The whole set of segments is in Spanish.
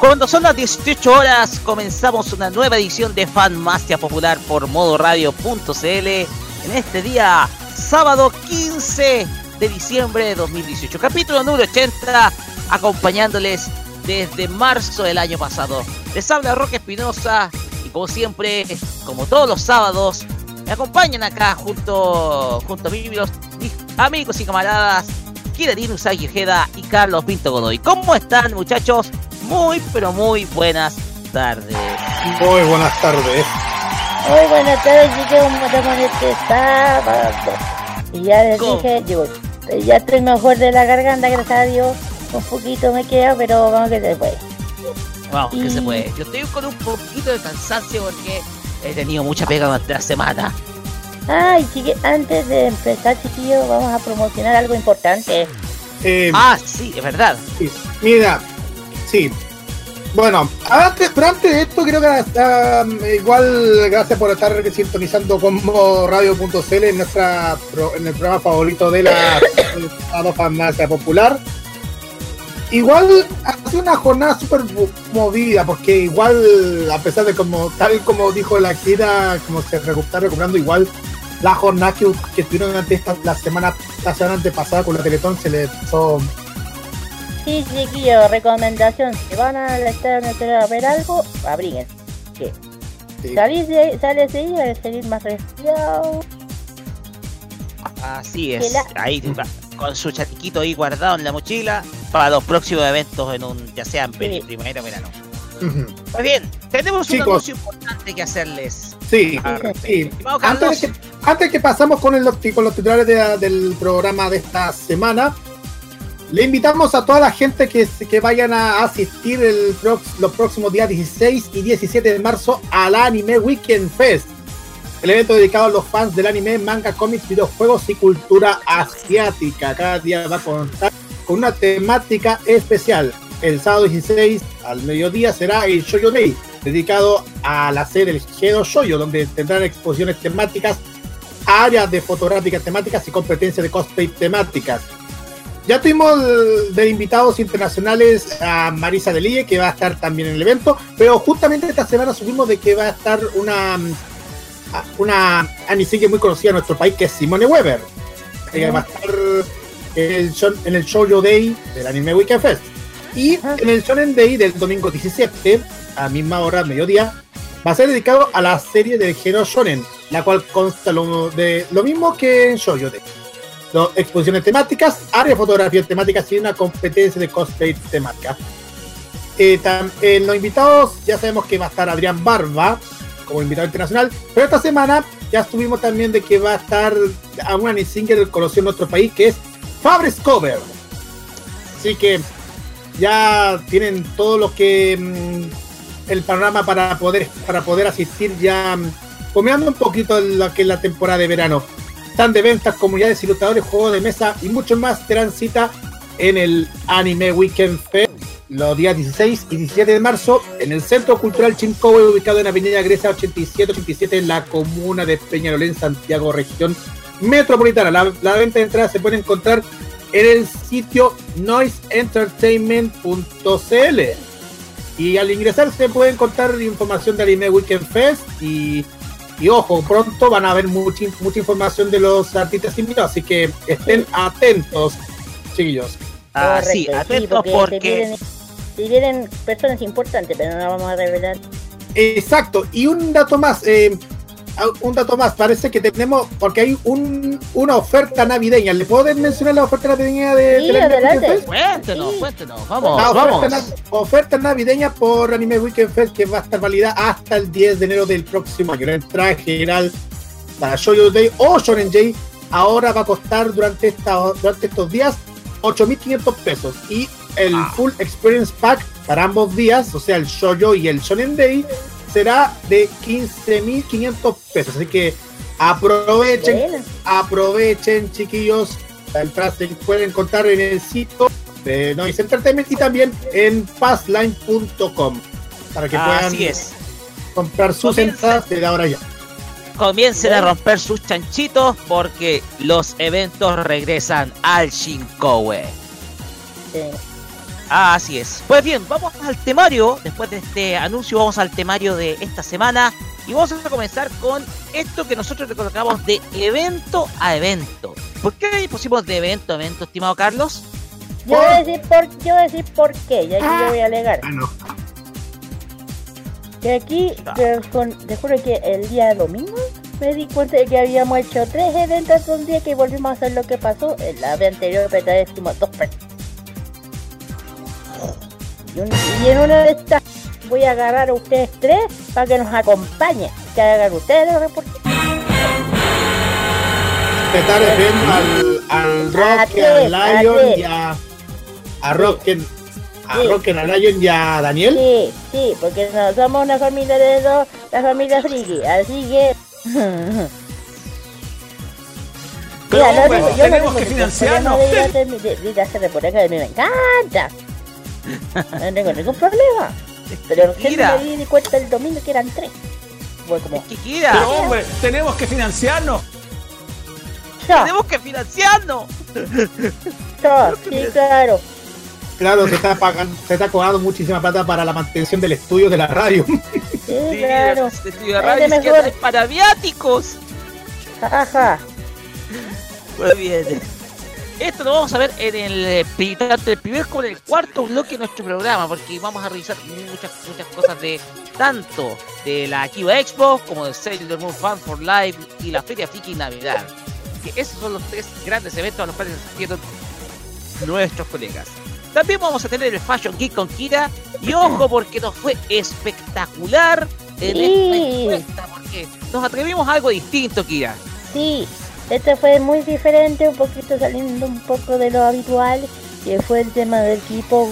Cuando son las 18 horas comenzamos una nueva edición de Fanmasia Popular por modoradio.cl en este día sábado 15 de diciembre de 2018, capítulo número 80, acompañándoles desde marzo del año pasado. Les habla Roque Espinosa y como siempre, como todos los sábados, me acompañan acá junto, junto a mí mis amigos y camaradas Kidarin Usagi y Carlos Pinto Godoy. ¿Cómo están muchachos? Muy pero muy buenas tardes. Muy buenas tardes. Muy buenas tardes, chicos. ¿Cómo estamos este sábado? Y ya les ¿Cómo? dije, yo ya estoy mejor de la garganta, gracias a Dios. Un poquito me queda, pero vamos que se puede. Vamos, que se Y- puede. Yo estoy con un poquito de cansancio porque he tenido mucha pega durante la semana. Ay, chique, antes de empezar, chiquillos, vamos a promocionar algo importante. Eh, Ah, sí, es verdad. sí, mira, sí. Bueno, antes, pero antes de esto, creo que ah, igual gracias por estar sintonizando como radio.cl en nuestra en el programa favorito de la farmacia popular. Igual ha sido una jornada súper movida, porque igual, a pesar de como, tal como dijo la Kira, como se está recuperando, igual la jornada que, que tuvieron durante esta, la semana, la semana antepasada con la Teletón se le pasó Sí, chiquillos, recomendación. Si van al estadio a ver algo, abríguense. Sí. Sí. Salís de, sales de ahí, al salir más resfriado. Así es. La- Ahí con su chatiquito ahí guardado en la mochila para los próximos eventos en un, ya sea en peri- Sí. primavera o verano. Ujú. Pues bien, tenemos Chicos. un anuncio importante que hacerles. Sí, Ah, sí. Antes de, que, antes que pasamos con, el, con los titulares de- del programa de esta semana, le invitamos a toda la gente que, que vayan a asistir el los próximos días 16 y 17 de marzo al Anime Weekend Fest, el evento dedicado a los fans del anime, manga, cómics, videojuegos y cultura asiática. Cada día va a contar con una temática especial. El sábado 16 al mediodía será el Shoujo Day, dedicado a la serie del Gedo Shoujo, donde tendrán exposiciones temáticas, áreas de fotográficas temáticas y competencias de cosplay temáticas. Ya tuvimos eh, de invitados internacionales a Marisa Delie, que va a estar también en el evento, pero justamente esta semana supimos de que va a estar una mm, una anime muy conocida en nuestro país, que es Simone Weber. Ella va a estar en el, show- en el Shoujo Day del Anime Weekend Fest. Y en el Shonen Day del domingo 17, a misma hora, mediodía, va a ser dedicado a la serie del género Shonen, la cual consta lo, de, lo mismo que en Shoujo Day. Lo- exposiciones temáticas, área de fotografía temáticas y una competencia de cosplay temática. Eh, en los invitados ya sabemos que va a estar Adrián Barba como invitado internacional, pero esta semana ya estuvimos también de que va a estar a una singer conocido en nuestro país que es Fabres Cover. Así que ya tienen todo lo que mm, el panorama para poder para poder asistir ya mm, comiendo un poquito lo que es la temporada de verano. Están de ventas, comunidades, ilustradores, juegos de mesa y mucho más serán cita en el Anime Weekend Fest los días 16 y 17 de marzo en el Centro Cultural Chincowe ubicado en Avenida Grecia 8787 en la comuna de Peñarolén, Santiago, región metropolitana. La, la venta de entradas se puede encontrar en el sitio noiseentertainment.cl. Y al ingresar se puede encontrar información de Anime Weekend Fest y, y ojo, pronto van a haber mucha, mucha información de los artistas invitados, así que estén atentos, chiquillos. Ah, sí, atentos Se porque... vienen, se vienen personas importantes, pero no la vamos a revelar. Exacto, y un dato más, eh, un dato más, parece que tenemos, porque hay un, una oferta navideña, ¿le pueden mencionar la oferta navideña de, Sí, de la Anime adelante. Weekend Fest? Cuéntenos, Sí. cuéntenos, vamos, La vamos. oferta, na- oferta navideña por Anime Weekend Fest que va a estar válida hasta el 10 de enero del próximo año. La entrada general para Shoujo Day o Shonen J ahora va a costar durante, esta, durante estos días 8.500 pesos y el Ah. Full Experience Pack para ambos días, o sea el Shoujo y el Shonen Day, será de 15.500 pesos. Así que aprovechen Bueno, aprovechen chiquillos la entrada se pueden encontrar en el sitio de Noise Entertainment y también en passline.com para que puedan es. comprar sus entradas de ahora ya Comiencen a romper sus chanchitos porque los eventos regresan al Shinkowe. sí. Así es. Pues bien, vamos al temario. Después de este anuncio, vamos al temario de esta semana. Y vamos a comenzar con esto que nosotros le colocamos de evento a evento. ¿Por qué pusimos de evento a evento, estimado Carlos? Yo voy a decir por, yo voy a decir por qué, y aquí yo voy a alegar. ah no Que aquí, Ah. te, con- te juro que el día domingo me di cuenta de que habíamos hecho tres eventos un día que volvimos a hacer lo que pasó en la vez anterior, pero esta vez hicimos dos personas. Y, en una de estas voy a agarrar a ustedes tres para que nos acompañen. Que hagan ustedes los reportes. te está refiriendo al, al Rock, A al a Lion y a a Rocken a Sí. Rocken, a Lion y a Daniel Sí, sí, porque no somos una familia de dos, la familia friki, así que... Pero, Mira, no digo- yo no tenemos tengo que financiarnos. problema de de- de a mí me encanta. No tengo ningún problema. Pero me di cuenta el domingo que eran tres. Fue como. Pero hombre, tenemos que financiarnos. Tenemos que financiarnos. sí, claro. claro se está pagando se está cobrando muchísima plata para la mantención del estudio de la radio Sí, Sí, claro. estudio de radio Es que para viáticos. Ajá. Muy bien. Esto lo vamos a ver en el, eh, tanto el primer como en el cuarto bloque de nuestro programa, porque vamos a revisar muchas, muchas cosas de tanto de la Kiva Expo como de Sailor Moon Fan for Life y la Feria Friki Navidad. Que esos son los tres grandes eventos a los cuales asistieron nuestros colegas. También vamos a tener el Fashion Geek con Kira y ojo porque nos fue espectacular en esta encuesta, porque nos atrevimos a algo distinto, Kira. Sí, este fue muy diferente, un poquito saliendo un poco de lo habitual, que fue el tema del K-pop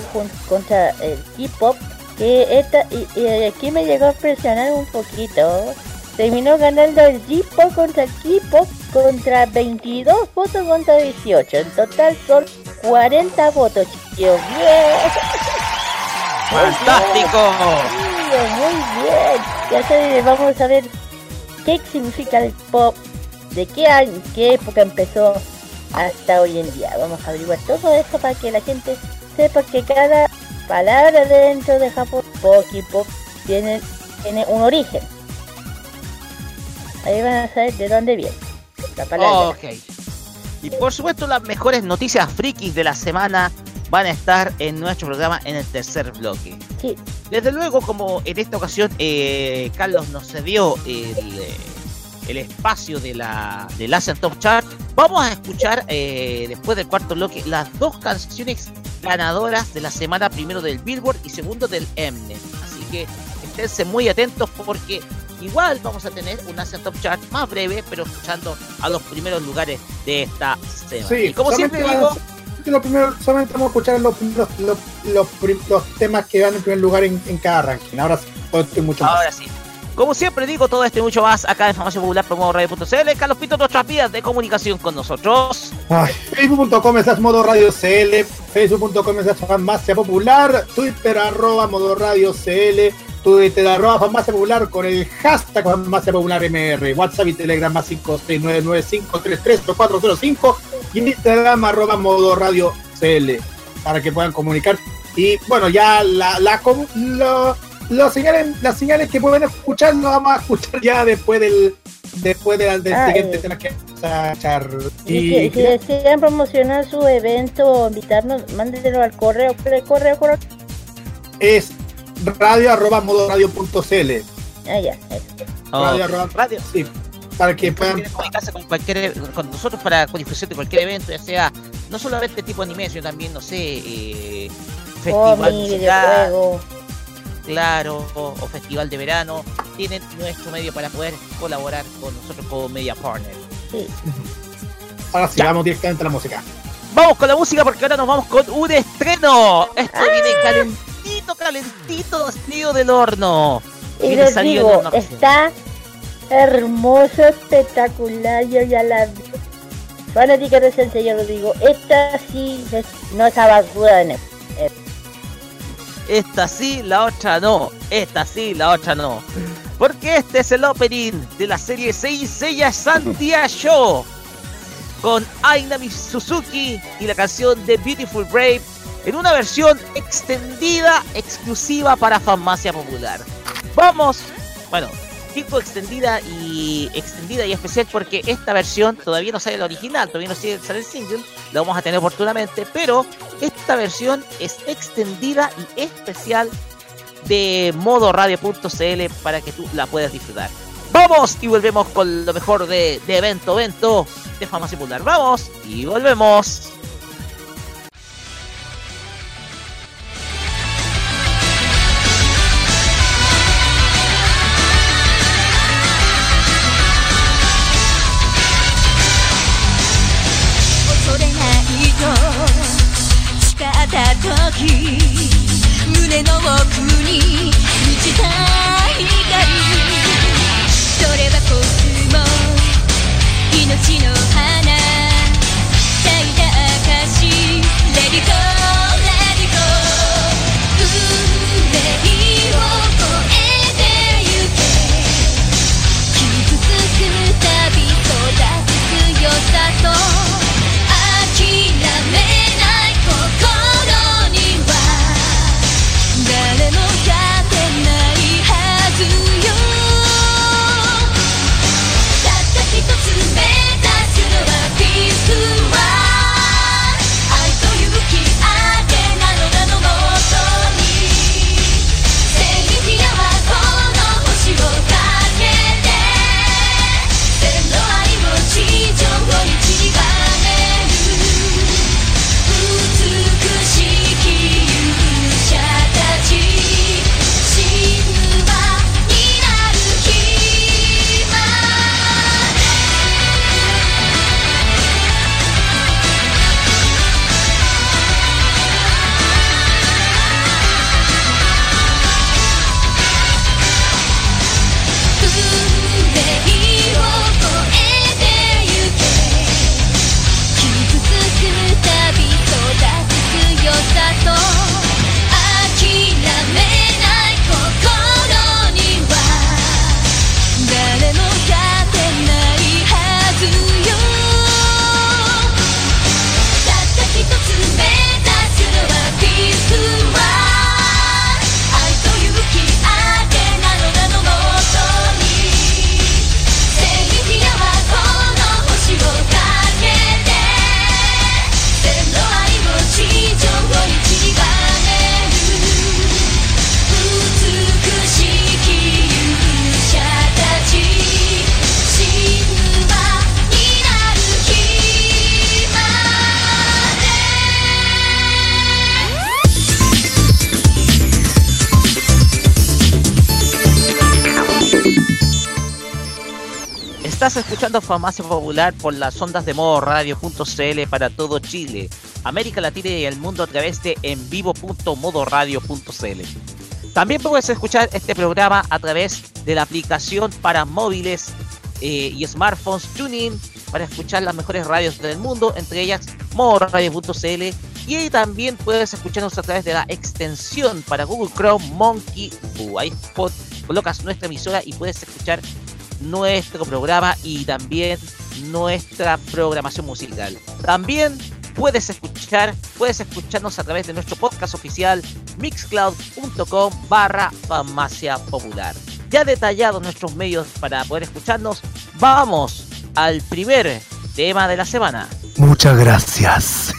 contra el K-pop, que esta, y, y aquí me llegó a presionar un poquito. Terminó ganando el K-pop contra el K-pop contra 22 votos contra 18. En total son 40 votos, chiquillos. ¡Bien! ¡Fantástico! Sí, muy bien. Ya sabes, vamos a ver qué significa el pop, de qué año, qué época empezó hasta hoy en día. Vamos a averiguar todo esto para que la gente sepa que cada palabra dentro de Japón, pop y pop, tiene, tiene un origen. Ahí van a saber de dónde viene la palabra. Ok. Y por supuesto las mejores noticias frikis de la semana van a estar en nuestro programa en el tercer bloque. Sí, Desde luego, como en esta ocasión eh, Carlos nos cedió el, eh, el espacio de la del Asian Top Chart, vamos a escuchar eh, después del cuarto bloque las dos canciones ganadoras de la semana, primero del Billboard y segundo del Mnet. Así que esténse muy atentos porque igual vamos a tener un Asian Top Chart más breve, pero escuchando a los primeros lugares de esta semana. Sí, y como siempre digo, lo primero, solamente vamos a escuchar los, los, los, temas que van en primer lugar en, en cada ranking. Ahora sí, todo esto y mucho más. Ahora sí. Como siempre digo, todo esto y mucho más acá en Información Popular por Radio.cl. Carlos Pinto, nuestras vías de comunicación con nosotros. Facebook.com slash modo radio CL, Facebook.com slash farmacia popular, Twitter arroba modo radio CL, Twitter arroba farmacia popular con el hashtag farmacia popular MR, WhatsApp y Telegram más 56995330405 y Instagram arroba modo radio CL para que puedan comunicar. Y bueno, ya la, la, com- los señales, las señales que pueden escuchar lo vamos a escuchar ya después del después del, del Ah, siguiente eh. tema que vamos a echar. Y Y, si, si desean promocionar su evento o invitarnos, mándenlo al correo. ¿Cuál es el correo, correo? es radio arroba modo radio punto CL. Ah, ya. eso. Oh, Radio arroba- radio. Sí, para que puedan comunicarse con cualquier con nosotros para con difusión de cualquier evento, ya sea no solamente tipo anime, sino también, no sé, eh, festival musical, videojuego. Claro, o, o festival de verano, tienen nuestro medio para poder colaborar con nosotros como Media Partner. Sí. Ahora sí, Ya. vamos directamente a la música. Vamos con la música porque ahora nos vamos con un estreno. Esto viene calentito, calentito, salido del horno. Y Viene les salido digo, del horno. está hermoso, espectacular, yo ya la vi. Fanática de Sensei, ya lo digo. Esta sí es, no es basura en Esta sí, la otra no. Esta sí, la otra no. Porque este es el opening de la serie 6 Seiya Santia Show. Con Ainami Suzuki y la canción de Beautiful Brave en una versión extendida exclusiva para Farmacia Popular. Vamos, bueno, tipo extendida y extendida y especial porque esta versión todavía no sale la original, todavía no sale el single, la vamos a tener oportunamente, pero esta versión es extendida y especial de modo radio.cl para que tú la puedas disfrutar. Vamos y volvemos con lo mejor de, evento, evento de Farmacia Popular. Vamos y volvemos. Escuchando Farmacia Popular por las ondas de modo radio.cl para todo Chile, América Latina y el mundo a través de envivo.modoradio.cl. También puedes escuchar este programa a través de la aplicación para móviles eh, y smartphones TuneIn para escuchar las mejores radios del mundo, entre ellas modoradio.cl Y también puedes escucharnos a través de la extensión para Google Chrome Monkey. Ahí po- colocas nuestra emisora y puedes escuchar nuestro programa y también nuestra programación musical. También puedes escuchar, puedes escucharnos a través de nuestro podcast oficial mixcloud.com barra farmacia popular. Ya detallados nuestros medios para poder escucharnos, vamos al primer tema de la semana. Muchas gracias.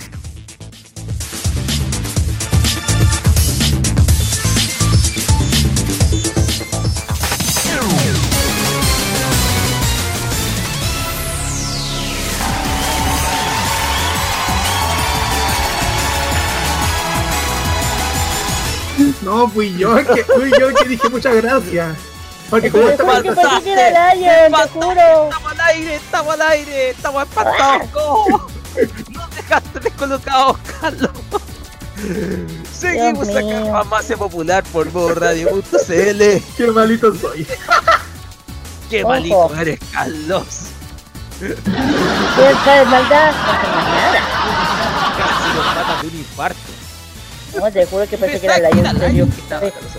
No, fui yo, que fui yo que dije muchas gracias. Porque como fue que pensé que era el Lion, te juro. Estamos al aire, estamos al aire, estamos espantados. ¿Cómo? No dejaste descolocado, Carlos. Seguimos acá en. Farmacia Popular por modoradio.cl. qué malito soy. Qué Ojo. malito eres, Carlos. Piensa de maldad. Casi nos matan de un infarto. No, te juro que pensé que era el Lion, en serio.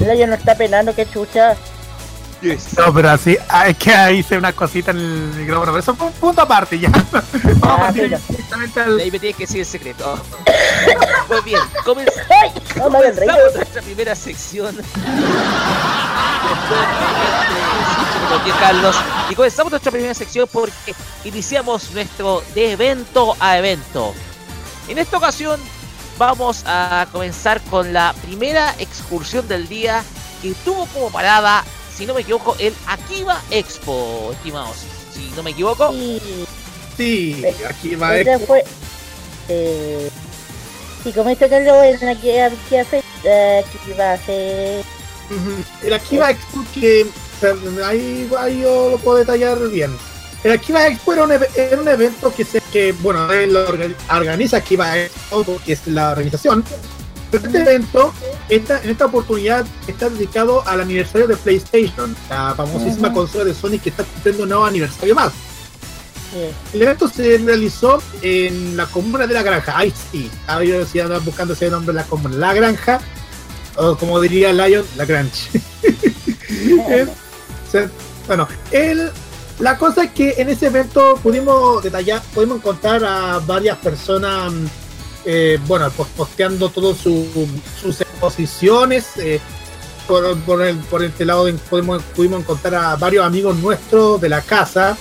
El Lion no está penando, qué chucha. No, pero así, ah, es que ahí hice una cosita en el micrófono, pero eso fue un punto aparte ya. Vamos a partir filo. directamente al. ahí me tienes que decir el secreto. Pues bien, comenz- comenzamos nuestra primera sección. Después de este Carlos. Y comenzamos nuestra primera sección porque iniciamos nuestro de evento a evento. En esta ocasión vamos a comenzar con la primera excursión del día que tuvo como parada, si no me equivoco, el Akiba Expo, estimados. Si no me equivoco. Sí, aquí va. ese fue. Eh, sí, como esto que lo en la que había fecha que iba a ser. Ujú. El Akiba Expo que ahí, ahí yo lo puedo detallar bien. El Akiba Expo era un, eve- era un evento que se que bueno él lo orga- organiza Akiba Expo que es la organización. Pero Este evento, esta, en esta oportunidad, está dedicado al aniversario de PlayStation, la famosísima consola de Sony que está cumpliendo un nuevo aniversario más. El evento se realizó en la comuna de la granja. Ahí sí, ahora yo decía andaba buscando ese nombre la comuna. La granja, o como diría Lion, la granja. Bueno, el, la cosa es que en ese evento pudimos detallar, pudimos encontrar a varias personas, mm, eh, bueno, pues posteando todas sus exposiciones. eh, por, por, el, por este lado pudimos, pudimos encontrar a varios amigos nuestros de la casa.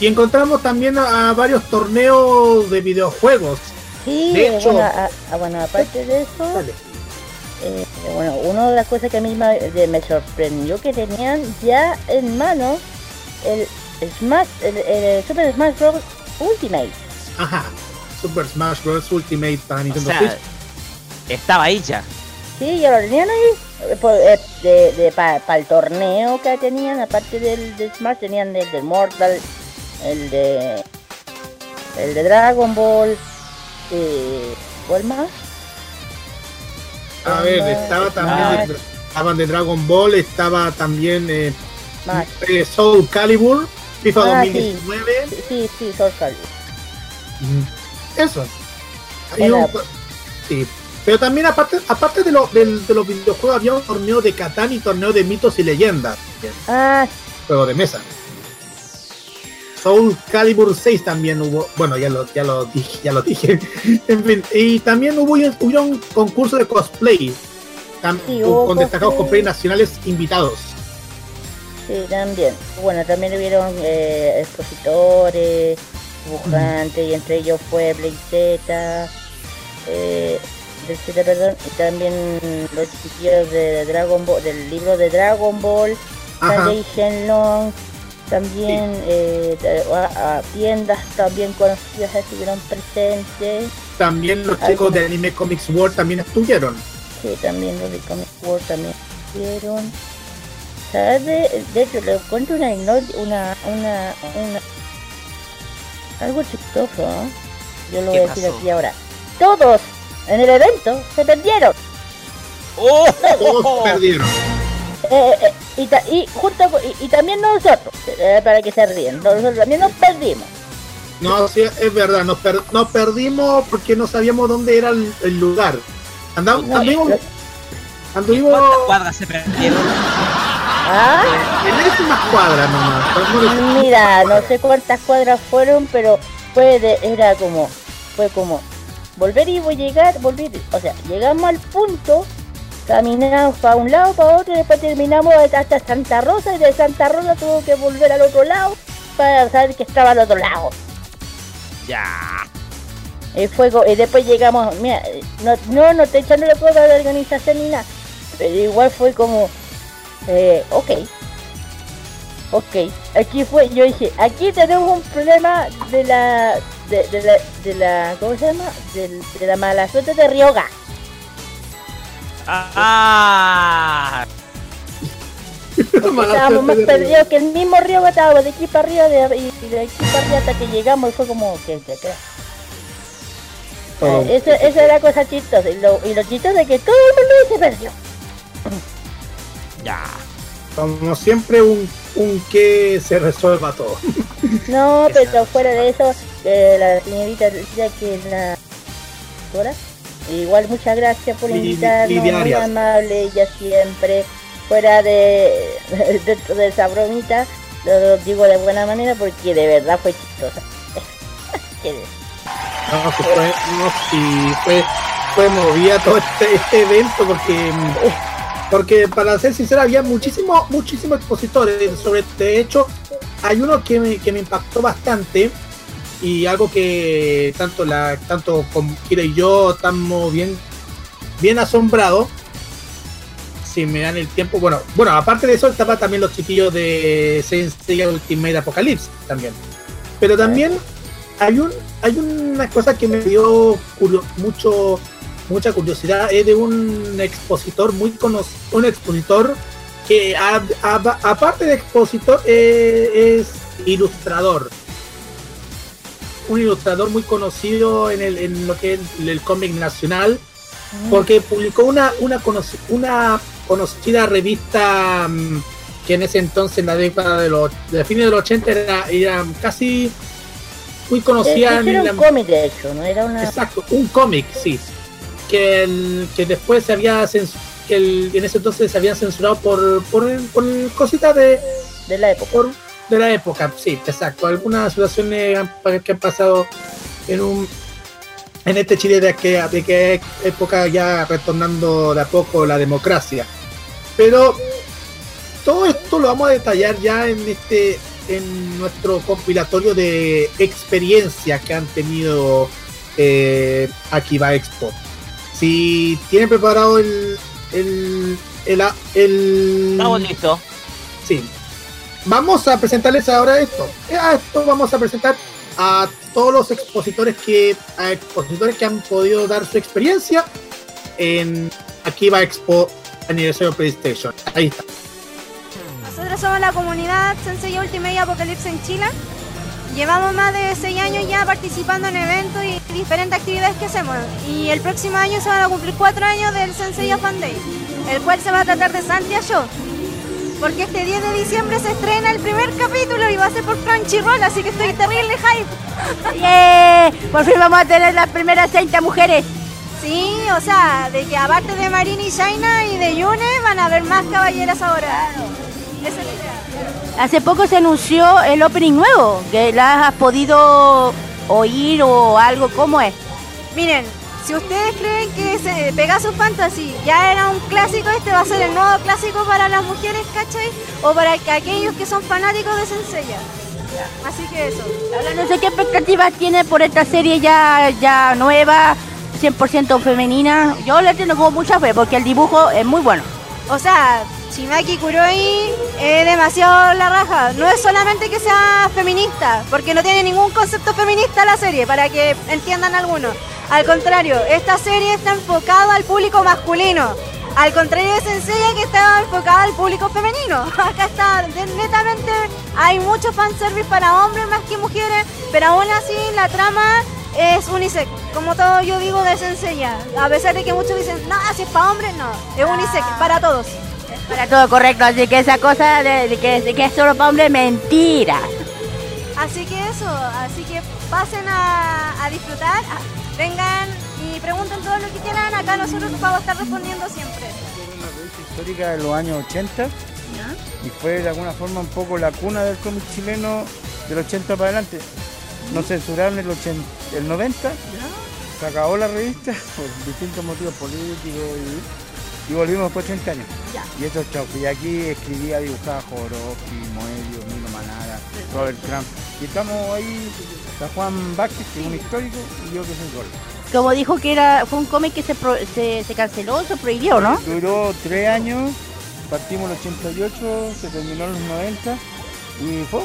Y encontramos también a, a varios torneos de videojuegos. Sí, De hecho- bueno, a- a- bueno, aparte de eso, eh, bueno, una de las cosas que a mí me sorprendió que tenían ya en mano el Smash, el, el Super Smash Bros. Ultimate. Ajá. Super Smash Bros. Ultimate para O Nintendo sea, Switch. estaba ahí ya. Sí, ya lo tenían ahí. eh, eh, de, de, para el torneo que tenían, aparte del, del Smash, tenían el del Mortal, el de. el de Dragon Ball. Eh, ¿Cuál más? A ver, estaba ah. también. de- estaban de Dragon Ball, estaba también eh, Más. eh, Soul Calibur, FIFA Ah, 2019. Sí, sí, sí, Soul Calibur. Eso. Hay Hola. un- sí. Pero también aparte, aparte de, lo- de los videojuegos había un torneo de Catán y torneo de mitos y leyendas. Ah, Juego de mesa. Soul Calibur 6 también hubo, bueno ya lo, ya lo dije, ya lo dije. en fin, y también hubo, un- hubo un concurso de cosplay. Sí, hubo con destacados cosplay. cosplay nacionales invitados. Sí, también. Bueno, también hubieron eh, expositores, dibujantes, y entre ellos fue Blade Z, eh, del Z, perdón, y también los chiquillos de Dragon Ball, del libro de Dragon Ball. Sanjay Shenlong, también eh, a- a tiendas también conocidas estuvieron presentes. También los chicos de Anime Comics World también estuvieron. Sí, también los de Comic World también hicieron. De, de hecho, le encuentro una, una, una, una, algo chistoso, ¿eh? Yo lo voy ¿Qué a decir pasó? aquí ahora. Todos en el evento se perdieron. ¡Oh! Todos perdieron. Eh, eh, y, ta- y, junto con- y, y también nosotros, eh, para que se ríen, nosotros también nos perdimos. No, sí, es verdad, nos, per- nos perdimos porque no sabíamos dónde era el, el lugar. Andamos, No, anduvimos, anduvimos ¿Cuántas cuadras se perdieron? Ah, cuadras nomás. Mira, no sé cuántas cuadras fueron, pero fue de, era como, fue como volver y voy a llegar, volver, o sea, llegamos al punto, caminamos para un lado, para otro, y después terminamos hasta Santa Rosa y de Santa Rosa tuvo que volver al otro lado para saber que estaba al otro lado. Ya. El fuego, y después llegamos, mira, no, no, no te echando la culpa de la organización ni nada, pero igual fue como, eh, ok, ok, aquí fue, yo dije, aquí tenemos un problema de la, de, de la, de la, ¿cómo se llama? Del- De, la mala suerte de Ryoga. Ah, Estábamos más de- perdidos que el mismo Ryoga, estábamos de aquí para arriba de, y de aquí para arriba hasta que llegamos y fue como, que, que, que. Todo. Eh, eso, eso era cosa chistosa, y lo, y lo chistoso es que todo el mundo se perdió. Ya. Como siempre, un, un que se resuelva todo. No, pero fuera de eso, eh, la señorita decía que la doctora, igual muchas gracias por invitarnos, Lidia muy amable ella siempre, fuera de dentro de esa bromita, lo digo de buena manera porque de verdad fue chistosa. No, que fue, no, sí, fue, fue movida todo este, este evento porque, porque para ser sincero había muchísimos, muchísimos expositores. Sobre, de hecho, hay uno que me, que me impactó bastante y algo que tanto la, tanto con Kira y yo estamos bien, bien asombrados. Si me dan el tiempo, bueno, bueno, aparte de eso estaba también los chiquillos de Saint Seiya Ultimate Apocalypse también. Pero también hay un hay una cosa que me dio curio- mucho mucha curiosidad es de un expositor muy conocido un expositor que a- a- aparte de expositor eh, es ilustrador. Un ilustrador muy conocido en, el, en lo que es el cómic nacional porque publicó una una, conoci- una conocida revista mm, que en ese entonces en la década de los de fines de los 80 era, era casi muy conocida Eh, en era la- un cómic de hecho, no era una... Exacto, un cómic, sí. Que, el, que después se había que el- en ese entonces se habían censurado por, por, por cositas de, de la época. por- de la época, sí, exacto. Algunas situaciones pa- que han pasado en un en este Chile de que de que época ya retornando de a poco la democracia. Pero todo esto lo vamos a detallar ya en este en nuestro compilatorio de experiencias que han tenido eh, Akiba Expo. Si tienen preparado el el el, el, Estamos listos. Sí. Vamos a presentarles ahora esto. A esto vamos a presentar a todos los expositores que a expositores que han podido dar su experiencia en Akiba Expo aniversario PlayStation. Ahí está. Nosotros somos la comunidad Sensei Ultimate Apocalypse en Chile. Llevamos más de 6 años ya participando en eventos y diferentes actividades que hacemos. Y el próximo año se van a cumplir 4 años del Sensei Fan Day, el cual se va a tratar de Santia Show. Porque este 10 de diciembre se estrena el primer capítulo y va a ser por Crunchyroll, así que estoy terrible hype. ¡Yeah! Por fin vamos a tener las primeras 30 mujeres. Sí, o sea, de que aparte de Marin y Shaina y de Yune van a haber más caballeras ahora. Esa es la idea. Hace poco se anunció el opening nuevo, que la has podido oír o algo, ¿cómo es? Miren, si ustedes creen que se Pegasus Fantasy ya era un clásico, este va a ser el nuevo clásico para las mujeres, ¿cachai? O para que- aquellos que son fanáticos de Senseiya. Así que eso. Ahora no sé qué expectativas tiene por esta serie ya, ya nueva, 100% femenina. Yo le tengo como mucha fe porque el dibujo es muy bueno. O sea, Shimaki Kuroi es demasiado la raja. No es solamente que sea feminista, porque no tiene ningún concepto feminista la serie, para que entiendan algunos. Al contrario, esta serie está enfocada al público masculino. Al contrario de Senseiya que está enfocada al público femenino. Acá está, netamente, hay mucho fanservice para hombres más que mujeres, pero aún así la trama es unisex. Como todo yo digo de Senseiya. A pesar de que muchos dicen, no, si es para hombres, no. Es unisex, para todos. Para todo correcto, así que esa cosa de, de que, de que es solo para hombres, mentira. Así que eso, así que pasen a, a disfrutar, a- vengan y pregunten todo lo que quieran, acá nosotros vamos a estar respondiendo siempre. una revista histórica de los años 80 y fue de alguna forma un poco la cuna del cómic chileno del 80 para adelante. Nos censuraron el, 80, el 90, se acabó la revista por distintos motivos políticos y, y volvimos después de 30 años. Y eso es chau. Y aquí escribía, dibujaba Jodorowsky, Moedio, Mino Manara, Robert Trump. Y estamos ahí, está Juan Vázquez, que es un histórico, y yo que soy gol. Como dijo que era fue un cómic que se, pro- se, se canceló, se prohibió, ¿no? Duró tres años, partimos el 88, se terminó en los 90 y fue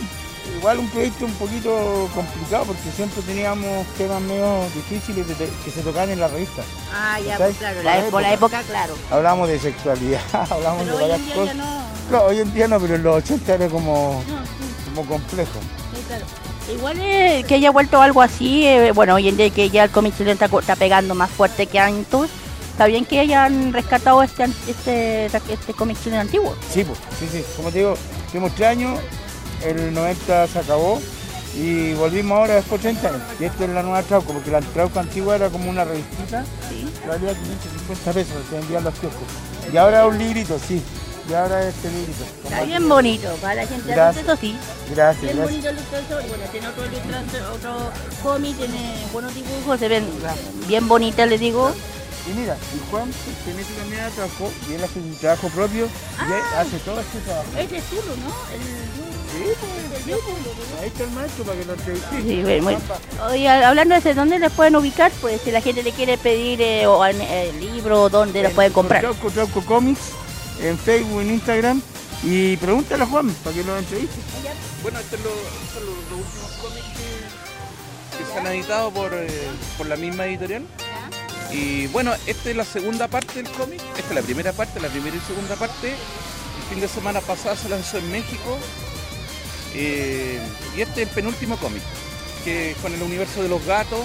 igual un proyecto un poquito complicado porque siempre teníamos temas medio difíciles de- de- que se tocaban en la revista. Ah, ya, pues claro, la, por la época. claro. Hablamos de sexualidad, hablamos Pero de varias cosas. no. Hoy en día no, pero en los 80 era como, No, sí, como complejo. sí, claro. Igual eh, que haya vuelto algo así, eh, bueno, hoy en día que ya el cómic chileno está, está pegando más fuerte que antes, está bien que hayan rescatado este este, este cómic chileno antiguo. Sí, pues, sí, sí. Como te digo, tuvimos tres años, el 90 se acabó y volvimos ahora después de 30 años. Y esta es la nueva Trauco, porque la Trauco antigua era como una revistita, Sí. valía 550 pesos, se vendían los kioscos. Y ahora es un librito, sí. Y ahora es este librito. Está bien bonito, para la gente Gracias. eso sí. Gracias, Bien gracias. bonito el ilustrador, bueno, tiene otro ilustrador, otro cómic, tiene buenos dibujos, se ven bien bonitas, les digo. Y mira, y Juan pertenece también a Trauco y él hace su trabajo propio y él hace todo este trabajo. Es Zulu, ¿no? Pues, sí, pues. Ahí está el maestro para que lo entrevisté. Sí, bueno, Juanpa. Oye, hablando de ese, ¿dónde les pueden ubicar? Pues si la gente le quiere pedir eh, o en, eh, libro, ¿dónde los pueden comprar? Trauco, Trauco Comics, en Facebook, en Instagram. Y pregúntale a Juan para que lo entreviste. Bueno, estos son los, los- los últimos cómics que, que se han editado por, eh, por la misma editorial. Y bueno, esta es la segunda parte del cómic. Esta es la primera parte, la primera y segunda parte. El fin de semana pasado se lanzó en México. Eh, y este es el penúltimo cómic, que con el universo de los gatos.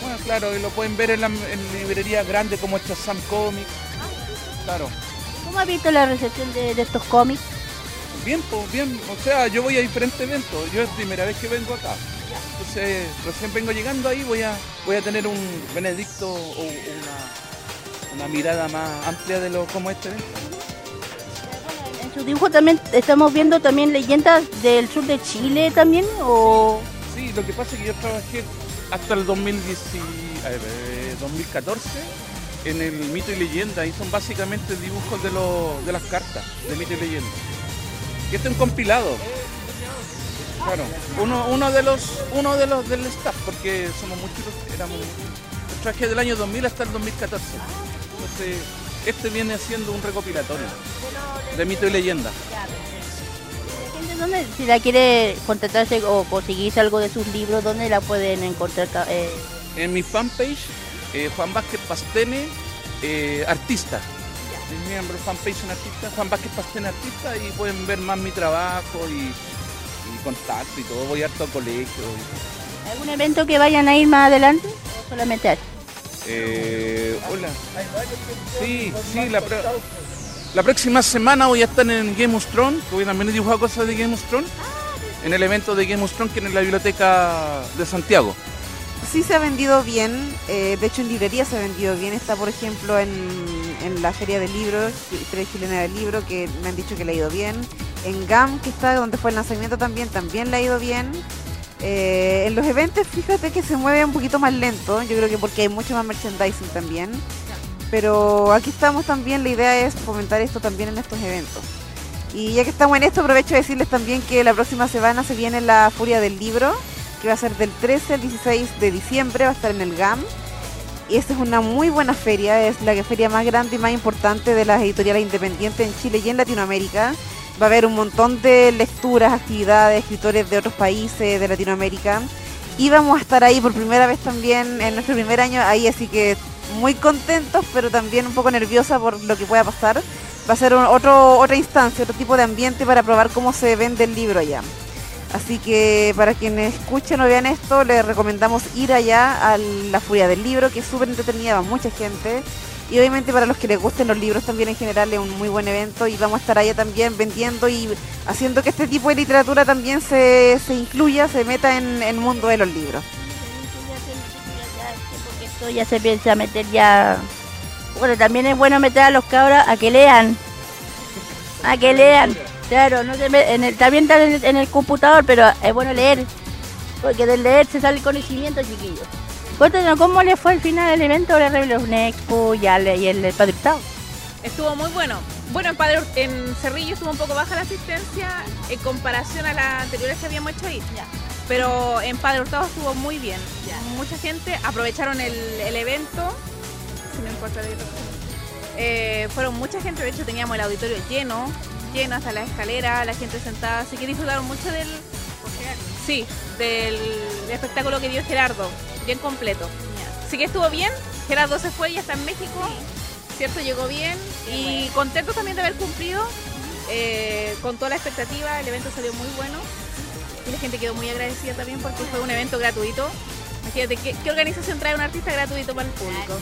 Bueno, claro, lo pueden ver en, la, en librerías grandes como esta Sam Comics. Claro. ¿Cómo has visto la recepción de, de estos cómics? Bien, pues bien. O sea, yo voy a diferentes eventos. Yo es primera vez que vengo acá. Entonces, recién vengo llegando ahí, voy a, voy a tener un Benedicto o una, una mirada más amplia de lo como este evento. Su también estamos viendo también leyendas del sur de Chile también, o... Sí, lo que pasa es que yo trabajé hasta el 2010 y- a ver, eh, 2014 en el mito y leyenda y son básicamente dibujos de, los- de las cartas de mito y leyenda. Y este es un compilado. Claro, uno, uno de los uno de los del staff, porque somos muchos, éramos trabajé del año 2000 hasta el 2014. Entonces, este viene siendo un recopilatorio de mito y leyenda. ¿dónde, si la quiere contratarse o conseguirse algo de sus libros, ¿dónde la pueden encontrar? eh? En mi fanpage, eh, Juan Vázquez Pastene, eh, artista. Mi miembro fanpage en artista, Juan Vázquez Pastene artista y pueden ver más mi trabajo y, y contacto y todo. Voy harto a colegio. y- ¿Algún evento que vayan a ir más adelante? ¿O solamente a? Eh, hola. Sí, sí, la, pro- la próxima semana voy a estar en Game of Thrones, que voy también a dibujar cosas de Game of Thrones, en el evento de Game of Thrones que es en la biblioteca de Santiago. Sí se ha vendido bien, eh, de hecho en librería se ha vendido bien, está por ejemplo en, en la Feria del Libro, Feria Chilena del Libro, que me han dicho que le ha ido bien, en GAM, que está donde fue el lanzamiento también, también le ha ido bien. Eh, en los eventos fíjate que se mueve un poquito más lento, yo creo que porque hay mucho más merchandising también, pero aquí estamos también, la idea es fomentar esto también en estos eventos. Y ya que estamos en esto, aprovecho de decirles también que la próxima semana se viene la Furia del Libro, que va a ser del 13 al 16 de diciembre, va a estar en el GAM. Y esta es una muy buena feria, es la feria más grande y más importante de las editoriales independientes en Chile y en Latinoamérica. Va a haber un montón de lecturas, actividades, escritores de otros países de Latinoamérica. Y vamos a estar ahí por primera vez también en nuestro primer año ahí, así que muy contentos, pero también un poco nerviosa por lo que pueda pasar. Va a ser otro, otra instancia, otro tipo de ambiente para probar cómo se vende el libro allá. Así que para quienes escuchen o vean esto, les recomendamos ir allá a la Furia del Libro, que es súper entretenida, va mucha gente. Y obviamente para los que les gusten los libros también en general es un muy buen evento y vamos a estar allá también vendiendo y haciendo que este tipo de literatura también se, se incluya, se meta en el mundo de los libros. Ya se piensa meter ya. Bueno, también es bueno meter a los cabros a que lean. A que lean. Claro, no se me- en el, también está en el, en el computador, pero es bueno leer. Porque del leer se sale el conocimiento, chiquillos. Cuéntanos cómo le fue al final del evento de la Rebelión Expo y, al- y el Padre Hurtado? Estuvo muy bueno. Bueno, en, Padre, en Cerrillo estuvo un poco baja la asistencia en comparación a las anteriores que habíamos hecho ahí. Pero en Padre Hurtado estuvo muy bien. Mucha gente aprovecharon el, el evento. Si no importa de eh, fueron mucha gente, de hecho teníamos el auditorio lleno, lleno hasta la escalera, la gente sentada, así que disfrutaron mucho del, sí, del espectáculo que dio Gerardo, bien completo. Así que estuvo bien, Gerardo se fue y está en México, ¿cierto? Llegó bien y contento también de haber cumplido eh, con toda la expectativa, el evento salió muy bueno y la gente quedó muy agradecida también porque fue un evento gratuito. Imagínate, ¿qué, qué organización trae un artista gratuito para el público?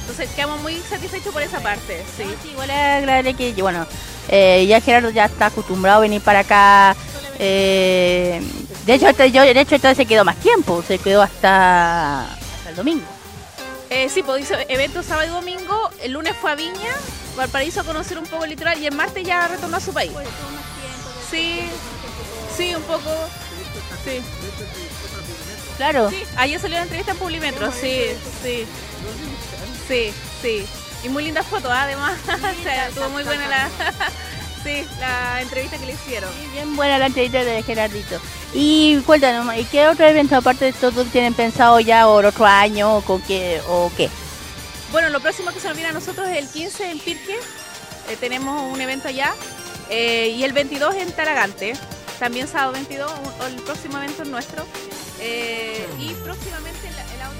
Entonces quedamos muy satisfechos por esa parte, sí. Igual es agradable que, bueno, eh, ya Gerardo ya está acostumbrado a venir para acá. eh, de hecho, hasta yo, de hecho, entonces se quedó más tiempo, se quedó hasta, hasta el domingo. Eh, sí, pues hizo evento sábado y domingo. El lunes fue a Viña, Valparaíso a conocer un poco el litoral y el martes ya retornó a su país. Sí, sí, un poco. Sí. Claro. Sí, ayer salió la entrevista en Publimetro, sí, sí. Sí, sí. Y muy lindas fotos, ¿ah? además. o sea, estuvo muy buena la, sí, la entrevista que le hicieron. Bien buena la entrevista de Gerardito. Y cuéntanos, ¿y qué otro evento aparte de esto tienen pensado ya o el otro año o con qué o qué? Bueno, lo próximo que se nos viene a nosotros es el 15 en Pirque. Eh, tenemos un evento allá. Eh, y el 22 en Taragante. También sábado 22, un- el próximo evento es nuestro. Eh, y próximamente en la, la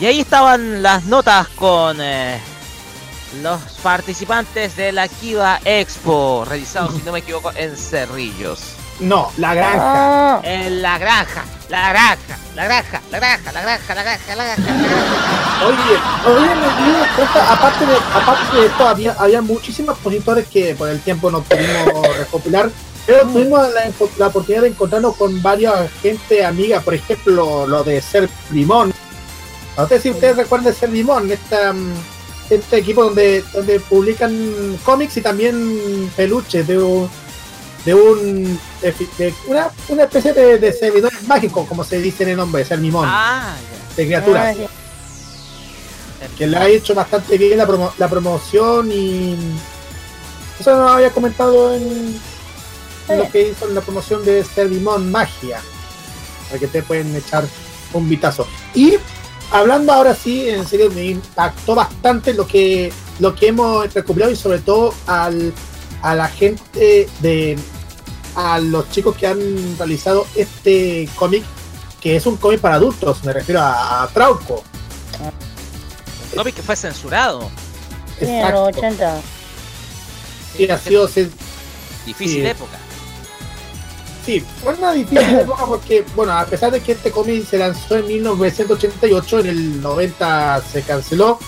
Y ahí estaban las notas con eh, los participantes de la Kiva Expo, realizado, si no me equivoco, en Cerrillos. No, la granja. En la granja, la granja, la granja, la granja, la granja, la granja, la granja. Oye, oye, me di cuenta, aparte de, aparte de esto, había, había muchísimos expositores que por el tiempo no pudimos recopilar, pero tuvimos la, la oportunidad de encontrarnos con varias gente amiga, por ejemplo, lo de Ser Limón. No sé si ustedes recuerdan Ser Limón, esta, mm, este equipo donde, donde publican cómics y también peluches de un, de un de, de una, una especie de, de servidores mágicos, como se dice en el nombre, Ser Limón, Ah, de criaturas Ah, que le ha hecho bastante bien la, promo- la promoción y eso no había comentado en, en lo que hizo en la promoción de Servimon Magia para que te pueden echar un vitazo y hablando ahora sí en serio me impactó bastante lo que lo que hemos recopilado y sobre todo al, a la gente de a los chicos que han realizado este cómic que es un cómic para adultos me refiero a, a Trauco Un cómic que fue censurado. Los 80. Sí, ha sido Difícil Sí. época. sí, fue una difícil época porque, bueno, a pesar de que este cómic se lanzó en 1988, en el 90 se canceló,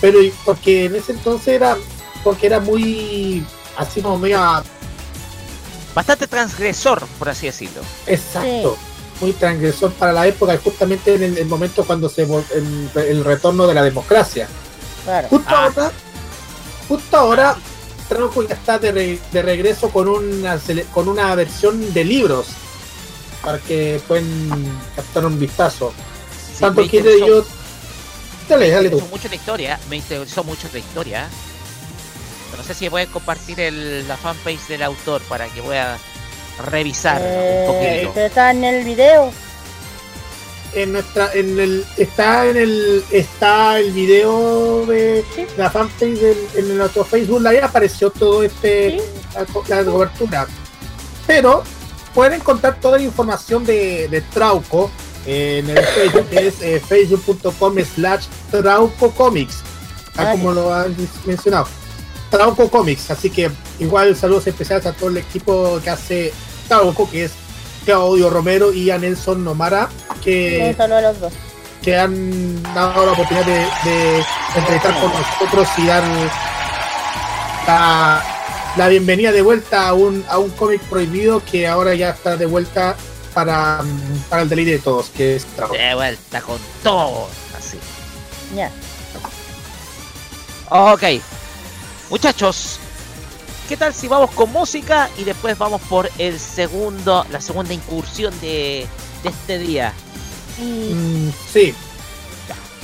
pero porque en ese entonces era, porque era muy, así como medio Bastante transgresor, por así decirlo. exacto, muy transgresor para la época y justamente en el, el momento cuando se el, el retorno de la democracia. Claro. Justo ahora, justo ahora, Trauco ya está de, re- de regreso con una con una versión de libros para que pueden captar un vistazo. Sí, Tanto interesó- yo. Dale, dale tú. interesó mucho la historia, me interesó mucho la historia. No sé si puedes compartir el, la fanpage del autor para que pueda revisar un Eh, poquito. pero está en el video. En nuestra, en el, está en el, está el video de la fanpage del, en nuestro Facebook Live apareció todo este la, la cobertura. Pero pueden encontrar toda la información de, de Trauco en el Facebook que es eh, facebook.com slash Trauco Comics, tal Ah, como lo han mencionado. Trauco Comics, así que igual saludos especiales a todo el equipo que hace Trauco, que es Claudio Romero y a Nelson Nomara, que, Un saludo a los dos. que han dado la oportunidad de, de entrevistar con nosotros y dar la, la bienvenida de vuelta a un, a un cómic prohibido que ahora ya está de vuelta para, para el deleite de todos, que es Dragon. De vuelta con todo. Así. Ya. Ok. Muchachos, ¿qué tal si vamos con música y después vamos por el segundo, la segunda incursión de, de este día? Mm, sí.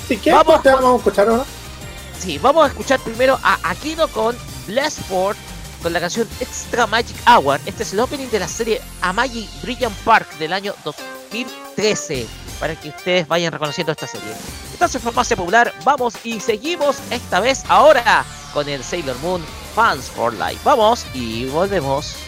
Si quieres, Vamos pues, vamos a escuchar ahora. Sí, vamos a escuchar primero a Aquino con Blessport con la canción Extra Magic Hour. Este es el opening de la serie Amagi Brilliant Park del año 2013. Para que ustedes vayan reconociendo esta serie. Entonces, Farmacia Popular, vamos y seguimos esta vez ahora con el Sailor Moon Fans for Life. Vamos y volvemos.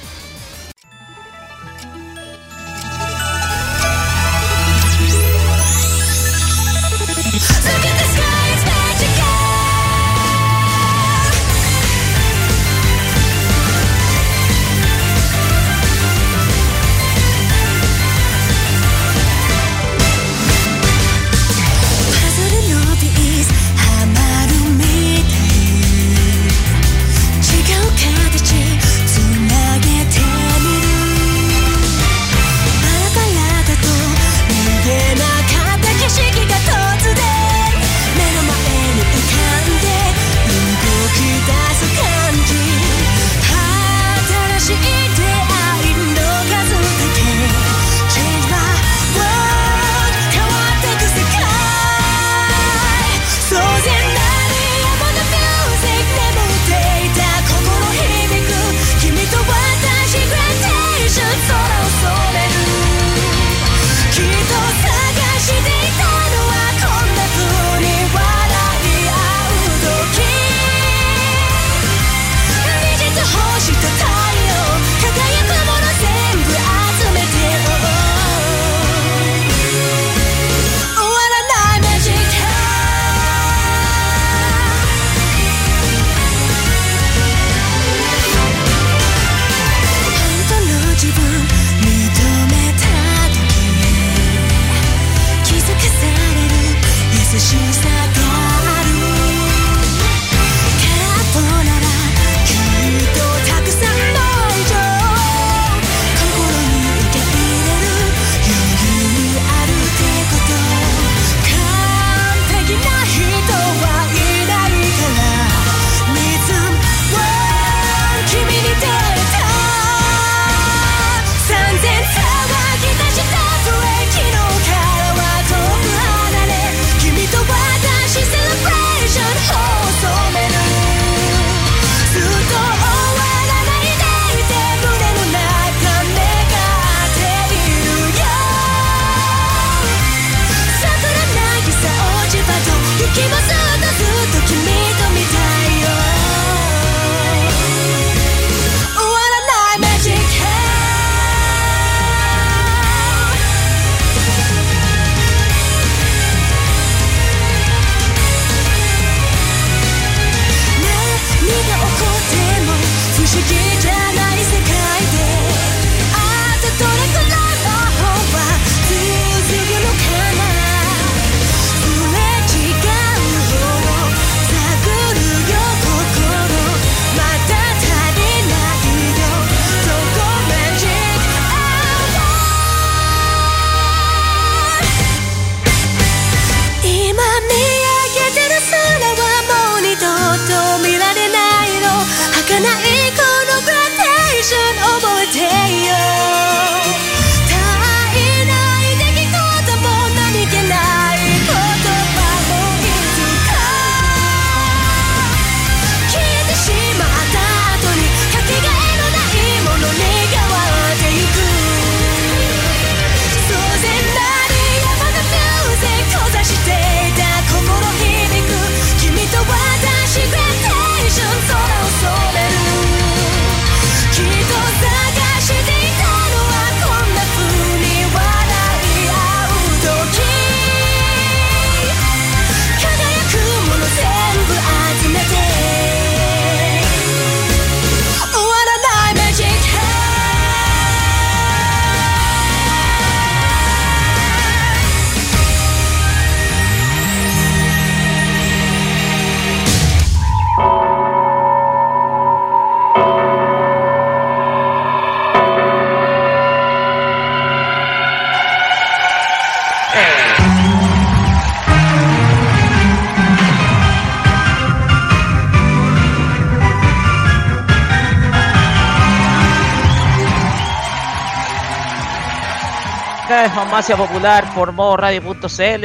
Farmacia Popular por modo radio.cl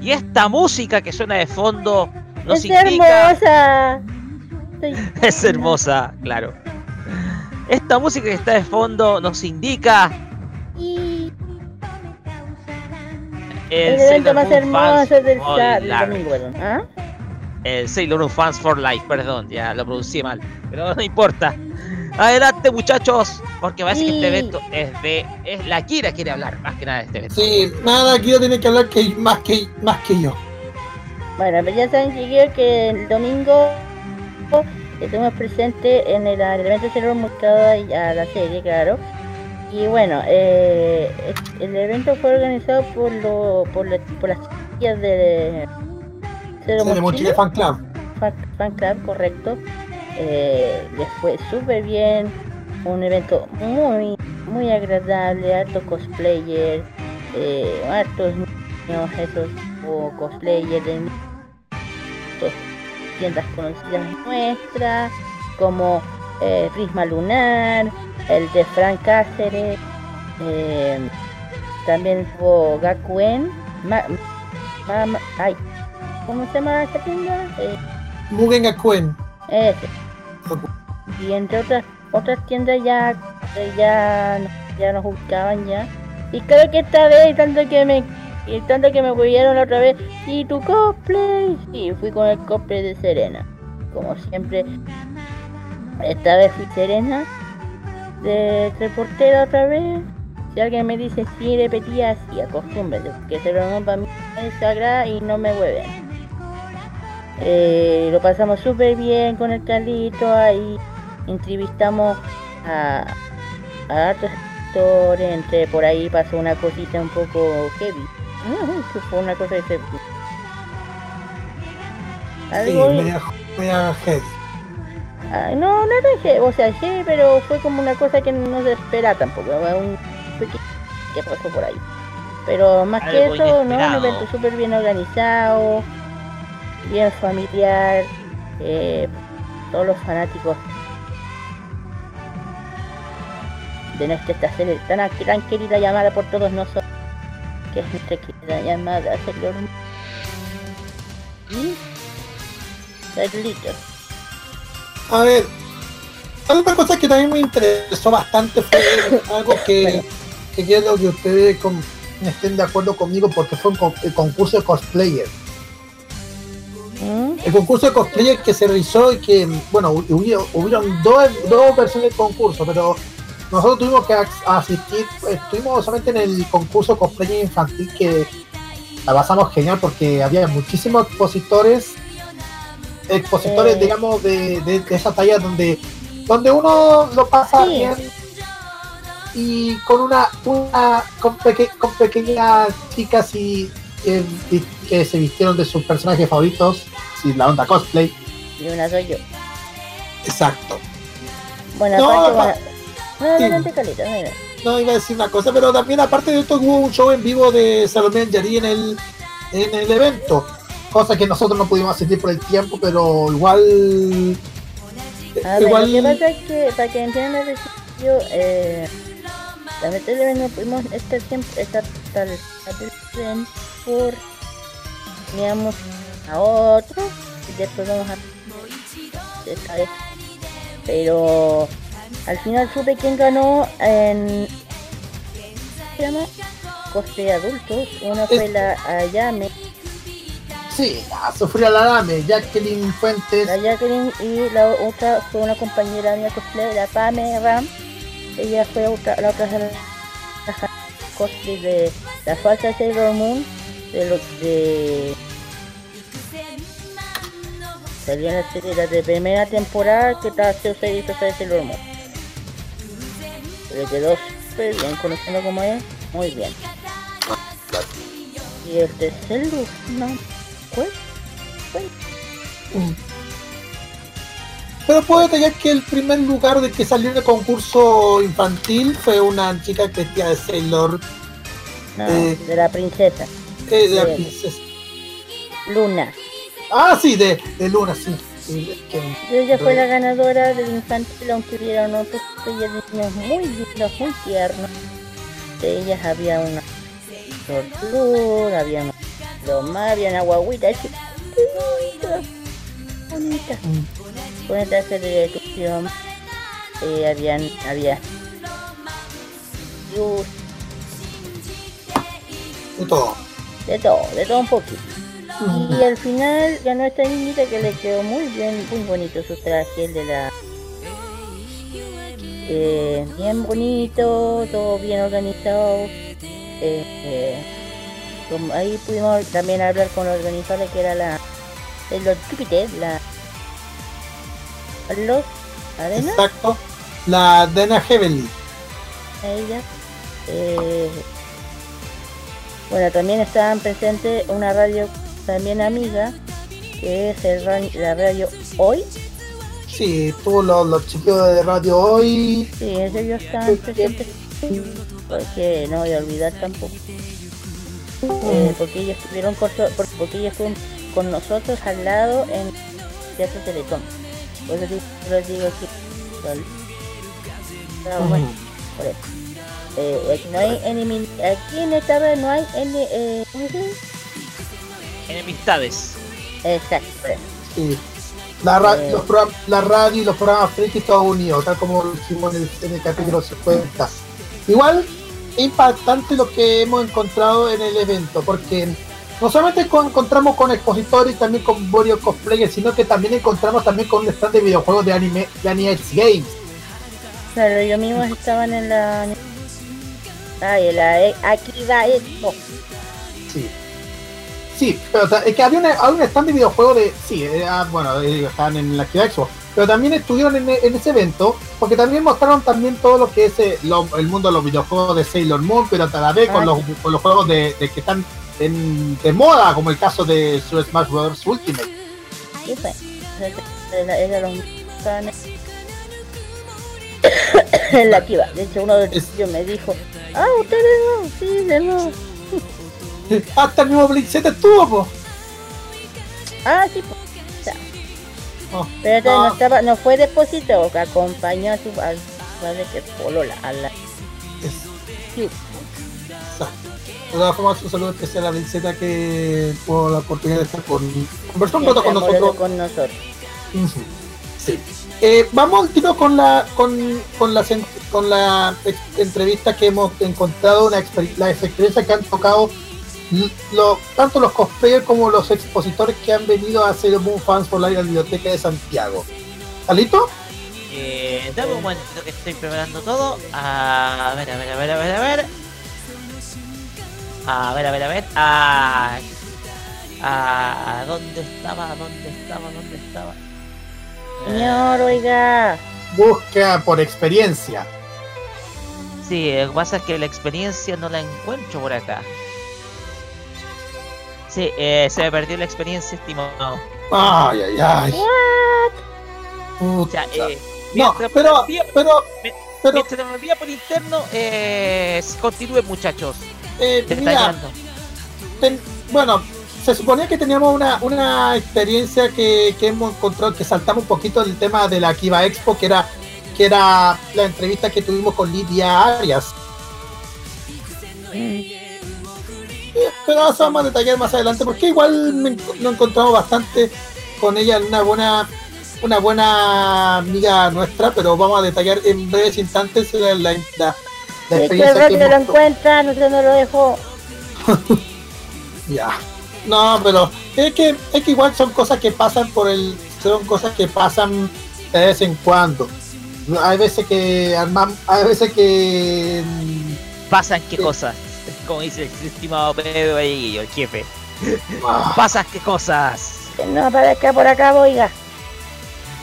y esta música que suena de fondo nos es indica hermosa. es hermosa, claro. Esta música que está de fondo nos indica El evento más hermoso del, domingo. ¿Ah? El Sailor Moon Fans for Life, perdón, ya lo pronuncié mal, pero no importa. Adelante muchachos, porque parece que este evento es de... Es la Kira quiere hablar nada de este evento. Sí, nada, aquí no tiene que hablar que más que más que yo. Bueno, pues ya saben chiquillos que el domingo estuvimos presentes en el, evento cada y a la serie, claro. Y bueno, eh, el evento fue organizado por, lo, por, la- por las chicas de Sailor Sí. Fan Club. Fan, Fan Club, correcto. Eh, les fue súper bien. Un evento muy, muy agradable. Hartos cosplayers, eh, hartos niños, esos o cosplayers de tiendas conocidas nuestras, como eh, Prisma Lunar, el de Frank Cáceres, eh, también hubo Gakuen, Ma- Ma- Ma- ay, ¿cómo se llama esa tienda? Eh, Mugen Gakuen. ese. Y entre otras otras tiendas ya ya ya nos buscaban ya. Y creo que esta vez tanto que me y tanto que me la otra vez y tu cosplay. Sí, fui con el cosplay de Serena. Como siempre. Esta vez fui Serena de reportera otra vez. Si alguien me dice sí repetía así, acostúmbrate, porque se lo para mí sagrada y no me hueven. Eh, lo pasamos súper bien con el Carlito, ahí entrevistamos a, a hartos actores, entre por ahí pasó una cosita un poco heavy. Ujú, que fue una cosa que se... Sí, Algo... media, media heavy. Ah, no, no era heavy, o sea, heavy, pero fue como una cosa que no se espera tampoco, un pequeño que pasó por ahí. Pero más que Algo eso, ¿no? Un evento súper bien organizado, bien familiar, eh, todos los fanáticos nuestra esta serie tan, tan querida llamada por todos nosotros, que es nuestra querida llamada Moon. Y Carlitos. A ver, otra cosa que también me interesó bastante fue algo que, que quiero que ustedes con- estén de acuerdo conmigo porque fue un con- el concurso de cosplayer. El concurso de cosplayer que se realizó y que, bueno, hu- hubieron, hubieron dos, dos versiones del concurso, pero nosotros tuvimos que as- asistir, estuvimos solamente en el concurso cosplayer infantil que la pasamos genial porque había muchísimos expositores expositores, Eh. digamos, de, de- de esa talla donde, donde uno lo pasa Sí. bien y con una, una con, peque- con pequeñas chicas y, que se vistieron de sus personajes favoritos, si la onda cosplay. Y una soy yo. Exacto. Bueno, No, aparte, bueno, adelante, Carlita, mira. No iba a decir una cosa, pero también aparte de esto hubo un show en vivo de Salomé Anjari en el, en el evento. Cosa que nosotros no pudimos asistir por el tiempo, pero igual A ver, igual lo que pasa es que, para que entiendan el desafío, eh, lamentablemente no pudimos estar siempre, estar tal vez por teníamos a otro y después vamos a esta vez. Pero al final supe quién ganó en ¿qué se llama? cosplay adultos. Una fue la Ayame, Sí, a Sofía Larame, Jacqueline Fuentes. la Jacqueline y la otra fue una compañera mía cosplay, la Pame Ram. Ella fue otra, la otra cosplay de la falsa Sailor Moon de los de salió en la serie la de primera temporada que estaba haciendo serie de Sailor Moon. Le quedó súper bien conociendo como es, muy bien. Y el tercer lugar, no, ¿cuál? ¿Cuál? Pero puedo detallar que el primer lugar de que salió en el concurso infantil fue una chica que vestía de Sailor. No, eh, de la princesa. eh, de la princesa. Luna. Ah, sí, de, de Luna, sí. Ella fue la ganadora del infantil, aunque hubieron otros niños muy lindos, muy tiernos. De ellas había una Tortur, había los más, había una guaguita chiquitita, bonita, con esta discusión. Eh, habían, había luz, De todo. de todo, de todo un poquito. Y al final ganó esta niñita que le quedó muy bien, muy bonito su traje, el de la... Eh, bien bonito, todo bien organizado. Eh, eh, como ahí pudimos también hablar con los organizadores que era la... de los Júpiter, la... Los Arena. Exacto. La Dana Heavenly. ella. Eh, bueno, también estaban presentes una radio también amiga, que es el la radio Hoy. Sí, tuvo los, los chiquillos de radio hoy. Sí, ellos estaban presentes. Porque no voy a olvidar tampoco. Eh, porque ellos estuvieron con, por- porque ellos estuvieron con nosotros al lado en Teatro Teletón. Por eso eso digo que... Ah, bueno, por eso. Eh, aquí no hay enemi- aquí en esta red no hay ene- eh. Enemistades. Exacto. Sí. La, ra- Eh. los program- la radio y los programas friki todos unidos, tal como lo dijimos en el, en el capítulo 50. Igual es impactante lo que hemos encontrado en el evento, porque no solamente con- encontramos con expositores y también con varios cosplayers, sino que también encontramos también con un stand de videojuegos de anime de Anime Games. Claro, ellos mismos estaban en la... Ay, en la... Aquí va esto. Sí. Sí, pero o sea, es que había, una- había un stand de videojuegos de. Sí, era, bueno, ellos estaban en la Activa Expo. Pero también estuvieron en, en ese evento, porque también mostraron también todo lo que es eh, lo- el mundo de los videojuegos de Sailor Moon, pero a la vez con, Ah, los, con los juegos de, de que están en- de moda, como el caso de Super Smash Bros. Ultimate. Los estaban en la Kiva. De hecho, uno de ellos me dijo, ah, ustedes no, sí, de nuevo. Hasta el mismo Z estuvo, po. Ah, sí, ya. Oh. Pero entonces Ah. no estaba, no fue depósito, que acompañó a su padre que es Polola, a la sí. De todas formas, un saludo especial a Z que tuvo la oportunidad de estar con. conversó un rato con nosotros. con nosotros. Sí. Eh, vamos al tiro con la con, con la con la entrevista que hemos encontrado, una exper- las experiencias que han tocado lo- tanto los cosplayers como los expositores que han venido a hacer Moon Fans por la biblioteca de Santiago. ¿Está listo? Eh, dame un momentito que estoy preparando todo. A ver, a ver, a ver, a ver, a ver. A ver, a ver, a ver. Ah, ah, ¿Dónde estaba? ¿Dónde estaba? ¿Dónde estaba? Señor, oiga. Busca por experiencia. Sí, lo que pasa es que la experiencia no la encuentro por acá. Sí, eh, se me perdió la experiencia, estimado. Ay, ay, ay. O sea, eh, No, pero, me envía- pero, me- pero, mientras me envía por interno, eh, continúen muchachos. eh, mira, ten- bueno, se suponía que teníamos una, una experiencia que, que hemos encontrado, que saltamos un poquito del tema de la Kiva Expo, que era, que era la entrevista que tuvimos con Lidia Arias. Eh, Pero eso vamos a detallar más adelante, porque igual nos encontramos bastante con ella, una buena una buena amiga nuestra, pero vamos a detallar en breves instantes la, la, la- la Es que experiencia que rápido lo hemos- encuentran, usted no lo dejó. Ya. No, pero es que, es que igual son cosas que pasan por el. Son cosas que pasan de vez en cuando. Hay veces que hay veces que. Pasan qué cosas. Como dice el estimado Pedro ahí, el jefe. Ah. Pasan qué cosas. Que no aparezca por acá, oiga.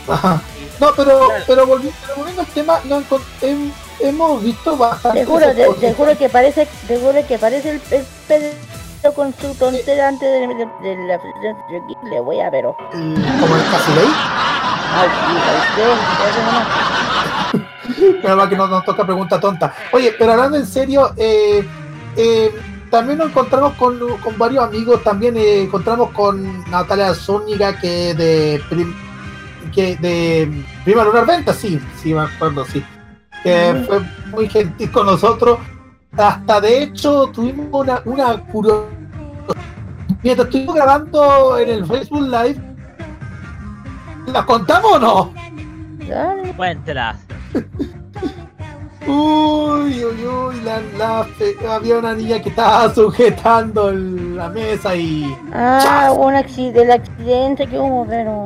Ajá. No, pero, pero, volvi- pero volviendo al tema, no, hemos visto bastante. Te juro, te, te juro que parece, te juro que parece el, el Pedro con su tontera antes de, de- de la yo le voy a ver. como el Casilei. Ay, sí, ay, ¿qué? Eso nomás. Pero va que no nos toca pregunta tonta. Oye, pero hablando en serio, eh, eh, también nos encontramos con, con varios amigos, también eh, encontramos con Natalia Zúñiga, que de prim- que de Prima Lunar Venta, sí, sí me acuerdo, sí. Que Mm. fue muy gentil con nosotros. hasta de hecho tuvimos una, una curiosidad. Mientras estuvimos grabando en el Facebook Live, ¿las contamos o no? Cuéntelas. Uy, uy, uy, la, la- había una niña que estaba sujetando el- la mesa y... Ah, un accidente, el accidente que hubo, pero...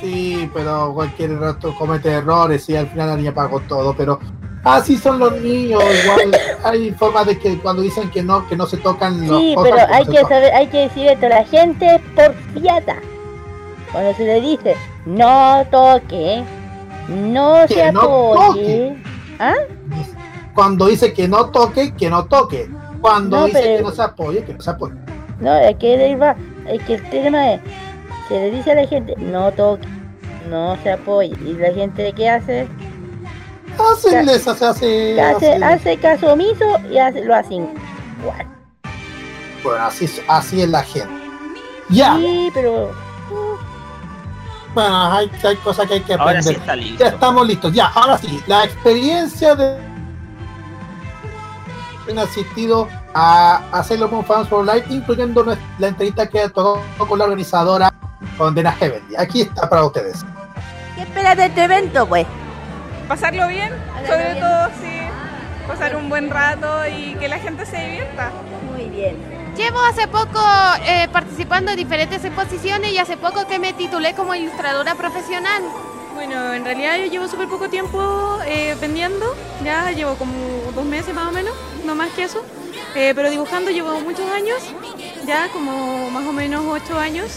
Sí, pero cualquier rato comete errores y al final la niña pagó todo, pero así son los niños, igual hay formas de que cuando dicen que no, que no se tocan los Sí, cosas, pero hay que saber, hay que decir esto, la gente es porfiada. Cuando se le dice, no toque, no Que se no apoye. ¿Ah? Cuando dice que no toque, que no toque. Cuando No, dice pero- que no se apoye, que no se apoye. No, es que va, es que el tema es, se le dice a la gente, no toque, no se apoye. Y la gente, ¿qué hace? Hacen hace, Hace, hace- hace caso omiso y hace, lo hacen igual. Bueno, así, es- así es la gente. Ya. Sí, pero Bueno, hay, hay cosas que hay que aprender. Ahora sí está listo. Ya estamos listos. Ya, ahora sí. La experiencia de han asistido a hacerlo con Fans for Life, incluyendo la entrevista que tocó con la organizadora con Dena Heavenly. Aquí está para ustedes. ¿Qué esperas de este evento, pues? Pasarlo bien, sobre todo, sí. Pasar un buen rato y que la gente se divierta. Muy bien. Llevo hace poco eh, participando en diferentes exposiciones y hace poco que me titulé como ilustradora profesional. Bueno, en realidad yo llevo súper poco tiempo eh, vendiendo, ya llevo como dos meses más o menos, no más que eso, Eh, pero dibujando llevo muchos años, ya como más o menos ocho años.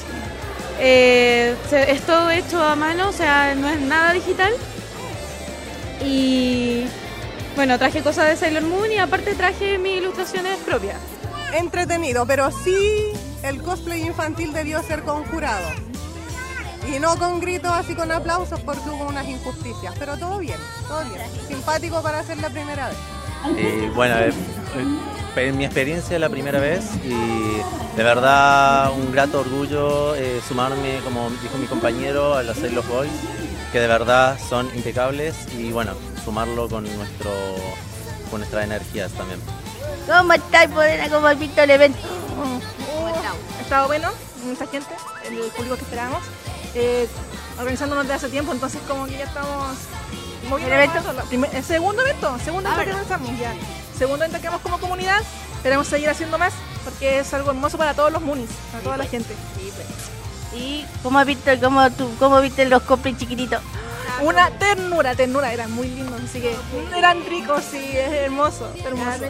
Es todo hecho a mano, o sea, no es nada digital. Y bueno, traje cosas de Sailor Moon y aparte traje mis ilustraciones propias. Entretenido, pero sí el cosplay infantil debió ser conjurado. Y no con gritos así con aplausos porque hubo unas injusticias, pero todo bien, todo bien. Simpático para ser la primera vez. Y bueno, eh, eh, mi experiencia la primera vez y de verdad un grato orgullo eh, sumarme, como dijo mi compañero, a los Sailor Boys, que de verdad son impecables y bueno, sumarlo con nuestro con nuestras energías también. ¿Cómo estáis, Podena? ¿Cómo has visto el evento? Ha estado bueno, mucha gente, el público que esperábamos. Eh, organizándonos desde hace tiempo, entonces como que ya estamos moviendo ¿El evento? más. La primer- el segundo evento, segundo Ah, evento que organizamos ya. Segundo evento que hacemos como comunidad, esperamos seguir haciendo más porque es algo hermoso para todos los munis, para toda la gente. ¿Y cómo has visto, cómo, tú, cómo viste los cosplays chiquititos? Una ternura, ternura, eran muy lindos, así que eran ricos, sí, es hermoso, hermoso.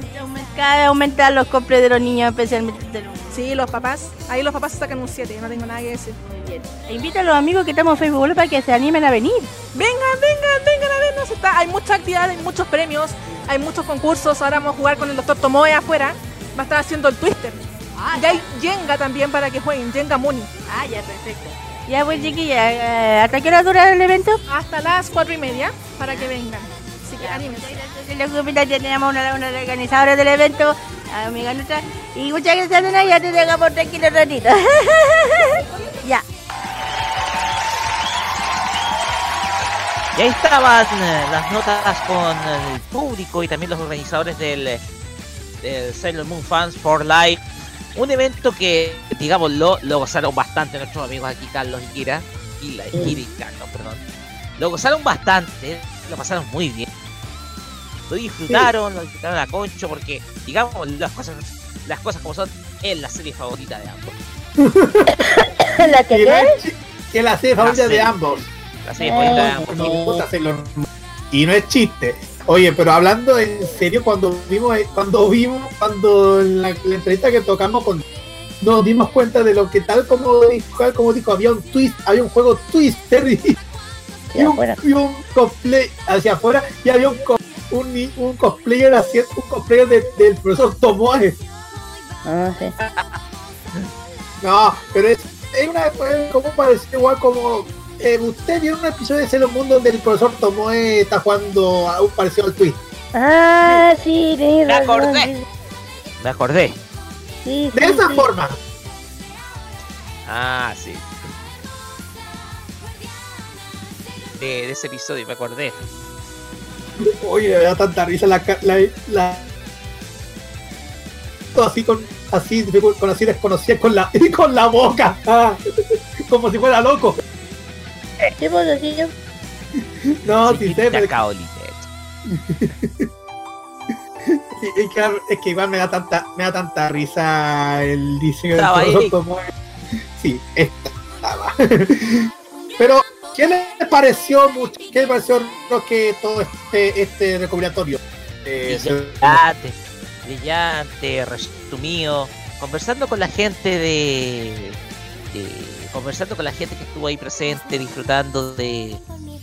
Cada vez aumentan los cosplays de los niños, especialmente de los Sí, los papás, ahí los papás sacan un 7, no tengo nada que decir. E invita a los amigos que estamos en Facebook Live para que se animen a venir. Vengan, vengan, vengan a vernos. Está, hay mucha actividad, hay muchos premios, hay muchos concursos. Ahora vamos a jugar con el doctor Tomoe afuera. Va a estar haciendo el Twister. y hay Jenga también para que jueguen, Jenga Muni. Ah, ya, perfecto. Ya pues chiquilla, eh, ¿hasta qué hora dura el evento? Hasta las cuatro y media para que vengan. Así que anímense. En la grupita tenemos una, una organizadora del evento, amiga nuestra. Y muchas gracias, Nena, ya te dejamos tranquilo un ratito. ya. Y ahí estaban eh, las notas con el público y también los organizadores del, del Sailor Moon Fans for Life. Un evento que, digámoslo, lo gozaron bastante nuestros amigos aquí, Carlos y Kira. Y la Kira y Carlos, perdón. Lo gozaron bastante, lo pasaron muy bien. Lo disfrutaron, lo disfrutaron a concho porque, digamos, las cosas, las cosas como son, es la serie favorita de ambos. ¿La que es que la serie favorita serie. de ambos. La serie favorita de ambos. No. Y no es chiste. Oye, pero hablando en serio, cuando vimos, cuando vimos, cuando en la, la entrevista que tocamos con nos dimos cuenta de lo que tal como dijo, tal como dijo, había un twist, había un juego twister y, y un, y un cosplay hacia afuera y había un, un, un cosplayer haciendo un cosplayer de- del profesor Tomoe. Ah, sí. No, pero es, es una es como parece igual como eh, usted vio un episodio de Sailor Moon donde el profesor Tomoe está jugando a un parecido al twist. Ah, sí, Me razón, acordé. sí, Me acordé. Sí, De sí, esa sí. forma. Ah, sí. De, de ese episodio, me acordé. Oye, me da tanta risa la, la, la así con así con así desconocida con la y con la boca ah, como si fuera loco ¿Qué no si. Sí, es, que, es que igual me da tanta me da tanta risa el diseño Estaba del producto sí estaba pero ¿qué les pareció mucho qué les pareció lo que todo este este recopilatorio Eh, Brillante, brillante, resumido. Conversando con la gente de, de- Conversando con la gente que estuvo ahí presente, disfrutando de,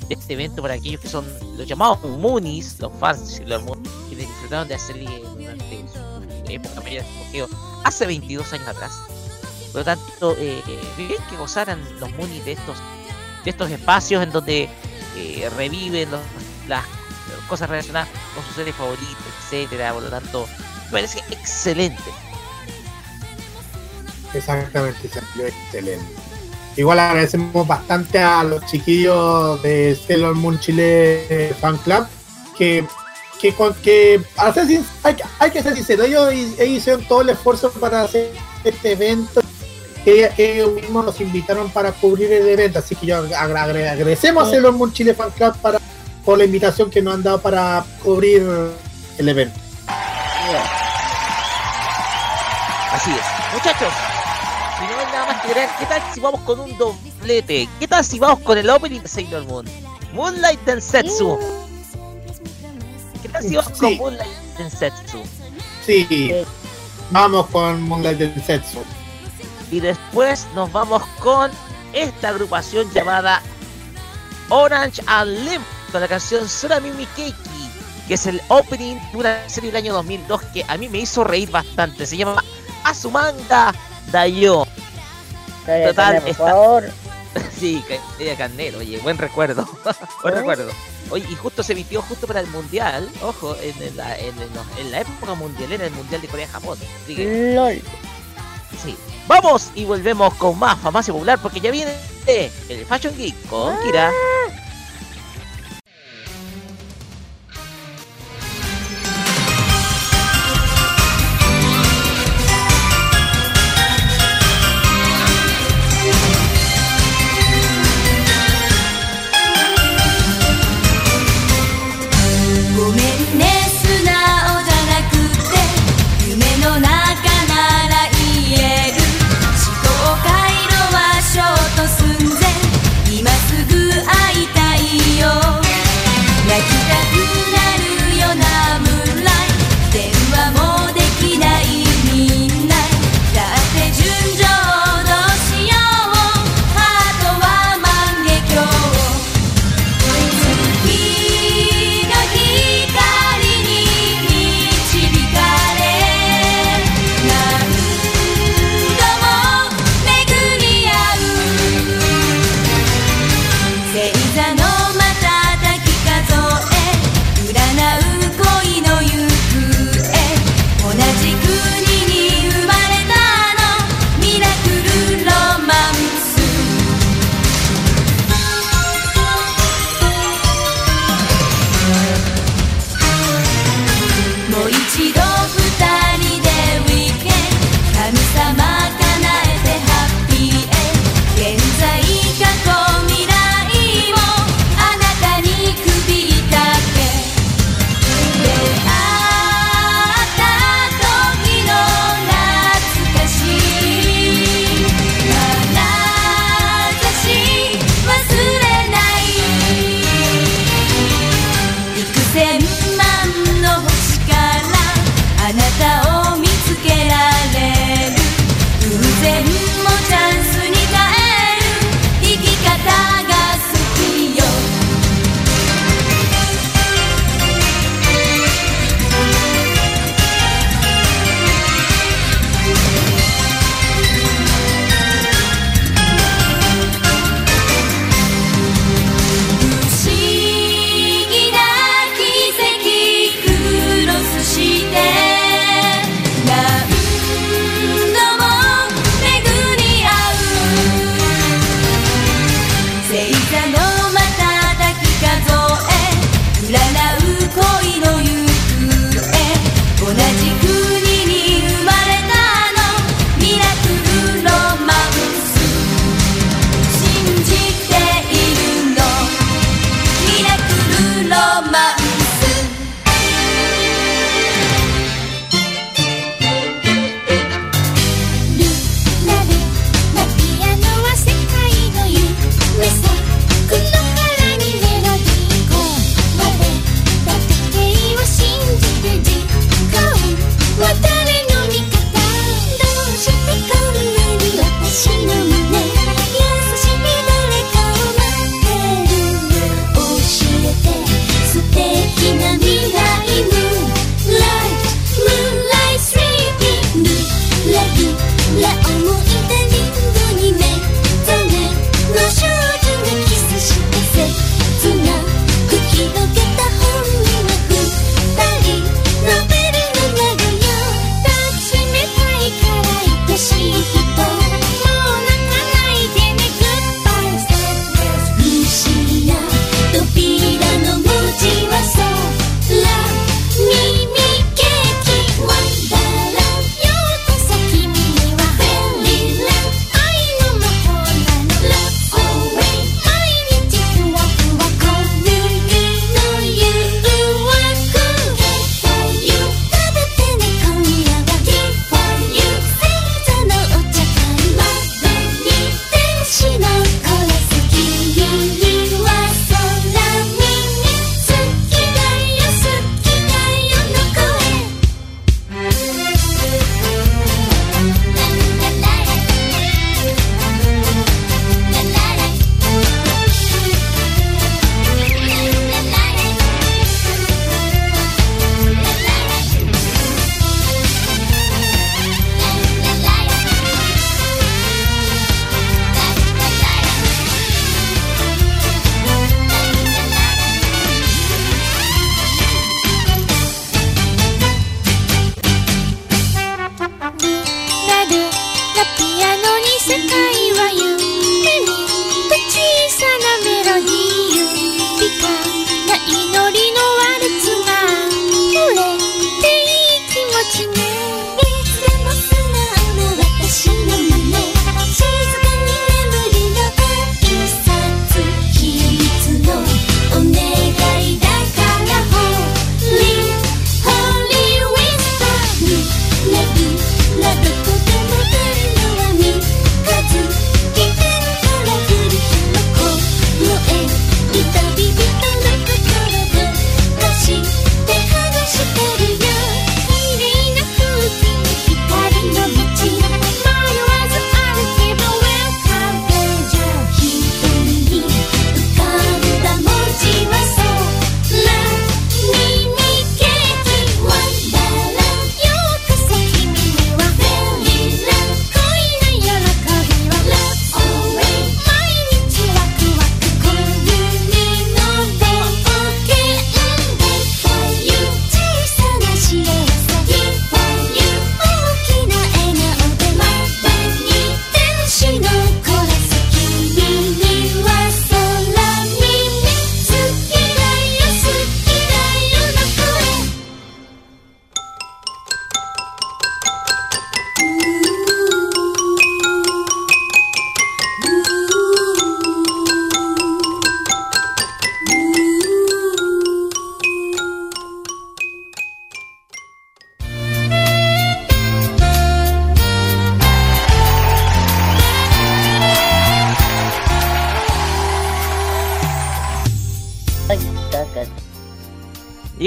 de este evento para aquellos que son los llamados Moonies, los fans de Sailor Moon, que disfrutaron de hacerle durante su época de apogeo hace 22 años atrás. Por lo tanto, eh, bien que gozaran los Moonies de estos, de estos espacios en donde eh, reviven los- las cosas relacionadas con sus series favoritas, etcétera. Por lo tanto, me parece excelente. Exactamente, salió excelente. Igual agradecemos bastante a los chiquillos de Sailor Moon Chile Fan Club que que, que a ser sin- hay, que- hay que ser sincero, ellos, hi- ellos hicieron todo el esfuerzo para hacer este evento. que Ellos mismos nos invitaron para cubrir el evento, así que yo agra- agra- agradecemos a Sailor Moon Chile Fan Club para, por la invitación que nos han dado para cubrir el evento. Así es. Muchachos, ¿qué tal si vamos con un doblete? ¿Qué tal si vamos con el opening de Sailor Moon? Moonlight Densetsu. ¿Qué tal si vamos con Moonlight Densetsu? Sí, vamos con Moonlight Densetsu. Y después nos vamos con esta agrupación llamada Orange and Limp con la canción Tsunami Keiki, que es el opening de una serie del año 2002 que a mí me hizo reír bastante. Se llama Azumanga Dayo. Total, por está- favor. Sí, ella Carnero, oye, buen recuerdo. buen ¿Eh? recuerdo. Oye, y justo se emitió justo para el mundial, ojo, en la, en, en- en la época mundialera, el mundial de Corea-Japón. LOL. sí. Vamos y volvemos con más farmacia popular porque ya viene el Fashion Geek con Kira. ご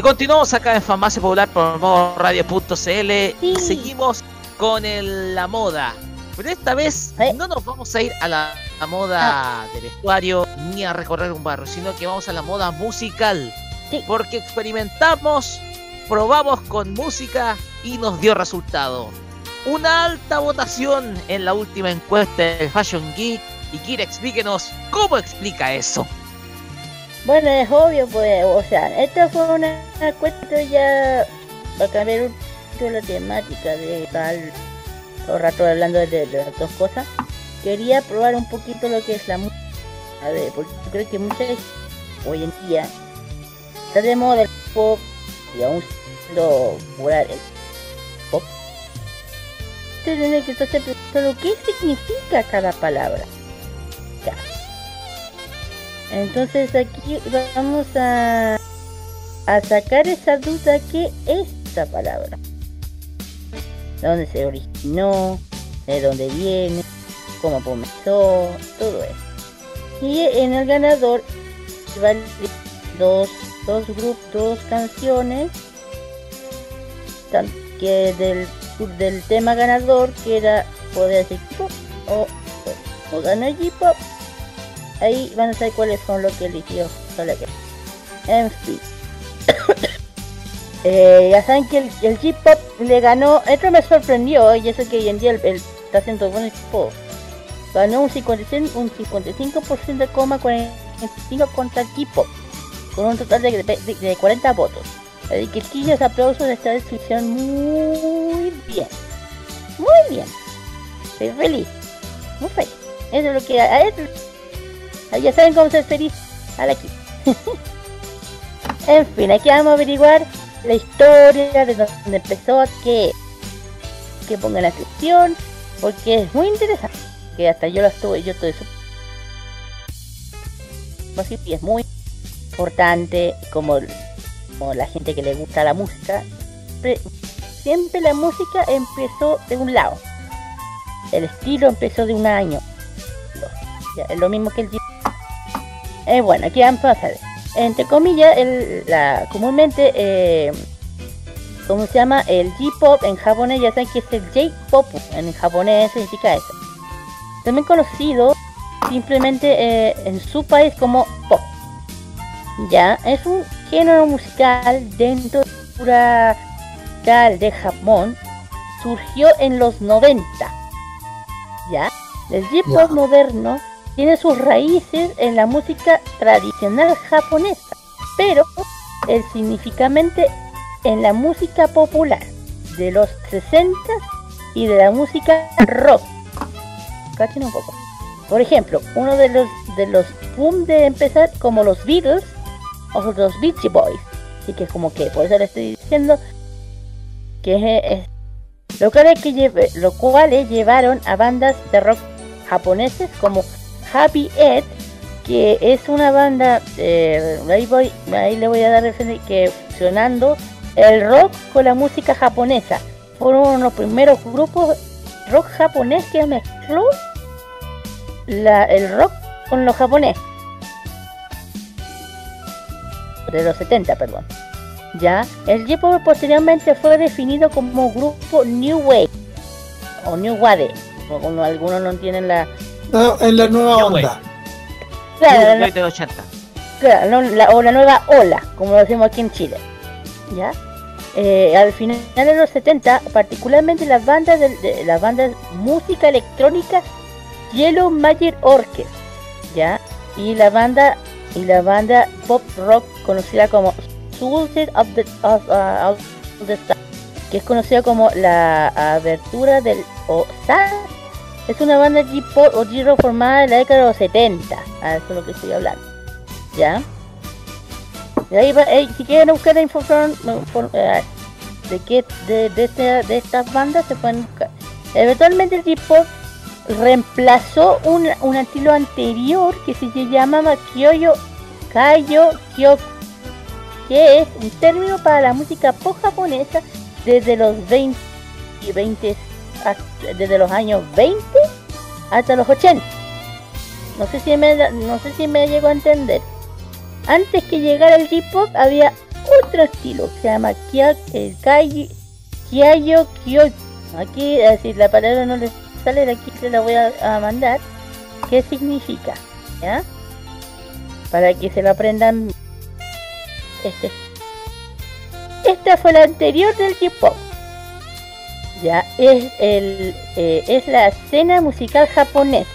continuamos acá en Farmacia Popular por radio.cl y seguimos con el- la moda. Pero esta vez no nos vamos a ir a la, moda de vestuario ni a recorrer un barrio, sino que vamos a la moda musical. Porque experimentamos, probamos con música y nos dio resultado. Una alta votación en la última encuesta de Fashion Geek. Y Kira, explíquenos cómo explica eso. Bueno, es obvio, pues, o sea, esta fue una encuesta ya para cambiar un poquito la temática de tal, todo rato hablando de, las dos cosas. Quería probar un poquito lo que es la música, a ver, porque creo que muchas hoy en día está de moda el pop y aún siendo popular el pop. Tienen que estarse preguntando qué significa cada palabra. Entonces aquí vamos a, a sacar esa duda que es esta palabra. De dónde se originó, de dónde viene, cómo comenzó, todo eso. Y en el ganador van dos, dos grupos, dos canciones que del, del tema ganador que era poder pop o, o ganó J-pop ahí van a saber cuáles son los que eligió solo que en fin. Eh, ya saben que el, el J-pop le ganó esto me sorprendió y eso que hoy en día el, está haciendo buen pop ganó un 55%, un 55% de coma 45 contra el J-pop con un total de, de- de 40 votos. Así que chillos aplausos de esta descripción muy bien. Muy bien. Estoy feliz. Muy feliz. Eso es lo que a eso- Ah, ya saben cómo ser feliz al aquí. En fin aquí vamos a averiguar la historia de dónde empezó a qué que pongan la descripción porque es muy interesante que hasta yo lo estuve yo estoy así y es muy importante como, como la gente que le gusta la música. Siempre, la música empezó de un lado. El estilo empezó de un año. Es lo mismo que el eh, bueno, aquí vamos a ver. Entre comillas, el, la, comúnmente, eh, ¿cómo se llama? El J-pop en japonés, ya saben que es el J-pop, en japonés significa eso. También conocido simplemente eh, en su país como pop. Ya, es un género musical dentro de la cultura de Japón. Surgió en los 90. Ya, el J-pop moderno tiene sus raíces en la música tradicional japonesa, pero el significamente en la música popular de los 60 y de la música rock. Cachen un poco. Por ejemplo, uno de los de los boom de empezar como los Beatles o los Beastie Boys. Así que como que por eso le estoy diciendo que es, lo cual es que lleve- lo cuales llevaron a bandas de rock japoneses como Happy Ed, que es una banda, eh, ahí, le voy a dar referencia que fusionando el rock con la música japonesa. Fueron los primeros grupos rock japonés que mezcló la, el rock con lo japonés. De los 70, perdón. Ya, el J-pop posteriormente fue definido como grupo New Wave o New Wave, como algunos no entienden la, No, en la nueva onda. Claro, la- New Wave del 80. Claro, no, la- o la nueva ola, como lo decimos aquí en Chile. ¿Ya? Eh, al final de los 70, particularmente las bandas de, de- las bandas música electrónica Yellow Magic Orchestra, ¿ya? Y la banda y la banda pop rock conocida como Soldier of the of, uh, of the Star, que es conocida como la abertura del o Star. Es una banda J-pop o J-rock formada en la década de los 70. Ah, eso es lo que estoy hablando. ¿Ya? Y ahí eh, si quieren buscar información eh, de, qué, de, de, este- de estas bandas, se pueden buscar. Eventualmente el J-pop reemplazó un, un estilo anterior que se llamaba Kyoyo Kayo Kyoku, que es un término para la música pop japonesa desde los 20 y 20 hasta- desde los años 20 hasta los 80. No sé si me no sé si me llegó a entender. Antes que llegara el J-pop había otro estilo que se llama Kai- Kyayo Kyo. Aquí, eh, si la palabra no les sale de aquí, se la voy a, a mandar. ¿Qué significa? ¿Ya? Para que se lo aprendan. Este. Esta fue la anterior del J-pop. Ya, es, el, eh, es la escena musical japonés.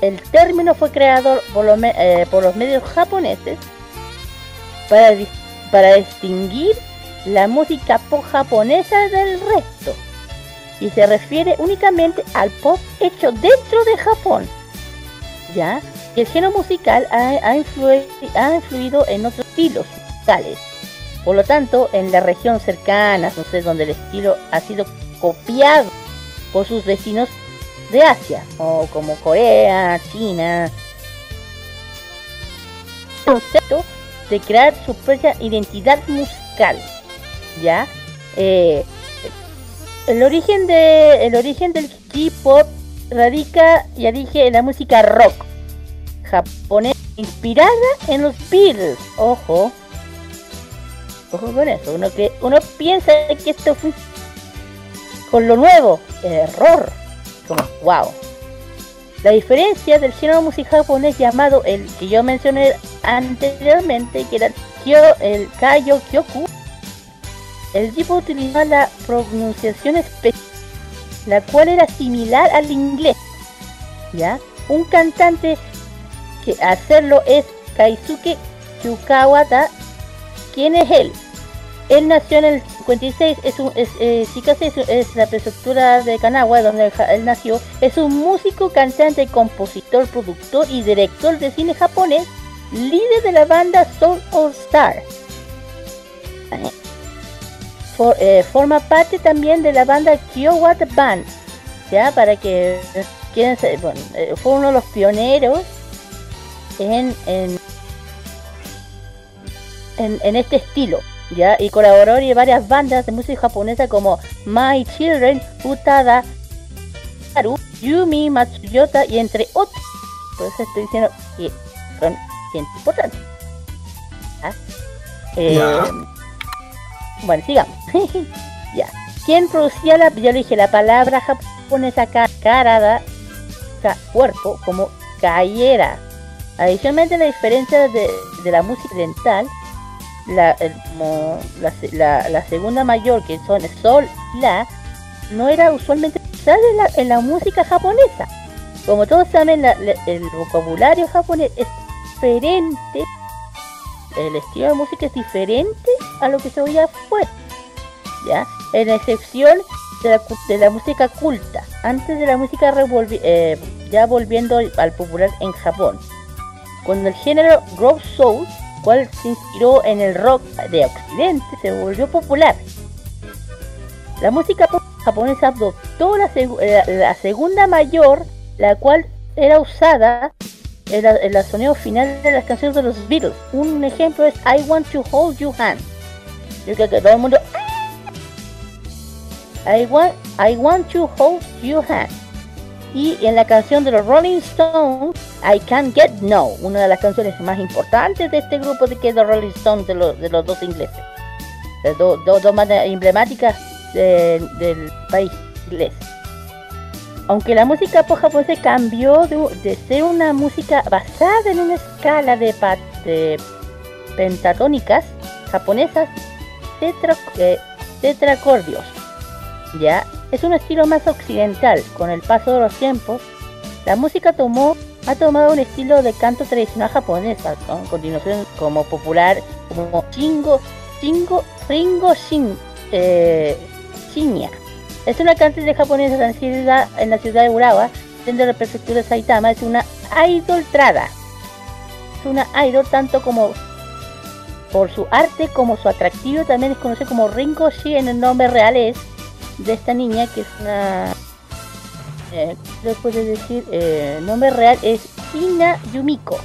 El término fue creado por, los eh, por los medios japoneses para, para distinguir la música pop japonesa del resto. Y se refiere únicamente al pop hecho dentro de Japón. ¿Ya? Y el género musical ha, ha influi- ha influido en otros estilos musicales. Por lo tanto, en la región cercana, no sé, donde el estilo ha sido copiado por sus vecinos de Asia, o como Corea, China. Concepto de crear su propia identidad musical, ¿ya? Eh, el origen de el origen del K-pop radica, ya dije, en la música rock japonesa inspirada en los Beatles. Ojo, ojo con eso. Uno que uno piensa que esto fue con lo nuevo, error. Como wow. La diferencia del género musical japonés llamado el que yo mencioné anteriormente, que era el, kyo- el Kayo Kyoku, el tipo utilizaba la pronunciación especial, la cual era similar al inglés. ¿Ya? Un cantante que hacerlo es Kaisuke Chukawata. ¿Quién es él? Él nació en el 56, es un, es, eh, es, es la prefectura de Kanagawa donde él nació. Es un músico, cantante, compositor, productor y director de cine japonés, líder de la banda Soul All Star. Eh, for- forma parte también de la banda Kyowatt Band, ya para que quieran ser- bueno, eh, fue uno de los pioneros en, en, en este estilo, ya y colaboró en varias bandas de música japonesa como My Children, Utada, Haru, Yumi, Matsuyota y entre otros. Eso estoy diciendo que son gente importante. ¿Ah? Eh. Bueno, sigamos. ya. ¿Quién producía la, yo le dije, la palabra japonesa karada, ka- cuerpo, como cayera? Adicionalmente, la diferencia de, de la música oriental, la, el- como la, la- la segunda mayor, que son sol la, no era usualmente usada en la, en la música japonesa. Como todos saben, la- el vocabulario japonés es diferente, el estilo de música es diferente a lo que se oía afuera. ¿ya? En excepción de la, de la música culta, antes de la música revolvi- eh, ya volviendo al- popular en Japón. Cuando el género rock soul, cual se inspiró en el rock de Occidente, se volvió popular. La música japonesa adoptó la, segu- eh, la- segunda mayor, la cual era usada en la, en la sonido final de las canciones de los Beatles. Un ejemplo es I Want to Hold Your Hand. Yo creo que todo el mundo I want, I want to hold your hand. Y en la canción de los Rolling Stones, I Can't Get No, una de las canciones más importantes de este grupo de que es los Rolling Stones de los, de los dos ingleses. De do- do- dos bandas emblemáticas de- del país inglés. Aunque la música pop japonesa cambió de, ser una música basada en una escala de pentatónicas japonesas tetra, eh, tetracordios ya es un estilo más occidental. Con el paso de los tiempos, la música tomó ha tomado un estilo de canto tradicional japonesa, con continuación como popular como Shingo Shingo Ringo Shin eh, Shinya. Es una cantante japonesa nacida en la ciudad de Urawa, dentro de la prefectura de Saitama. Es una idol trada. Es una idol tanto como por su arte como su atractivo. También es conocido como Ringo Shi en el nombre real es de esta niña que es una eh, ¿qué se puede decir eh, nombre real es Ina Yumiko.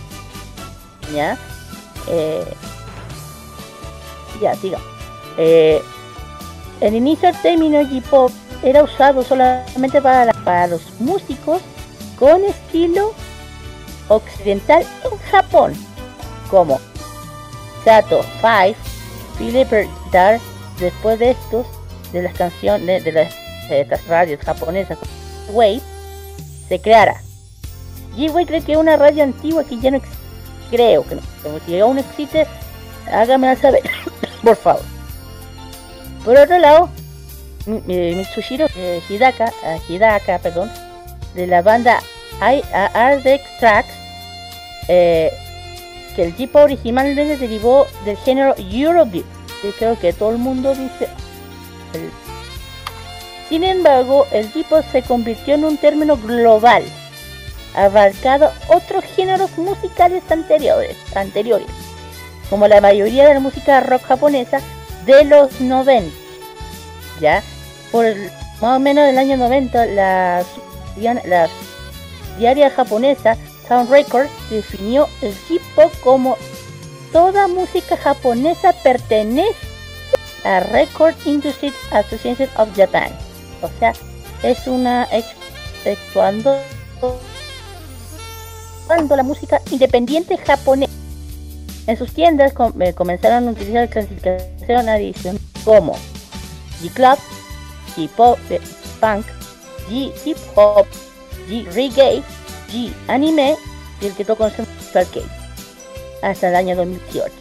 Ya eh, ya digamos eh, el inicio del término J-pop era usado solamente para, la- para los músicos con estilo occidental en Japón como Sato 5, Philip Dar, después de estos, de las canciones de las, radios japonesas, Wave, se creara. G-Wave cree que una radio antigua que ya no existe. Creo que no. Como si aún existe, hágame saber, por favor. Por otro lado, Mi- Mitsushiro eh, Hidaka, eh, Hidaka, perdón, de la banda Ardex Tracks, eh, que el tipo originalmente derivó del género Eurobeat, que creo que todo el mundo dice. Sin embargo, el tipo se convirtió en un término global, abarcado otros géneros musicales anteriores, anteriores, como la mayoría de la música rock japonesa de los 90. ¿Ya? Por más o menos del año 90, la, diaria japonesa Sound Records definió el J-pop como toda música japonesa pertenece a Record Industry Association of Japan. O sea, es una ex- exceptuando cuando la música independiente japonesa. En sus tiendas eh, comenzaron a utilizar clasificación adición como G-Club, G-Pop, eh, Punk, G-Hip Hop, G-Reggae, G-Anime y el que toca con Arcade hasta el año 2018.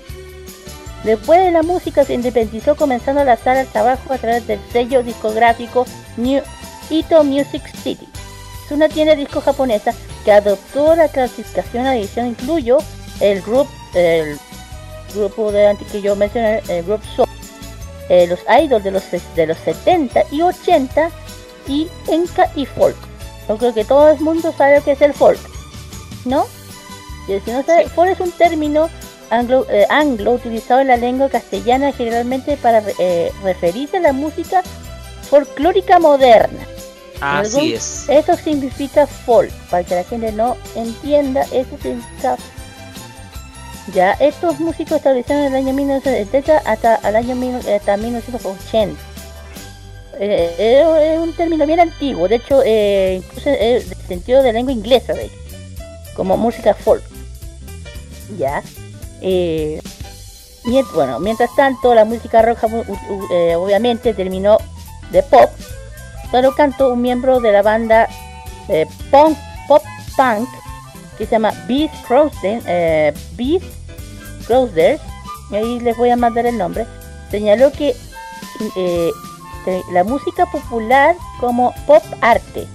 Después de la música se independizó comenzando a lanzar el trabajo a través del sello discográfico New Ito Music City. Es una tienda de discos japonesa que adoptó la clasificación adición incluyó el grupo el grupo de antes que yo mencioné, el grupo Soul, eh, los idols de los de los 70 y 80 y enka y folk. Yo creo que todo el mundo sabe lo que es el folk, ¿no? Y si no sabe, folk es un término anglo, eh, anglo utilizado en la lengua castellana generalmente para eh, referirse a la música folclórica moderna. Así Algún- es. Eso significa folk, para que la gente no entienda, eso significa ya, estos músicos establecieron en el año 1970 hasta el año hasta 1980. Eh, eh, es un término bien antiguo, de hecho, eh, incluso del sentido de lengua inglesa, de hecho, como música folk. Ya. Eh, mien- bueno, mientras tanto, la música u- eh, obviamente terminó de pop. Pero canto un miembro de la banda eh, punk, pop punk que se llama Beast Crosden, eh, Beast Crosder, y ahí les voy a mandar el nombre, señaló que eh, que la música popular como pop arte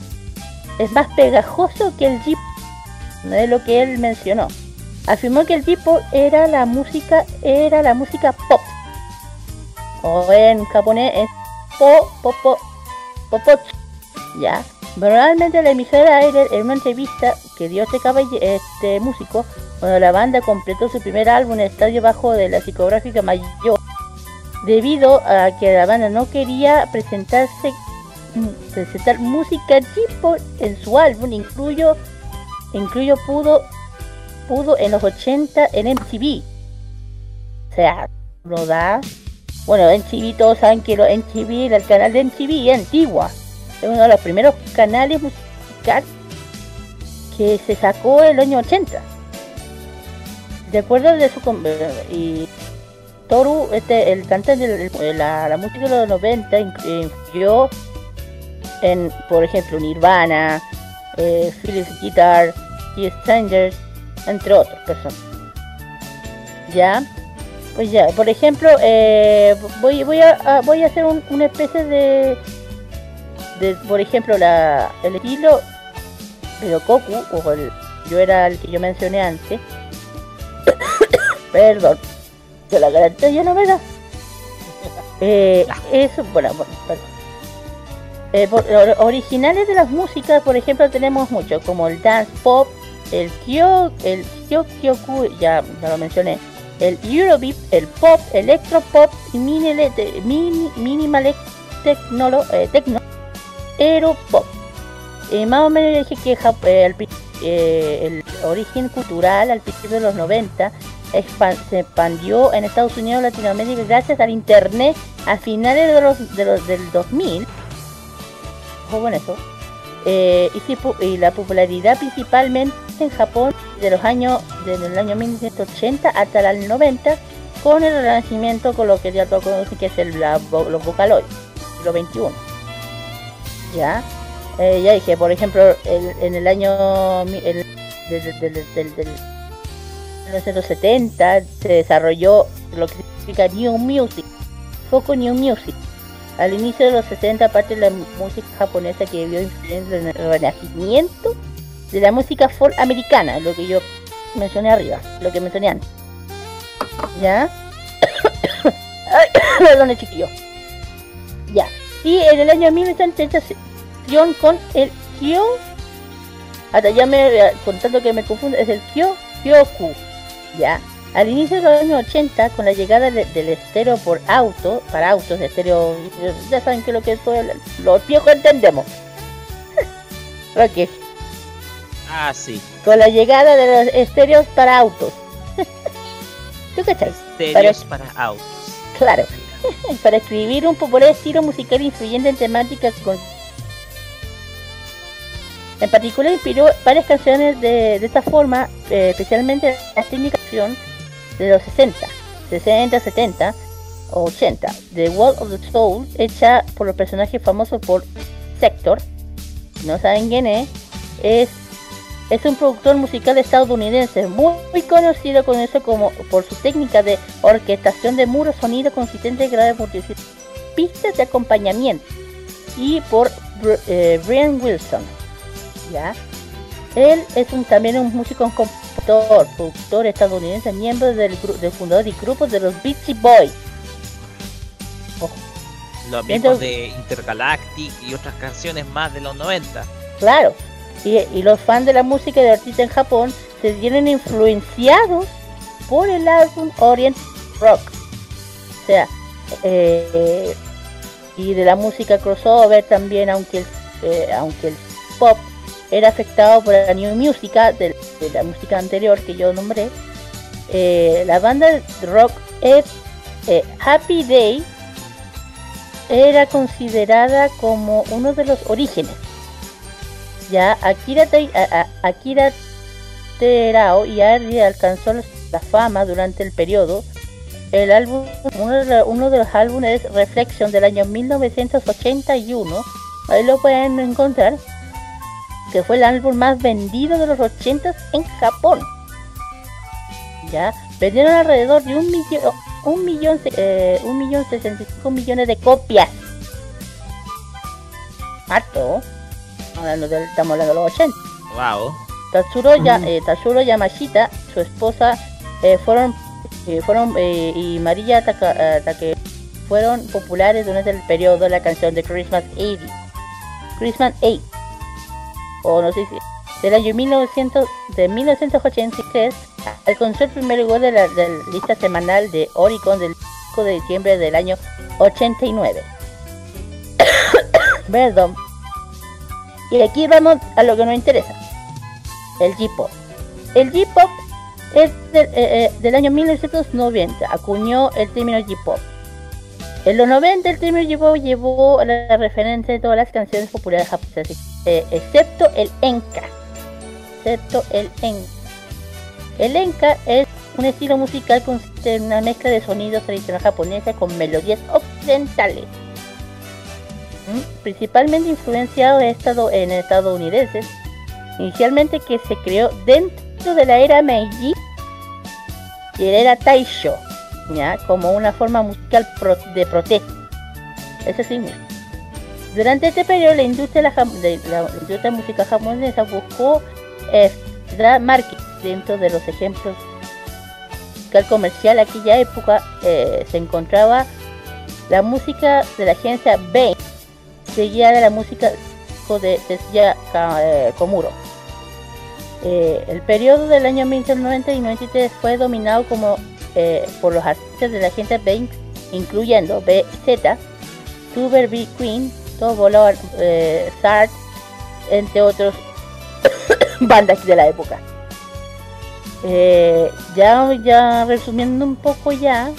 es más pegajoso que el J no es lo que él mencionó. Afirmó que el J-pop era la música era la música pop. O en japonés es po po po ya Normalmente la emisora aire en una entrevista que dio este caballe- este músico cuando la banda completó su primer álbum en estadio bajo de la psicográfica mayor debido a que la banda no quería presentarse mm, presentar música tipo en su álbum incluyo incluyo pudo pudo en los 80 en MTV o sea lo da. Bueno MTV todos saben que lo MTV el canal de MTV antigua. Es uno de los primeros canales musicales que se sacó en el año 80 de acuerdo de su con- y Toru este el cantante de la, música de los 90 inc- influyó en por ejemplo Nirvana eh, Philips Guitar y Strangers entre otras personas ya pues ya por ejemplo eh, voy voy a, voy a hacer un- una especie de de, por ejemplo, la, el estilo de Goku, o el, yo era el que yo mencioné antes, perdón, que la garantía ya no me da. Eh, eso, bueno, bueno, perdón. Eh, por- or- originales de las músicas, por ejemplo, tenemos mucho, como el dance pop, el kyo, el kyokyoku, ya, ya lo mencioné, el eurobeat, el pop, electropop y mini, mini, minimal tecnolo, eh, techno, Aeropop. Eh, más o menos dije que eh, eh, el origen cultural al principio de los 90 expan- se expandió en Estados Unidos Latinoamérica gracias al internet a finales de los, de los- del 2000. Ojo con eso. Eh, y la popularidad principalmente en Japón de los años desde el año 1980 hasta el 90 con el renacimiento con lo que ya todos conocen que es el, la- los Vocaloid, siglo XXI. ¿Ya? Eh, ya dije, por ejemplo, en el año el- del, del- del- del- del 1970 se desarrolló lo que significa New Music, Foco New Music. Al inicio de los 60 parte de la música japonesa que vio influencia en el renacimiento de la música folk americana, lo que yo mencioné arriba, lo que mencioné antes. ¿Ya? Perdón, chiquillo. Ya. Y en el año 1930 se fusión con el Kyo. Hasta ya me contando que me confundo, es el Kyo Kyoku. Ya. Al inicio de los años 80, con la llegada de- del estéreo por auto, para autos, estéreo, ya saben que lo que es todo el- los viejos entendemos. ok. Ah, sí. Con la llegada de los estéreos para autos. ¿Tú cachai? Estéreos para autos. Claro. para escribir un popular estilo musical influyente en temáticas con... En particular inspiró varias canciones de, de esta forma, eh, especialmente la técnica de los 60, 60, 70 o 80, The World of the Soul, hecha por los personajes famosos por Sector, no saben quién es, es, es un productor musical estadounidense muy, muy conocido con eso como por su técnica de orquestación de muros, sonido consistente, grave multitud, pistas de acompañamiento y por eh, Brian Wilson. ¿ya? Él es un, también un músico, un compositor, productor estadounidense, miembro del, del fundador y grupo de los Beastie Boys. Los mismos de Intergalactic y otras canciones más de los 90. Claro. Y, los fans de la música de artista en Japón se vieron influenciados por el álbum Orient Rock. O sea, eh, y de la música crossover también, aunque el, eh, aunque el pop era afectado por la new música de, la música anterior que yo nombré. eh, la banda rock es eh, Happy Day era considerada como uno de los orígenes. Ya Akira, a- Akira Terao y Ari alcanzó la fama durante el periodo. El álbum, uno de, los- uno de los álbumes es Reflection del año 1981. Ahí lo pueden encontrar. Que fue el álbum más vendido de los 80 en Japón. Ya vendieron alrededor de un millón, un millón, eh, un millón sesenta y cinco millones de copias. Harto. Hablando del- estamos hablando de los 80. Wow. Tatsuro, Ya- eh, Tatsuro Yamashita, su esposa, eh, fueron, eh, fueron eh, y María Taka- eh, Take fueron populares durante el periodo de la canción de Christmas 80. Christmas 8. O no sé si. Del año 1900, de 1983 alcanzó el primer lugar de la, de la lista semanal de Oricon del 5 de diciembre del año 89. Perdón. Y aquí vamos a lo que nos interesa. El J-Pop. El J-Pop es del, eh, eh, año 1990. Acuñó el término J-Pop. En los 90 el término J-Pop llevó a la referencia de todas las canciones populares japonesas, eh, excepto el Enka. Excepto el Enka. El Enka es un estilo musical en una mezcla de sonidos tradicionales japoneses con melodías occidentales. Principalmente influenciado en, estado, en estadounidenses, inicialmente que se creó dentro de la era Meiji y era Taisho, como una forma musical pro- de protesta. Eso significa. Durante este periodo la industria, de la, industria musical japonesa buscó eh, marketing dentro de los ejemplos musical comercial. Aquella época eh, se encontraba la música de la agencia Bain, seguida de la música de Tetsuya Ka- eh, Komuro. Eh, el periodo del año 1990 y 93 fue dominado como eh, por los artistas de la agencia Bain, incluyendo BZ, Super B Queen, Tobolo, eh, Sart, entre otros bandas de la época. Ya, ya resumiendo un poco ya,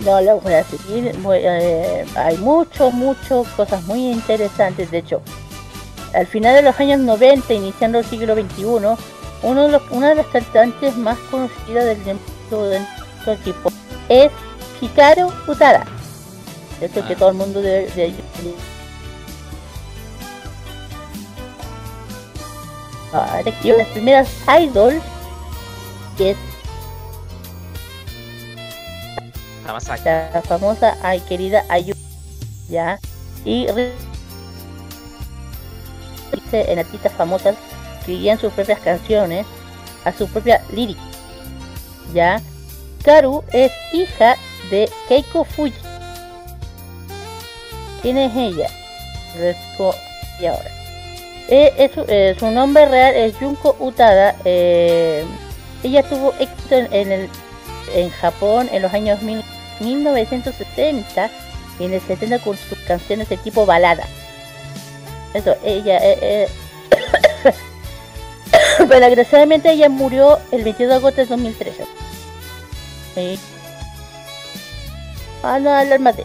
no lo voy a seguir, voy, eh, hay mucho, mucho cosas muy interesantes, de hecho, al final de los años 90, iniciando el siglo XXI, uno de los, una de las cantantes más conocidas del mundo de su equipo es Hikaru Utada. Esto que todo el mundo de, de Ahora que las primeras idols que La masacre. La famosa ay querida ayuda. ¿Ya? Y en artistas famosas escribían sus propias canciones a su propia lírica. ¿Ya? Karu es hija de Keiko Fuji. ¿Quién es ella? y ahora. E, es, eh, su nombre real es Junko Utada. Eh, ella tuvo éxito en, el, en Japón en los años 1900 1970 y en el 70 con sus canciones de tipo balada. Eso, ella... Eh, eh. Pero desgraciadamente ella murió el 22 de agosto de 2013. Sí. Ah, no, alarma de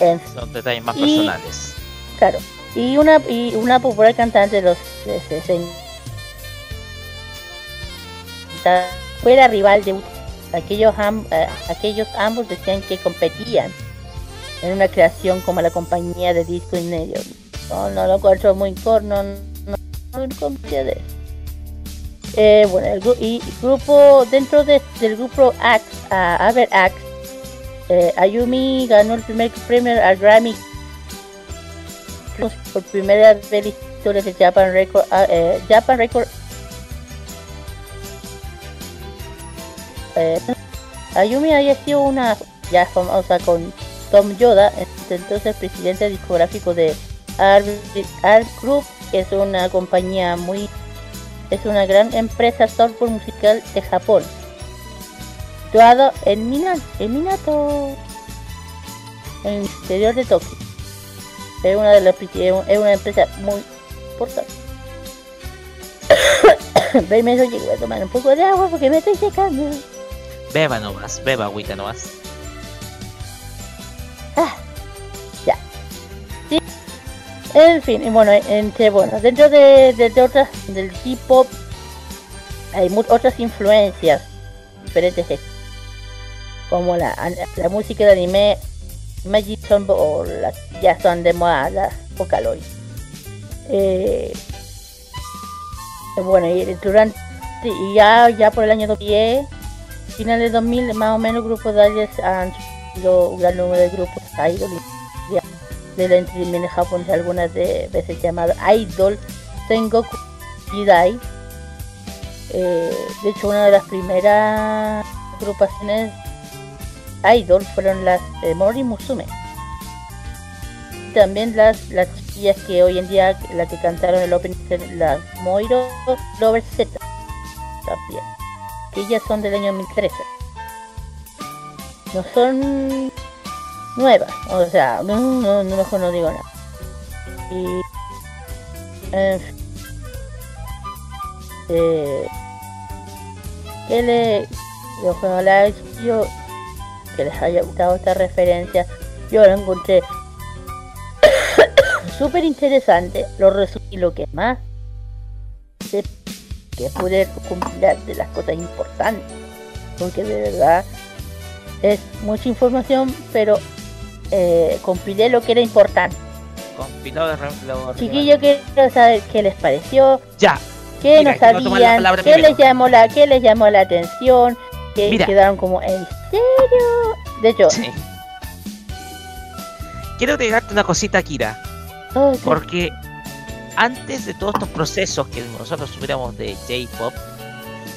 en. Son detalles más personales. Claro. Y una, y una popular cantante de los de, de, de, fuera rival de aquellos, am- eh, aquellos ambos decían que competían en una creación como la compañía de disco en medio. No, no lo encuentro muy corno, no, no, no de. Eh, bueno, el gru- y grupo, dentro de- del grupo Axe, a Aver Axe, eh, Ayumi ganó el primer premio al Grammy por primera vez en la de Japan Record, ah, eh, Japan Record eh, Ayumi había sido una ya famosa con Tom Yoda, entonces presidente discográfico de Art, Art Group, es una compañía muy, es una gran empresa software musical de Japón, situado en Minato, en Minato, en el interior de Tokio. Es una de las es una empresa muy importante. Permiso, llego a tomar un poco de agua porque me estoy secando. Beba nomás, beba agüita nomás. Ah, ya. Sí. En fin, y bueno, entre bueno, dentro de, de, otras del K-pop hay otras influencias diferentes como la, la música de anime Magic son o las ya son de moda las Vocaloid. Eh, bueno, y durante ya ya por el año 2010 finales de 2000 más o menos el grupo de Aries han sido un gran número de grupos idol de la entretenimiento japonés algunas de veces llamado idol Sengoku Jidai. Eh, de hecho una de las primeras agrupaciones idol fueron las eh, Mori Musume. También las las chiquillas que hoy en día las que cantaron el opening las Moiro Lover Z. También ellas son del año 2013 no son nuevas o sea no no, no mejor no digo nada. Y fin, eh, que le ojalá yo que les haya gustado esta referencia yo la encontré súper interesante lo resumí lo que más que pude compilar de las cosas importantes porque de verdad es mucha información pero eh, compilé lo que era importante Compilado de re- chiquillo quiero saber qué les pareció Ya. qué Mira, no sabían qué primero. les llamó la qué les llamó la atención que Mira. quedaron como en serio de hecho Quiero agregarte una cosita, Kira. oh, sí. Porque antes de todos estos procesos que nosotros tuviéramos de J-pop,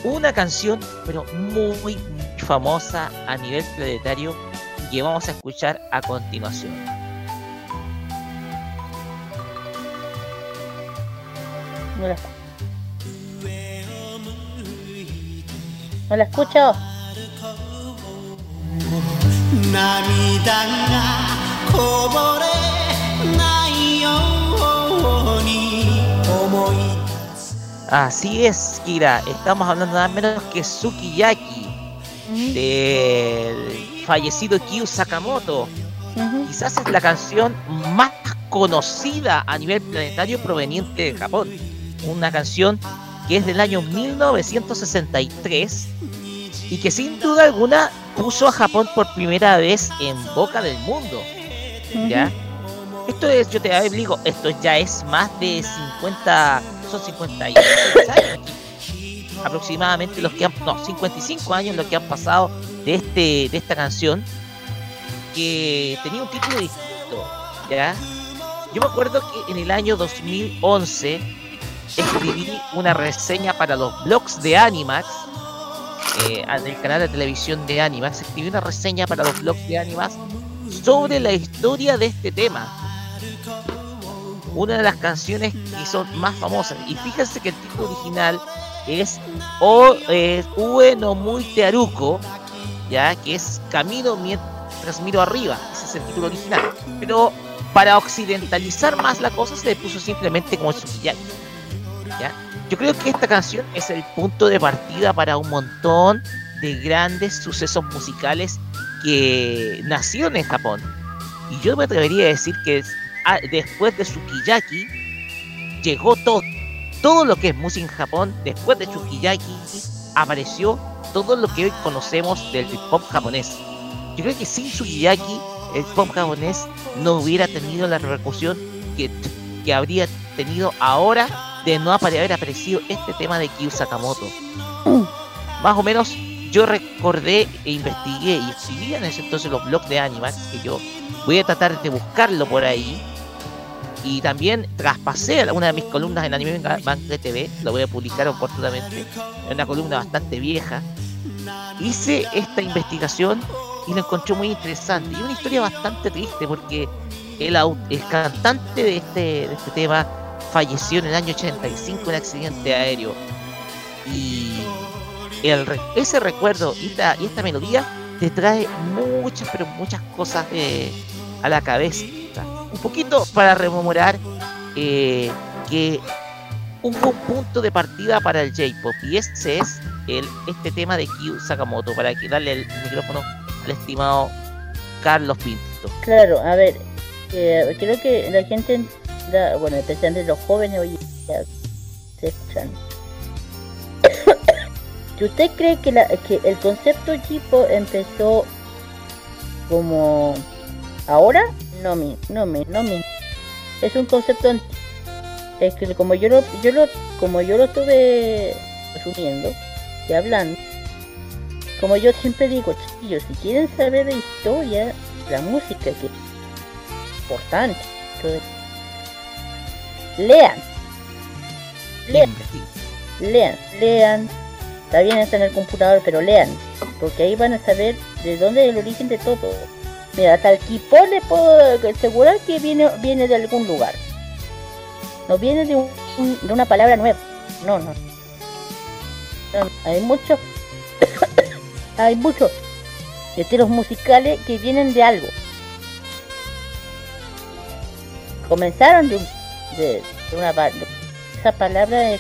hubo una canción, pero muy, muy famosa a nivel planetario, que vamos a escuchar a continuación. no la, no la escucho Así es, Kira. Estamos hablando nada menos que Sukiyaki, del fallecido Kyu Sakamoto. Quizás es la canción más conocida a nivel planetario proveniente de Japón. Una canción que es del año 1963 y que sin duda alguna puso a Japón por primera vez en boca del mundo. ¿Ya? Esto es, yo te digo, esto ya es más de 50, son 56 años aproximadamente los que han, no, 55 años los que han pasado de este de esta canción que tenía un título distinto, ¿ya? Yo me acuerdo que en el año 2011 escribí una reseña para los blogs de Animax, eh, en el canal de televisión de Animax, escribí una reseña para los blogs de Animax sobre la historia de este tema. Una de las canciones que son más famosas. Y fíjense que el título original es O eh, Ue no Muy Tearuko, ya que es Camino mientras miro arriba. Ese es el título original. Pero para occidentalizar más la cosa se le puso simplemente como Tsukiyaki. ¿ya? Yo creo que esta canción es el punto de partida para un montón de grandes sucesos musicales que nacieron en Japón. Y yo me atrevería a decir que después de Sukiyaki llegó todo. Todo lo que es música en Japón, después de Sukiyaki, apareció todo lo que hoy conocemos del hip hop japonés. Yo creo que sin Sukiyaki, el pop japonés no hubiera tenido la repercusión que, que habría tenido ahora de no haber aparecido este tema de Kyu Sakamoto. Más o menos yo recordé e investigué y escribí en ese entonces los blogs de Animax, que yo voy a tratar de buscarlo por ahí. Y también traspasé una de mis columnas en Anime Bank TV, lo voy a publicar oportunamente, es una columna bastante vieja. Hice esta investigación y lo encontré muy interesante. Y una historia bastante triste porque el, el cantante de este, de este tema falleció en el año 85 en un accidente aéreo. Y ese recuerdo y esta, y esta melodía te trae muchas, pero muchas cosas eh, a la cabeza. Un poquito para rememorar eh, que un buen punto de partida para el J-Pop y ese es el, este tema de Kyu Sakamoto para que darle el micrófono al estimado Carlos Pinto. Claro, a ver, eh, creo que la gente, bueno, especialmente los jóvenes hoy día se escuchan. Usted cree que, la, que el concepto Jipo empezó como ahora, no me, no me, no me. Es un concepto es que como yo lo, yo lo, como yo lo estuve resumiendo y hablando, como yo siempre digo, chiquillos, si quieren saber de historia, la música que es importante, lean, lean, lean, lean, está bien está en el computador, pero lean, porque ahí van a saber de dónde es el origen de todo. Mira, hasta el kipó le puedo asegurar que viene, viene de algún lugar. No viene de, un- un- de una palabra nueva. No, no. No, hay muchos, hay muchos estilos musicales que vienen de algo. Comenzaron de, un- de, de una de esa palabra de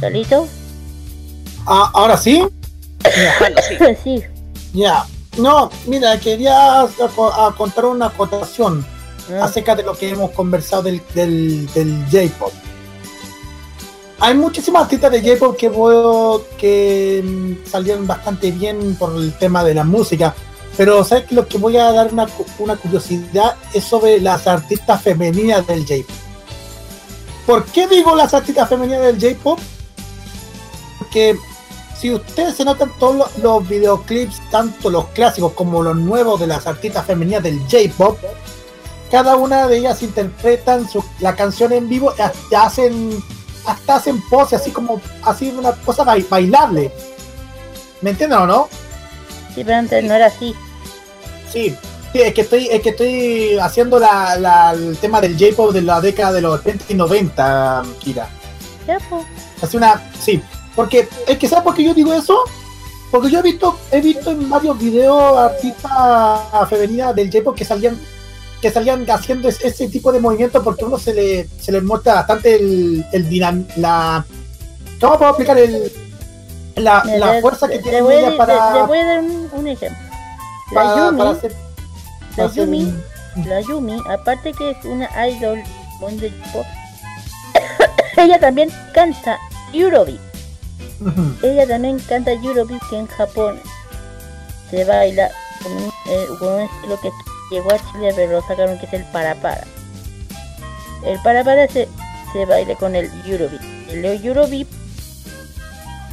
solito. Ah, ahora sí. sí. Ya. No, mira, quería a contar una acotación acerca de lo que hemos conversado del, del, del J-pop. Hay muchísimas artistas de J-pop que veo que mm, salieron bastante bien por el tema de la música. Pero sabes que lo que voy a dar una, una curiosidad es sobre las artistas femeninas del J-pop. ¿Por qué digo las artistas femeninas del J-pop? Porque si ustedes se notan todos los, los videoclips, tanto los clásicos como los nuevos de las artistas femeninas del J-pop, cada una de ellas interpretan su- la canción en vivo y hasta hacen hasta hacen pose así como así una cosa bai- bailable. ¿Me entienden o no? Sí, pero antes no era así. Sí, sí, es que estoy, es que estoy haciendo la, la- el tema del J-pop de la década de los 80 y 90, Kira. Pues. Hace una. Sí, porque es que ¿sabes por qué yo digo eso? Porque yo he visto, he visto en varios videos artistas femeninas del J-pop que salían que salían haciendo es- ese tipo de movimientos porque a uno se le, se le muestra bastante el, el dinam, la ¿cómo puedo explicar el la, la fuerza que le tiene ella para, le voy a dar un, un ejemplo. La para, Yumi, para hacer la para Yumi, un- la Yumi, aparte que es una idol pop, ella también canta Eurobeat. Ella también canta Eurobeat que en Japón se baila con un, eh, con un estilo que llegó a Chile pero lo sacaron que es el para para. El para para se, se baila con el Eurobeat. El Eurobeat,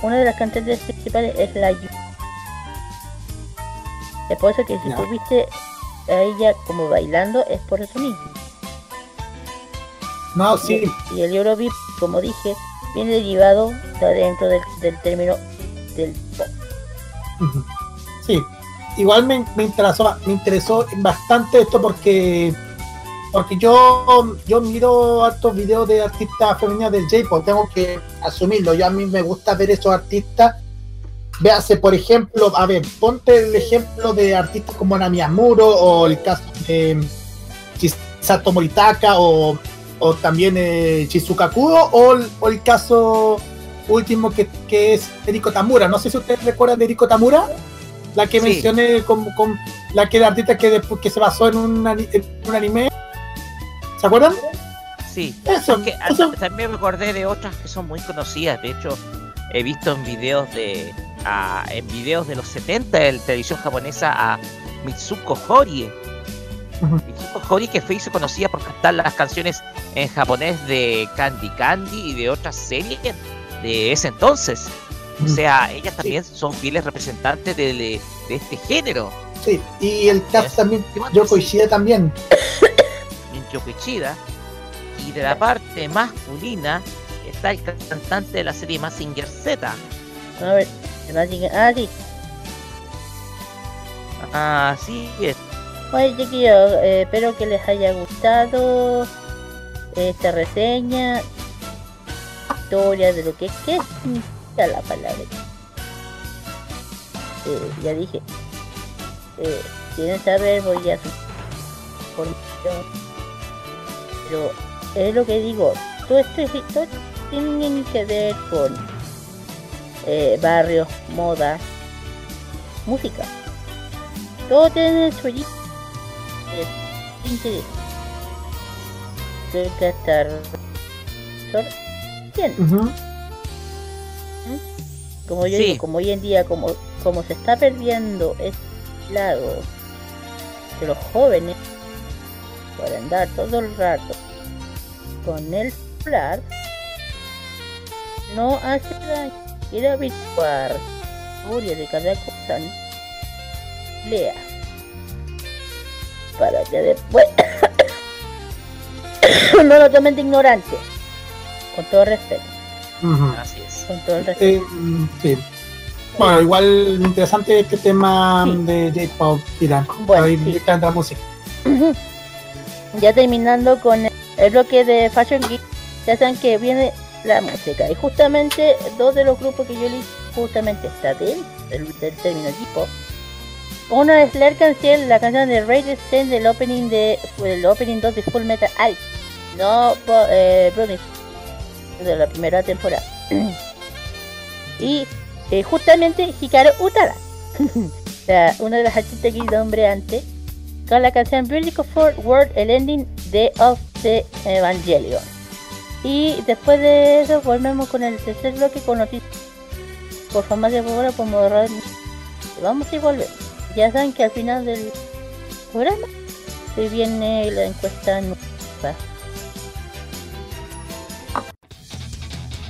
una de las cantantes principales es la Yu. Es por eso que si Ya. tú viste a ella como bailando es por eso mismo. No, sí. Y el Eurobeat, como dije, viene derivado de dentro del, término del pop. Sí, igual me, me interesó, me interesó bastante esto porque porque yo yo miro hartos videos de artistas femeninas del J-pop, tengo que asumirlo. Yo a mí me gusta ver esos artistas. Véase, por ejemplo, a ver, ponte el ejemplo de artistas como Nami Amuro o el caso de Chisato Moritaka o, o también eh, Shizuka Kudo o, el- o el caso último que, que es Eriko Tamura. No sé si ustedes recuerdan de Eriko Tamura, la que Sí. mencioné con, con la que era artista que después que se basó en un, en un anime. ¿Se acuerdan? Sí, Eso, también me acordé de otras que son muy conocidas. De hecho, he visto en videos de ah, en videos de los 70 de la televisión japonesa a Mitsuko Horie. Mitsuko Horie que fue y se conocía por cantar las canciones en japonés de Candy Candy y de otras series de ese entonces. O sea, ellas también son fieles representantes de, de- de este género. Sí, y el caso también, Yoko Ishida también. Yoko Ichida. Y de la parte masculina está el cantante de la serie Mazinger Z. A ver, Mazinger- ah, sí. Así es. Bueno, chiquillos, eh, espero que les haya gustado esta reseña, historia de lo que qué significa la palabra. Eh, ya dije, eh, quieren saber, voy a su. Pero es lo que digo, todo esto, es- todo esto tiene que ver con eh, barrios, moda, música. Todo tiene su eh, interés. Creo que hasta sor- bien. Ujú. Como yo Sí. digo, como hoy en día, como, como se está perdiendo este lado de los jóvenes por andar todo el rato con el celular, no hace daño. Quiere averiguar la historia de cada cosa, lea. Para que después no lo tomen de ignorante. Con todo respeto. Así es. Con todo el respeto. Eh, mm, sí. Bueno, igual interesante este tema de J-Pop, Kira. Bueno, Ahí sí. la música. ya terminando con el, bloque de Fashion Geek, ya saben que viene la música. Y justamente dos de los grupos que yo leí justamente está dentro del, del término J-pop. Uno es Lair Cancel, la canción de Raid Stand del opening de del opening 2 de Full Metal Alchemist. No eh, Brotherhood, de la primera temporada. y eh, justamente Hikaru Utada, una de las artistas que nombré antes, con la canción Beautiful World, el ending de Of the Evangelion. Y después de eso volvemos con el tercer bloque con noticias. Por favor, más de por moderar. Vamos y volvemos. Ya saben que al final del programa se viene la encuesta nueva.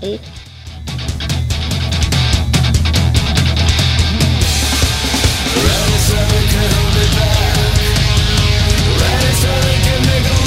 Y Let's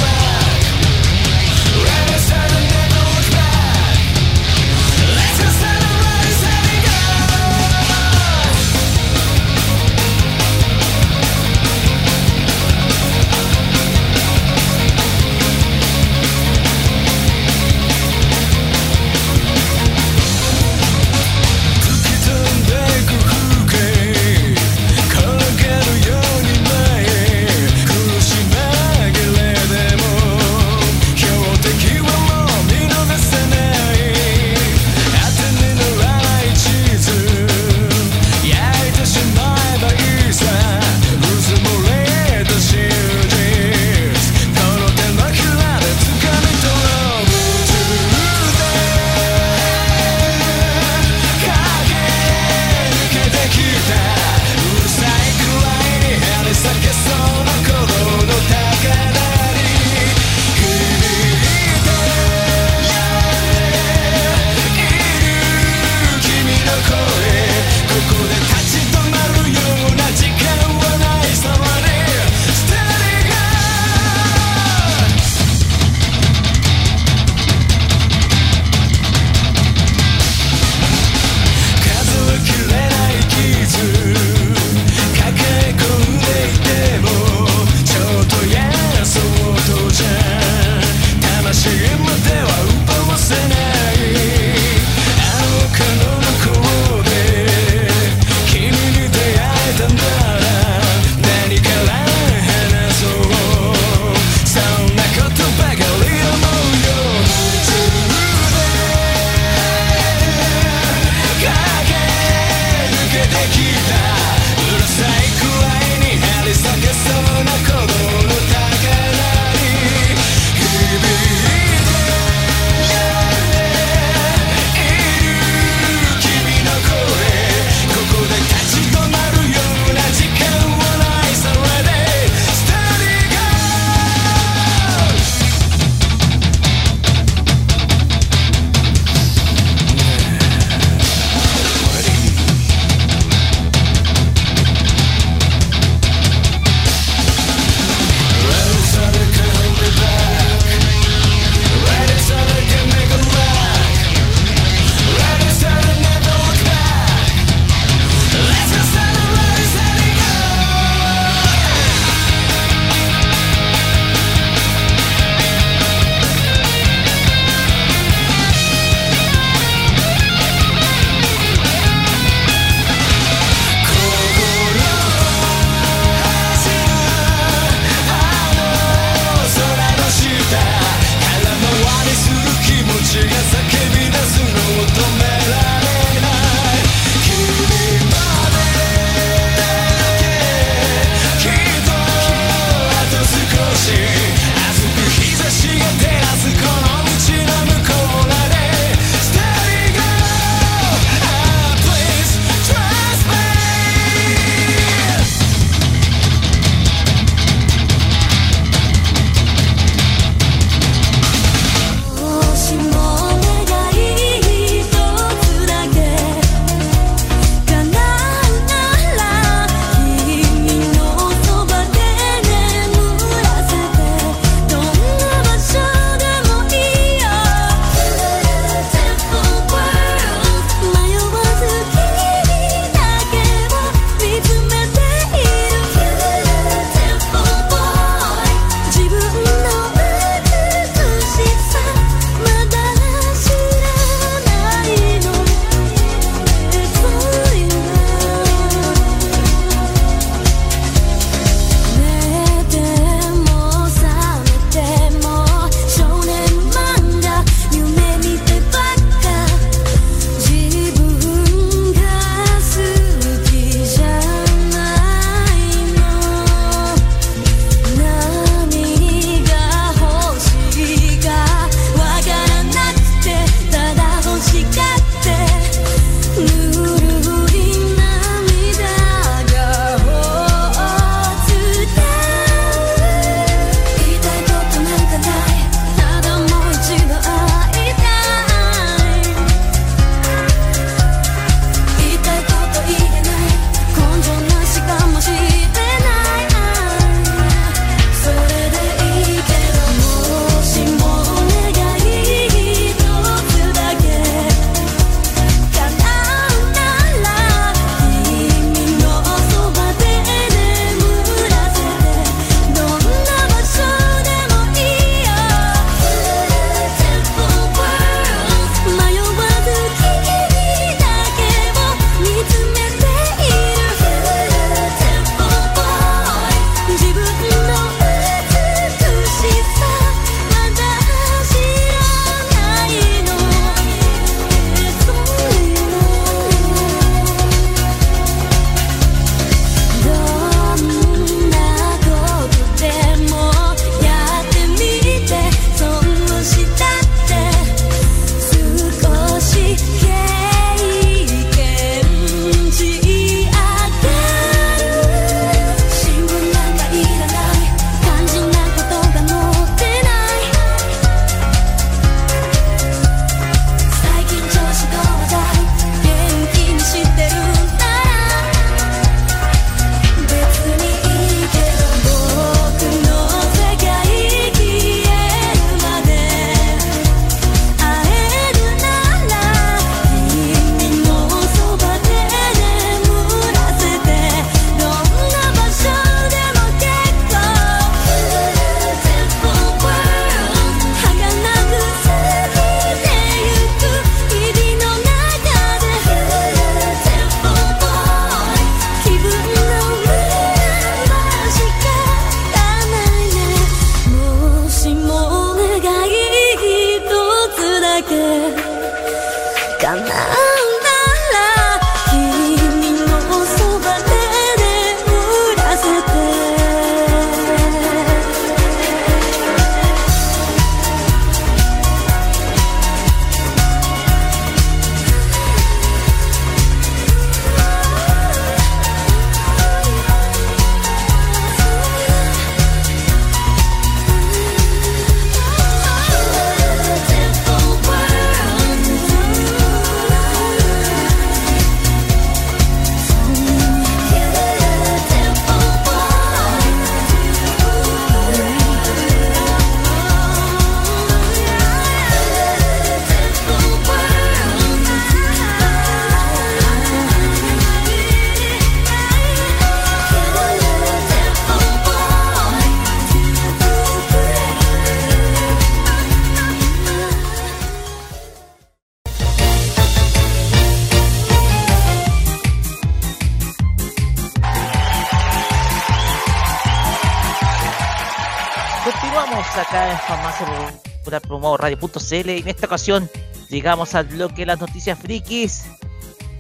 Y en esta ocasión llegamos al bloque de las noticias frikis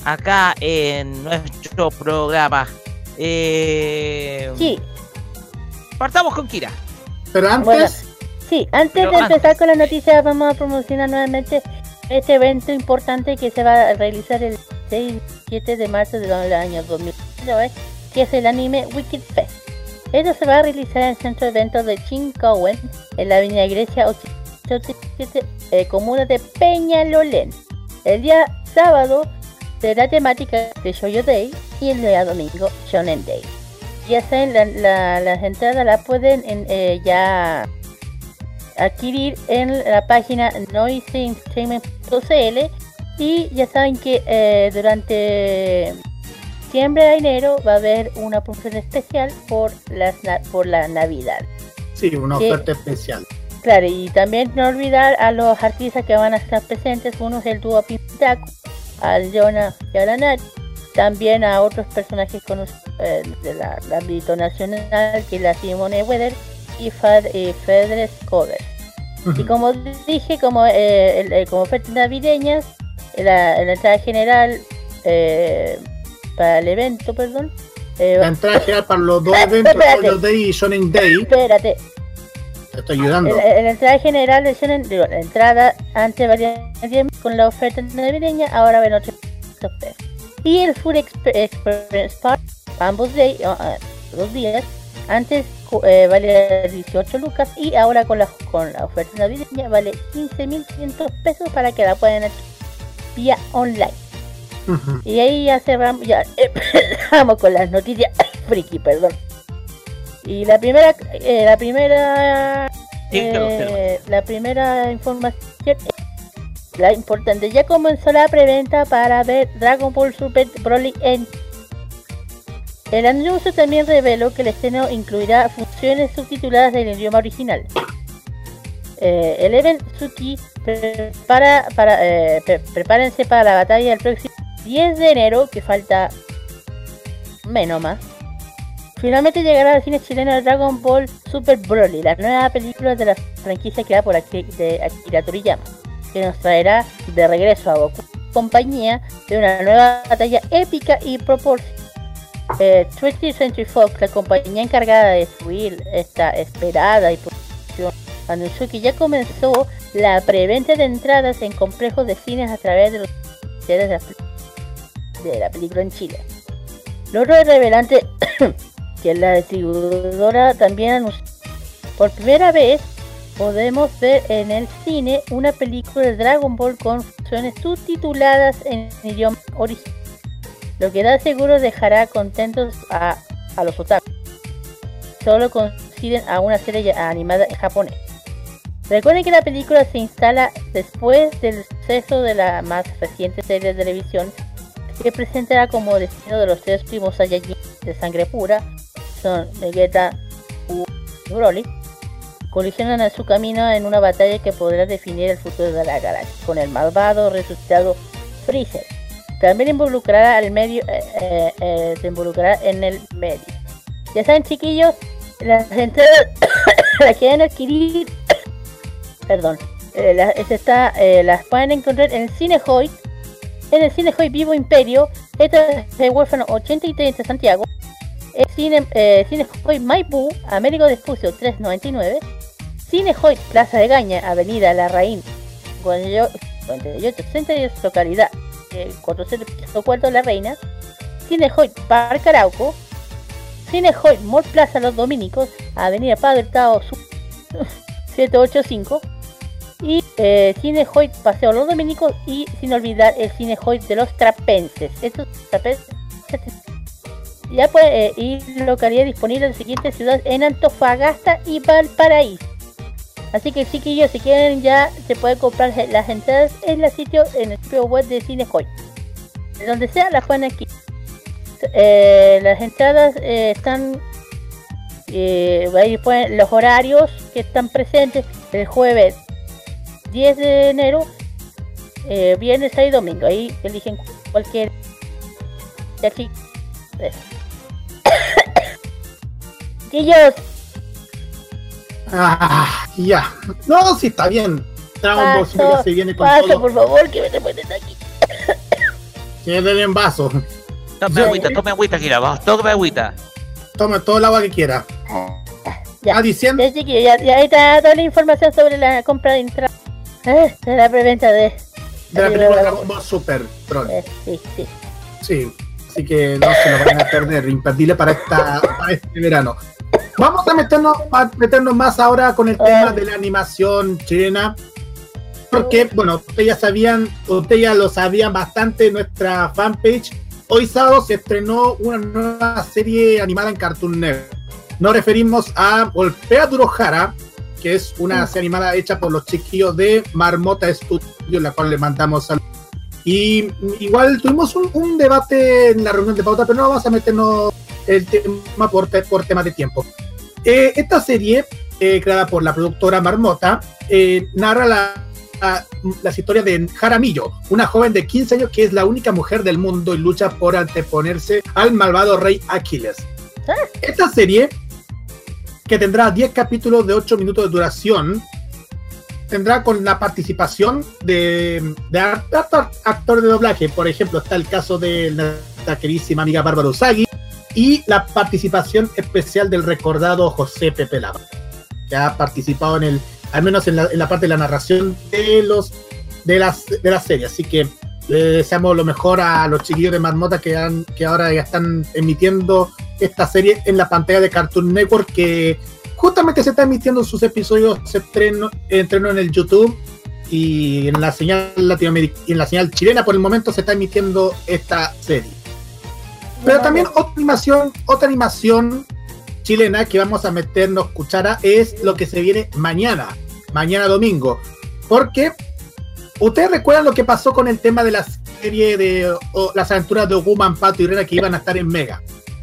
acá en nuestro programa. Eh, Sí. Partamos con Kira. Pero antes, Bueno, sí, antes Pero de empezar antes. con las noticias, vamos a promocionar nuevamente este evento importante que se va a realizar el 6 y 7 de marzo del año 2019, que es el anime Wicked Fest. Esto se va a realizar en el centro de eventos de Chincowen, en la avenida Grecia 87, eh, comuna de Peñalolén. El día sábado será temática de Shoujo Day y el día domingo Shonen Day. Ya saben, la- la- las entradas las pueden en, eh, ya adquirir en la página noiseentertainment.cl y ya saben que eh, durante diciembre a enero va a haber una promoción especial por las por la Navidad. sí, una que- oferta especial. Claro, y también no olvidar a los artistas que van a estar presentes. Uno es el dúo Pintaco, al Jonah y a la Nat. También a otros personajes conocidos eh, de la- del ámbito nacional, que es la Simone Weather y Fad, eh, Fedres Cover. Y como dije, como, eh, el- eh, como ofertas navideñas, la, la entrada general eh, para el evento, perdón. eh, La entrada general para los dos eventos, Espérate. Shoujo Day y Shonen Day, Espérate, te estoy ayudando. En, la entrada general de Shonen, digo, la entrada antes valía 10 con la oferta navideña, ahora ven 8 pesos. Y el Food Exper- Experience Park, ambos day, oh, ah, dos días, antes eh, valía 18 lucas y ahora con la, con la oferta navideña vale 15.500 pesos para que la puedan adquirir vía online. Y ahí ya cerramos, ya empezamos con las noticias friki, perdón. Y la primera, eh, la primera, eh, la primera información, es la importante, ya comenzó la preventa para ver Dragon Ball Super Broly en. El anuncio también reveló que el estreno incluirá funciones subtituladas del idioma original. Eh, el event Suki prepara para eh, pre- prepárense para la batalla del próximo 10 de enero, que falta menos más. Finalmente llegará al cine chileno Dragon Ball Super Broly, la nueva película de la franquicia creada por Aki- de Akira Toriyama, que nos traerá de regreso a Goku compañía de una nueva batalla épica y proporcionada. Eh, 20th Century Fox, la compañía encargada de subir esta esperada y producción, anunció que ya comenzó la preventa de entradas en complejos de cines a través de los de la, de la película en Chile. Lo es revelante que la distribuidora también anunció por primera vez podemos ver en el cine una película de Dragon Ball con funciones subtituladas en idioma original, lo que da seguro dejará contentos a, a los otaku. Solo consiguen a una serie animada en japonés. Recuerden que la película se instala después del suceso de la más reciente serie de televisión que presentará como destino de los tres primos Saiyajin de sangre pura, son Vegeta, y Broly, colisionan a su camino en una batalla que podrá definir el futuro de la galaxia, con el malvado resucitado Freezer. También involucrará al medio, eh, eh, eh, se involucrará en el medio. Ya saben chiquillos, las entradas las quieren adquirir, perdón, eh, está, las pueden encontrar en el Cine Hoy, en el Cine Hoy Vivo Imperio, esto es el Huérfano 83 de Santiago, Eh, Cine Hoy Maipú, Américo Vespucio 399, Cine Hoy Plaza de Gaña, Avenida Larraín, 4862, localidad eh, 404 La Reina, Cine Hoy Parque Arauco, Cine Hoy Mall Plaza Los Dominicos, Avenida Padre Sur 785, y eh, Cine Hoy Paseo Los Dominicos, y sin olvidar el Cine Hoy de los Trapenses. Estos trapenses ya puede eh, ir localidad disponible en las siguientes ciudades en Antofagasta y Valparaíso. Así que chiquillos, si quieren ya se pueden comprar las entradas en el sitio, en el sitio web de Cinejoy. De donde sea las pueden aquí. Eh, las entradas eh, están ahí pueden, los horarios que están presentes el jueves 10 de enero, viernes y domingo. Ahí eligen cualquier. Eh. Chiquillos, Ah, ya. No, sí, está bien. Dragon Ball Super ya se viene con paso, todo. por favor, que me te pones aquí. En vaso. Tome agüita, tome agüita, Kira, vamos, tome agüita. Tome todo el agua que quiera. Ya, Ah, diciendo. ya, está toda la información sobre la compra de entrada. Eh, de la preventa de. De la película Dragon Ball Super, Troll. Eh, sí, sí. Sí, así que no se lo vayan a perder, imperdible para, esta, para este verano. Vamos a meternos, a meternos más ahora con el tema de la animación chilena. Porque, bueno, ustedes ya sabían, ustedes ya lo sabían bastante en nuestra fanpage. Hoy sábado se estrenó una nueva serie animada en Cartoon Network. Nos referimos a Golpea Durojara, que es una serie animada hecha por los chiquillos de Marmota Studio, la cual le mandamos saludos. Y igual tuvimos un, un debate en la reunión de pauta, pero no vamos a meternos el tema por, por temas de tiempo. Eh, esta serie, eh, creada por la productora Marmota, eh, narra la, la- las historias de Jaramillo, una joven de 15 años que es la única mujer del mundo y lucha por anteponerse al malvado rey Aquiles. Esta serie, que tendrá 10 capítulos de 8 minutos de duración, tendrá con la participación de, actores de doblaje. Por ejemplo, está el caso de nuestra queridísima amiga Bárbara Usagi y la participación especial del recordado José Pepe Lava, que ha participado en el, al menos en la, en la parte de la narración de los de las de la serie. Así que le deseamos lo mejor a los chiquillos de Marmota que, han, que ahora ya están emitiendo esta serie en la pantalla de Cartoon Network que justamente se está emitiendo sus episodios se estreno, estreno en el YouTube y en la señal latinoamericana en la señal chilena por el momento se está emitiendo esta serie. Pero también otra animación, otra animación chilena que vamos a meternos cuchara es lo que se viene mañana, mañana domingo. Porque ustedes recuerdan lo que pasó con el tema de la serie de o, las aventuras de Oguman, Pato y Rena que iban a estar en Mega.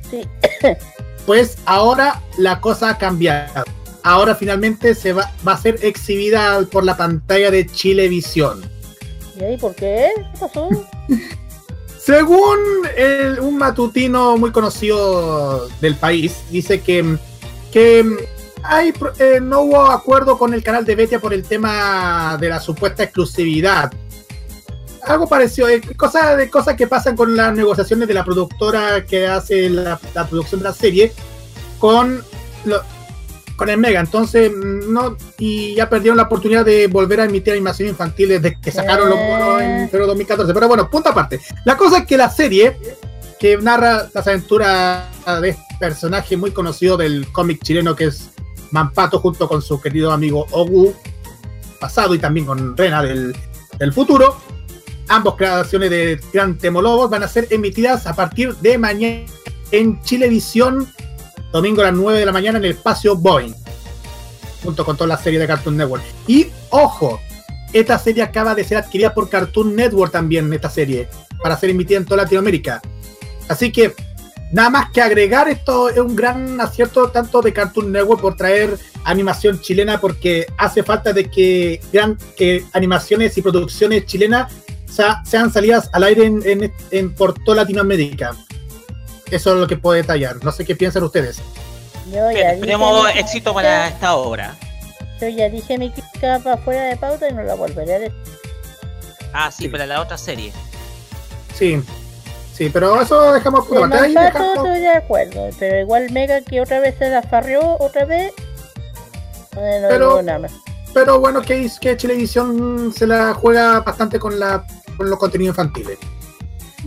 Sí. Pues ahora la cosa ha cambiado. Ahora finalmente se va, va a ser exhibida por la pantalla de Chilevisión. ¿Y por qué? ¿Qué pasó? Según un matutino muy conocido del país, dice que, que hay, eh, no hubo acuerdo con el canal de Betia por el tema de la supuesta exclusividad. Algo parecido, eh, cosas de cosas que pasan con las negociaciones de la productora que hace la, la producción de la serie con, lo- con el Mega. Entonces, mm, no, y ya perdieron la oportunidad de volver a emitir animación infantil desde que sacaron los monos en febrero 2014. Pero bueno, punto aparte. La cosa es que la serie que narra las aventuras de este personaje muy conocido del cómic chileno que es Mampato junto con su querido amigo Ogu pasado y también con Rena del, del futuro. Ambos creaciones de Gran Temolobos van a ser emitidas a partir de mañana en Chilevisión, domingo a las 9 de la mañana en el espacio Boeing, junto con toda la serie de Cartoon Network. Y ojo, esta serie acaba de ser adquirida por Cartoon Network también, esta serie, para ser emitida en toda Latinoamérica. Así que nada más que agregar esto es un gran acierto tanto de Cartoon Network por traer animación chilena porque hace falta de que, gran, que animaciones y producciones chilenas sean salidas al aire en, en- en- por toda Latinoamérica. Eso es lo que puedo detallar. No sé qué piensan ustedes. Yo ya Esperemos dije mi éxito para esta obra. Yo ya dije mi crítica para fuera de pauta y no la volveré a decir. Ah, sí, para la otra serie. Sí, sí, pero eso dejamos por. Ahí Mampato dejamos- estoy de acuerdo, pero igual Mega que otra vez se la farrió, otra vez. no Pero- nada más. Pero bueno, que, que Chilevisión se la juega bastante con, la, con los contenidos infantiles.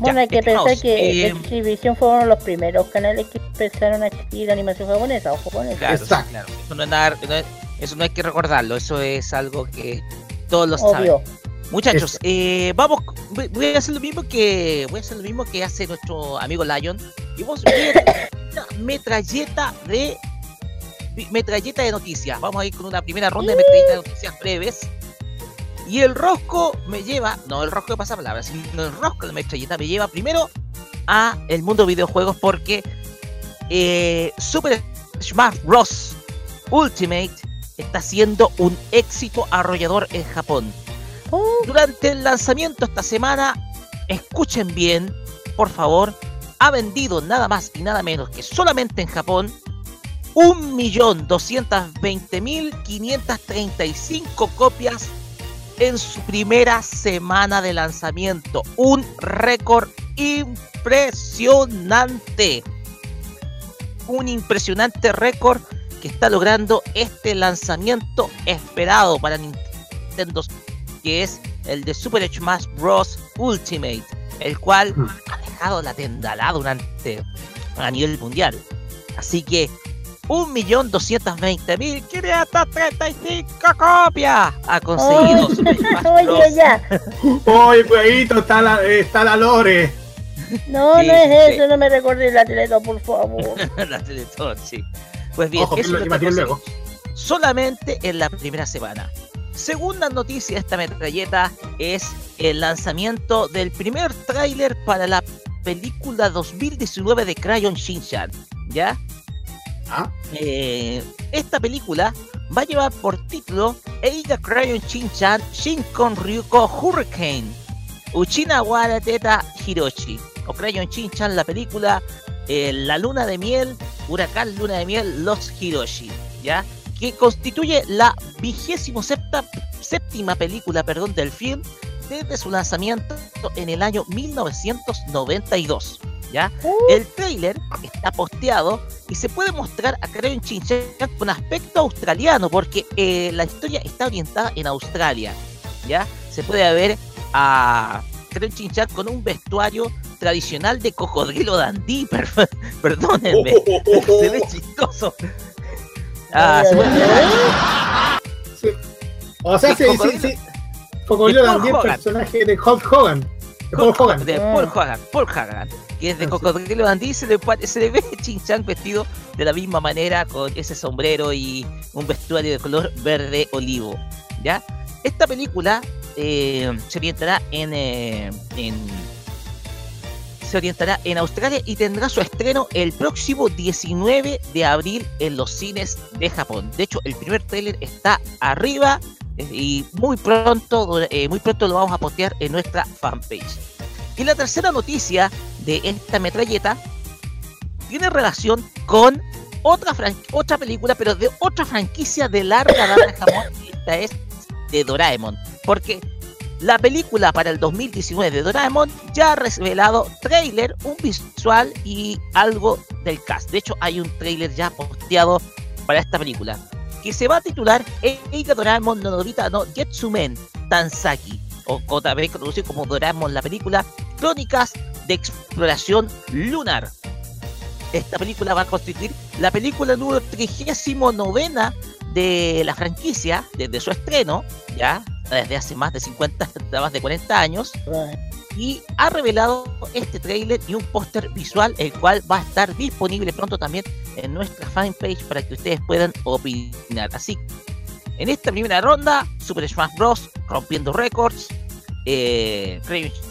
Bueno, hay que pensar que eh, Exhibición fueron uno de los primeros canales que empezaron a escribir animación japonesa, ojo con eso. Claro, claro. Eso no, es nada- no es- eso no hay que recordarlo, eso es algo que todos lo Obvio. saben. Muchachos, eh, vamos, voy- a hacer lo mismo que voy a hacer lo mismo que hace nuestro amigo Lion y vos voy a hacer una metralleta de metralleta de noticias. Vamos a ir con una primera ronda de metralleta de noticias breves. Y el rosco me lleva, no el rosco de pasapalabra, sino el rosco de metralleta me lleva primero a el mundo de videojuegos porque eh, Super Smash Bros. Ultimate está siendo un éxito arrollador en Japón. Durante el lanzamiento esta semana, escuchen bien, por favor, ha vendido nada más y nada menos que solamente en Japón 1.220.535 copias en su primera semana de lanzamiento. Un récord impresionante. Un impresionante récord que está logrando este lanzamiento esperado para Nintendo, que es el de Super Smash Bros. Ultimate, el cual ha dejado la tendalada durante a nivel mundial. Así que 1.220.535 copias ha conseguido Bros. Oye, ya. Oye, jueguito, está la, está la Lore. No, Sí, no es sí. eso, no me recuerdes la Teletón, por favor. la Teletón, sí. Pues bien, Ojo, que eso lo es lo que debatiré conseguimos solamente en la primera semana. Segunda noticia de esta metralleta es el lanzamiento del primer tráiler para la película 2019 de Crayon Shinchan, ¿ya? Eh, esta película va a llevar por título Eiga Crayon Shinchan Shinkon Ryuko Hurricane Uchina Wara Teta Hiroshi. O Crayon Shinchan la película eh, La Luna de Miel Huracán Luna de Miel Los Hiroshi ¿ya? que constituye la vigésimo séptima película perdón, del film desde su lanzamiento en el año 1992 ¿ya? El trailer está posteado y se puede mostrar a Crayon Shinchan con aspecto australiano porque eh, la historia está orientada en Australia ¿ya? Se puede ver a Crayon Shinchan con un vestuario tradicional de cocodrilo dandí, per- perdónenme, se ve chistoso. Ah, se puede O sea, Sí, sí, sí, Cocodrilo. Hogan. personaje de Hulk Hogan. De Paul Hogan. De Paul Hogan, Paul Hogan, que es de Cocodrilo Dandí, se le, se le ve Chinchan vestido de la misma manera con ese sombrero y un vestuario de color verde olivo. ¿Ya? Esta película eh, se orientará en, eh, en se orientará en Australia y tendrá su estreno el próximo 19 de abril en los cines de Japón. De hecho, el primer tráiler está arriba y muy pronto, eh, muy pronto lo vamos a postear en nuestra fanpage. Y la tercera noticia de esta metralleta tiene relación con otra, otra película, pero de otra franquicia de larga data en Japón. y Esta es de Doraemon. Porque la película para el 2019 de Doraemon ya ha revelado trailer, un visual y algo del cast. De hecho, hay un trailer ya posteado para esta película que se va a titular Eiga Doraemon no Nobita no Getsumen Tansaki o también conocido como Doraemon la película Crónicas de Exploración Lunar. Esta película va a constituir la película número 39 de la franquicia desde su estreno, ya desde hace más de 50, más de 40 años, y ha revelado este tráiler y un póster visual, el cual va a estar disponible pronto también en nuestra fanpage para que ustedes puedan opinar. Así, en esta primera ronda, Super Smash Bros. rompiendo récords, eh,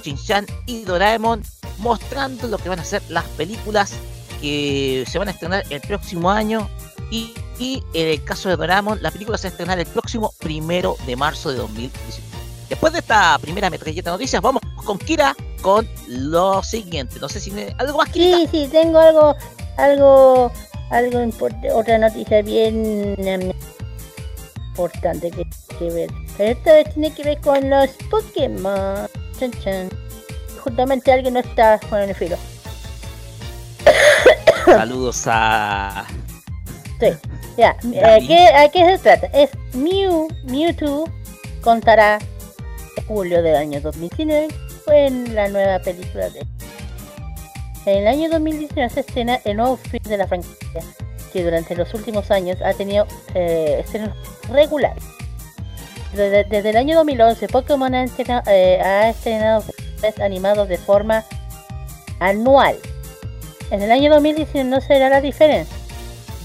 Shinchan y Doraemon mostrando lo que van a ser las películas que se van a estrenar el próximo año y, y en el caso de Doraemon la película se va a estrenar el próximo primero de marzo de 2019. Después de esta primera metralleta de noticias, vamos con Kira con lo siguiente. No sé si me- algo más Kira. Sí, sí, tengo algo, algo, algo importante, otra noticia bien em, importante que, que ver. Pero esta vez tiene que ver con los Pokémon. Chan, chan. Justamente alguien no está con el filo. Saludos a Sí, ya. eh, David. ¿qué- ¿A qué se trata? Es Mew, Mewtwo contará en julio del año 2019 en la nueva película de... En el año 2019 se estrena el nuevo film de la franquicia, que durante los últimos años ha tenido eh, estrenos regulares. Desde, desde el año 2011, Pokémon ha estrenado, eh, ha estrenado filmes animados de forma anual. En el año 2019 no será la diferencia.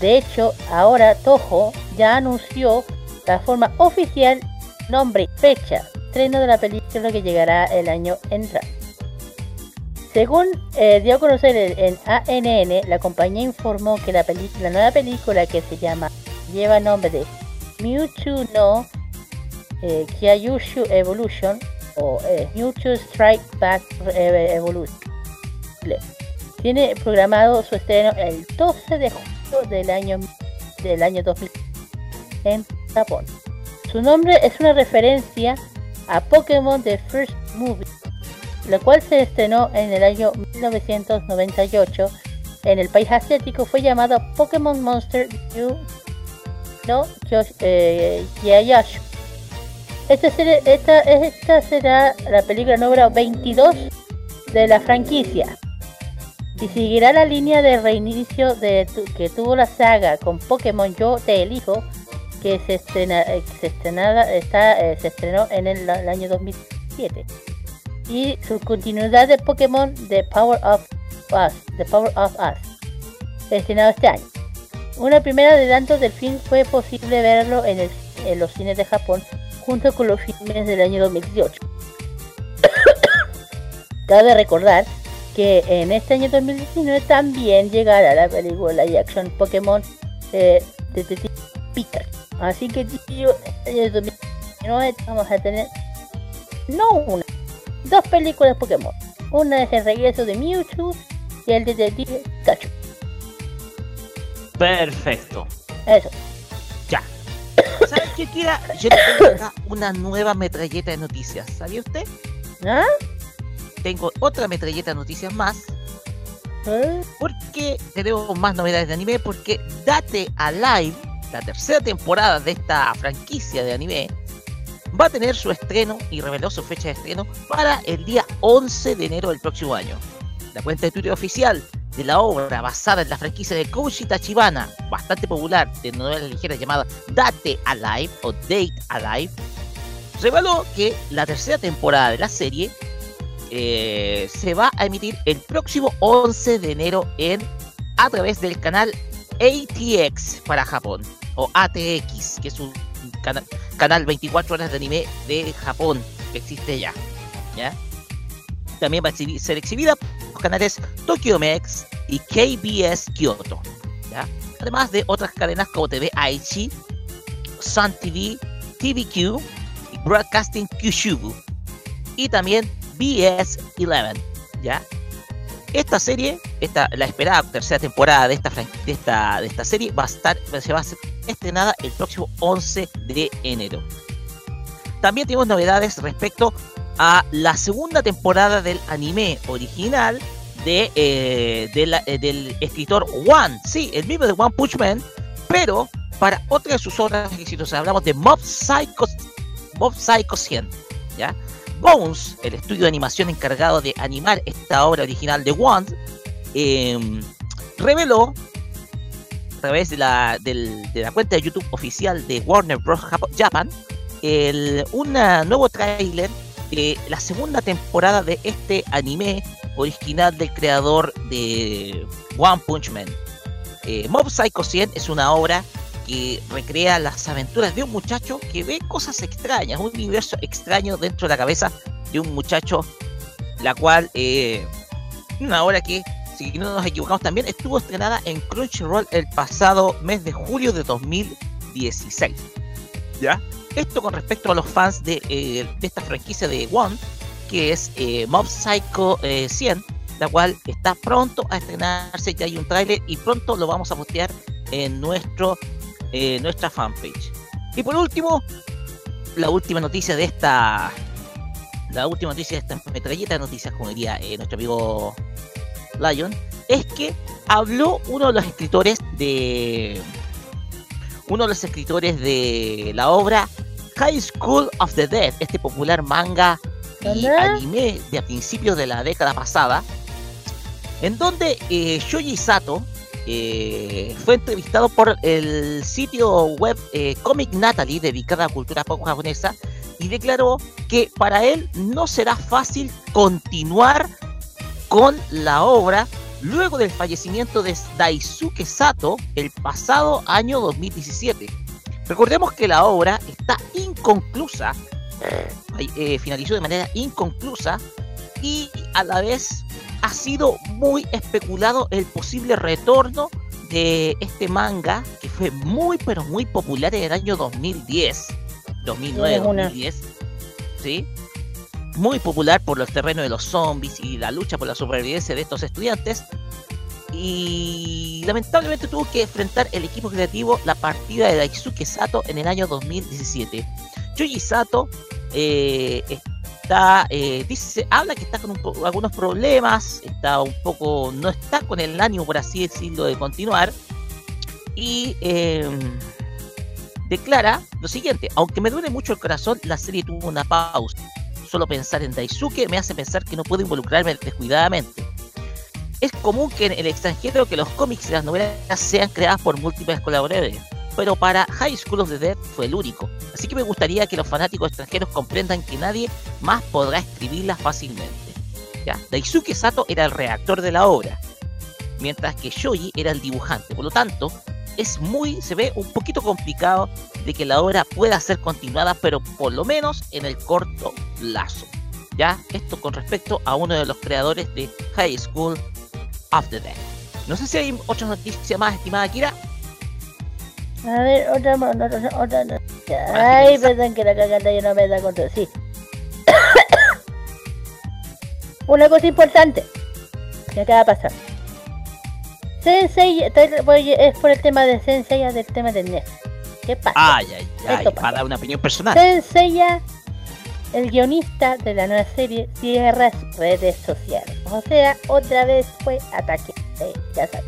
De hecho, ahora Toho ya anunció la forma oficial, nombre fecha estreno de la película que llegará el año entrante. Según eh, dio a conocer el- en ANN, la compañía informó que la, la nueva película que se llama lleva nombre de Mewtwo no eh, Kyayushu Evolution o eh, Mewtwo Strike Back eh, Evolution. Tiene programado su estreno el 12 de del año del año 2000 en Japón. Su nombre es una referencia a Pokémon The First Movie, la cual se estrenó en el año 1998 en el país asiático. Fue llamado Pokémon Monster Yu no eh, esta, esta será la película número 22 de la franquicia y seguirá la línea de reinicio de tu- que tuvo la saga con Pokémon. Yo te elijo que se estrena, eh, se estrenada está eh, se estrenó en el, el año 2007 y su continuidad de Pokémon The Power of Us The Power of Us estrenado este año. Una primera adelanto del film fue posible verlo en, el- en los cines de Japón junto con los filmes del año 2018 Cabe recordar que en este año 2019 también llegará la película live action Pokémon eh, Detective Pikachu. Así que tío, en el 2019 vamos a tener no una, dos películas Pokémon. Una es el regreso de Mewtwo y el Detective Pikachu. Perfecto. Eso. Ya. ¿Sabes qué, Kira? Yo tengo acá una nueva metralleta de noticias. ¿Sabía usted? ¿Ah? Tengo otra metralleta de noticias más. ¿Eh? Porque tenemos más novedades de anime. Porque Date Alive, la tercera temporada de esta franquicia de anime, va a tener su estreno y reveló su fecha de estreno para el día 11 de enero del próximo año. La cuenta de Twitter oficial de la obra basada en la franquicia de Koushi Tachibana, bastante popular de novelas ligeras llamada Date Alive o Date Alive, reveló que la tercera temporada de la serie eh, se va a emitir el próximo 11 de enero en a través del canal ATX para Japón o ATX, que es un cana- canal 24 horas de anime de Japón que existe ya. ¿ya? También va a ser exhibida por los canales Tokyo Mex y KBS Kyoto. Además de otras cadenas como TV Aichi, Sun TV, TVQ y Broadcasting Kyushubu. Y también BS11. ¿ya? Esta serie, esta, la esperada tercera temporada de esta, de esta, de esta serie va a estar, se va a ser estrenada el próximo 11 de enero. También tenemos novedades respecto a la segunda temporada del anime original de, eh, eh, del escritor One, sí, el mismo de One Punch Man, pero para otra de sus obras exitosas. Hablamos de Mob Psycho, Mob Psycho 100, ¿ya? Bones, el estudio de animación encargado de animar esta obra original de One, em, reveló a través de la, de la cuenta de YouTube oficial de Warner Bros. Jap- Japan un nuevo tráiler de la segunda temporada de este anime original del creador de One Punch Man. Eh, Mob Psycho 100 es una obra que recrea las aventuras de un muchacho que ve cosas extrañas, un universo extraño dentro de la cabeza de un muchacho, la cual, eh, una obra que, si no nos equivocamos también, estuvo estrenada en Crunchyroll el pasado mes de julio de 2016. ¿Ya? Esto con respecto a los fans de, eh, de esta franquicia de One, que es eh, Mob Psycho eh, 100, la cual está pronto a estrenarse, ya hay un tráiler y pronto lo vamos a postear en nuestro eh, nuestra fanpage. Y por último, la última noticia de esta la última noticia de esta metralleta de noticias, como diría eh, nuestro amigo Lion, es que habló uno de los escritores de uno de los escritores de la obra High School of the Dead, este popular manga y anime de a principios de la década pasada, en donde eh, Shoji Sato eh, fue entrevistado por el sitio web eh, Comic Natalie, dedicada a cultura pop japonesa, y declaró que para él no será fácil continuar con la obra luego del fallecimiento de Daisuke Sato el pasado año 2017. Recordemos que la obra está inconclusa, eh, finalizó de manera inconclusa y a la vez ha sido muy especulado el posible retorno de este manga que fue muy pero muy popular en el año 2010, 2009, Es una- 2010, ¿sí? Muy popular por los terrenos de los zombies y la lucha por la supervivencia de estos estudiantes. y lamentablemente tuvo que enfrentar el equipo creativo la partida de Daisuke Sato en el año 2017. Yuji Sato eh, eh, dice, habla que está con algunos problemas, está un poco, no está con el ánimo, por así decirlo, de continuar. Y eh, declara lo siguiente, aunque me duele mucho el corazón, la serie tuvo una pausa. Solo pensar en Daisuke me hace pensar que no puedo involucrarme descuidadamente. Es común que en el extranjero que los cómics y las novelas sean creadas por múltiples colaboradores, pero para High School of the Dead fue el único. Así que me gustaría que los fanáticos extranjeros comprendan que nadie más podrá escribirlas fácilmente. Ya, Daisuke Sato era el redactor de la obra, mientras que Shoji era el dibujante. Por lo tanto, es muy, se ve un poquito complicado de que la obra pueda ser continuada, pero por lo menos en el corto plazo. Ya, esto con respecto a uno de los creadores de High School of the Dead. No sé si hay otra noticia más, estimada Kira. A ver, otra, mo- otra, otra. Ay, perdón que la garganta ya no me da control. Sí. Una cosa importante que acaba de pasar. Sensei, es por el tema de Sensei, del tema del NES. ¿Qué pasa? Ay, ay, ay, Esto para dar una opinión personal. Senseiya, el guionista de la nueva serie, cierra sus redes sociales. O sea, otra vez fue ataque. Eh, ya sabes.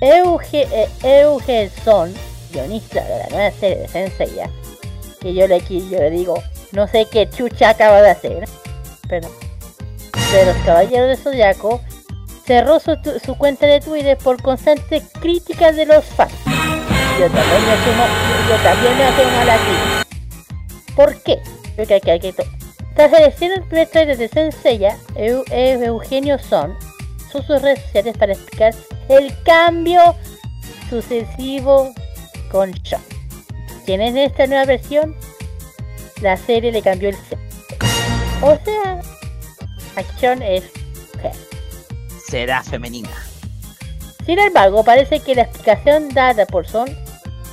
Eh, Euge, eh, Euge Son, guionista de la nueva serie de Senseiya, que yo le, le digo, no sé qué chucha acaba de hacer, pero de los Caballeros de Zodiaco, cerró su, su cuenta de Twitter por constantes críticas de los fans. Yo también me sumo, yo también me sumo a la crítica. ¿Por qué? Porque hay que to- Tras el estreno del trailer de Senseiya, Eu- Eu- Eugenio Son sus redes sociales para explicar el cambio sucesivo con Sean. Quien es esta nueva versión, la serie le cambió el sexo. O sea, Action es mujer. Será femenina. Sin embargo, parece que la explicación dada por Son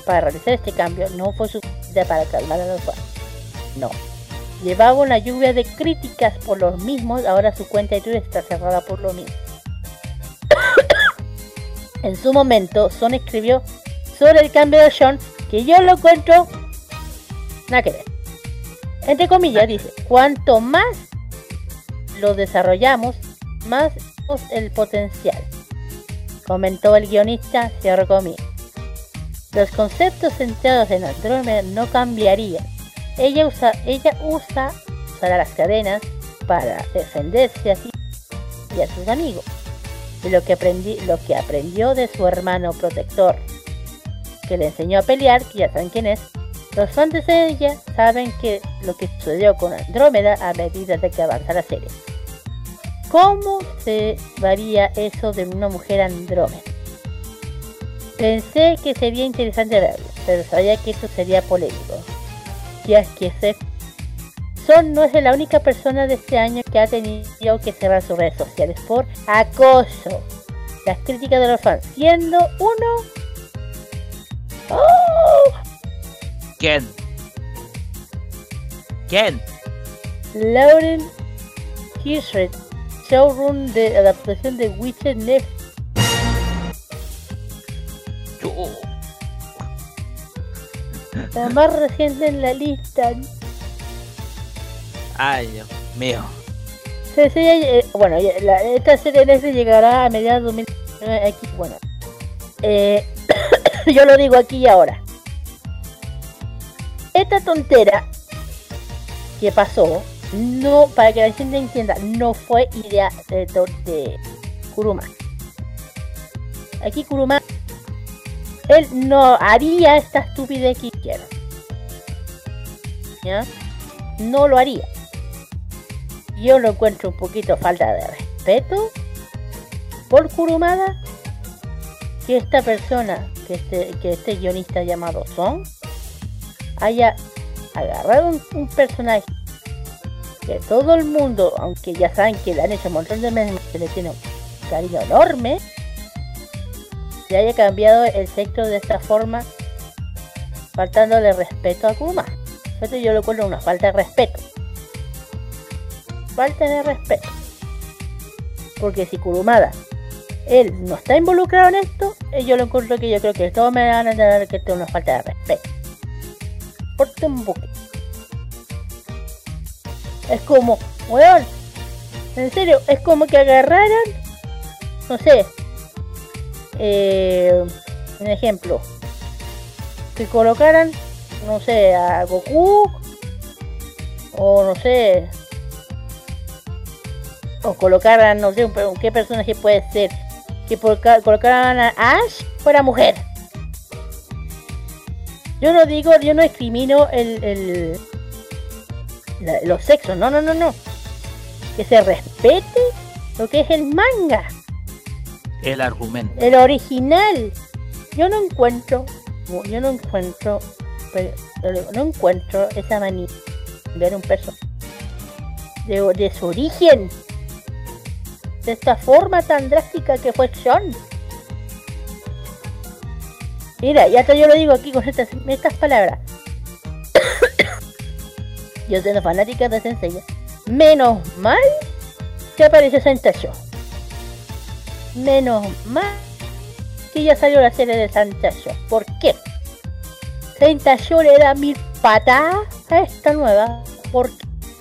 para realizar este cambio no fue suficiente para calmar a los fans. No. Llevaba una lluvia de críticas por los mismos, ahora su cuenta de Twitter está cerrada por lo mismo. En su momento, Son escribió sobre el cambio de Sean que yo lo encuentro nada que ver. Entre comillas dice, cuanto más lo desarrollamos, más el potencial comentó el guionista, cierro comillas. Los conceptos centrados en Andrómeda no cambiarían. Ella usa, ella usa, las cadenas para defenderse a sí y a sus amigos. Y lo que, aprendí, lo que aprendió de su hermano protector, que le enseñó a pelear, que ya saben quién es, los fans de ella saben que lo que sucedió con Andrómeda a medida de que avanza la serie. ¿Cómo se varía eso de una mujer andrómeda? Pensé que sería interesante verlo, pero sabía que eso sería polémico. Ya que sé. Son no es la única persona de este año que ha tenido que cerrar sus redes sociales por acoso. Las críticas de los fans, siendo uno. ¡Oh! ¿Quién? ¿Quién? Lauren Hirschred, showroom de adaptación de Witcher Next. La más reciente en la lista. Ay, Dios mío. Se- se- eh, bueno, ya- la- esta serie de llegará a mediados de 2019 aquí. Bueno, eh, yo lo digo aquí y ahora. Esta tontera que pasó, no, para que la gente entienda, no fue idea de, de, de Kuruma. Aquí Kuruma, él no haría esta estupidez que hicieron. ¿Ya? No lo haría. Yo lo encuentro un poquito falta de respeto por Kurumada que esta persona, que este, que este guionista llamado Son, haya agarrado un, personaje que todo el mundo, aunque ya saben que le han hecho un montón de meses, que le tiene un cariño enorme, y haya cambiado el sexo de esta forma, faltándole respeto a Kuruma. Esto yo lo encuentro una falta de respeto. Falta de respeto. Porque si Kurumada él no está involucrado en esto, eh, yo lo encuentro que yo creo que todos me van a entender que esto es una falta de respeto. Porte un buque. Es como, weón, en serio, es como que agarraran, no sé, eh, un ejemplo, que colocaran, no sé, a Goku, o no sé, o colocaran, no sé, un qué personaje puede ser, que coloca- colocaran a Ash fuera mujer. Yo no digo, yo no discrimino el, el la- los sexos, no, no, no, no. Que se respete lo que es el manga, El argumento. el original. Yo no encuentro, yo no encuentro, pero no encuentro esa manía de ver un personaje de, de su origen, de esta forma tan drástica que fue Sean. Mira, y hasta yo lo digo aquí con estas, estas palabras. yo siendo fanática de Sensei, menos mal que apareció Santa Show. Menos mal que ya salió la serie de Santa Show. ¿Por qué? Santa Show le da mil patadas a esta nueva. ¿Por?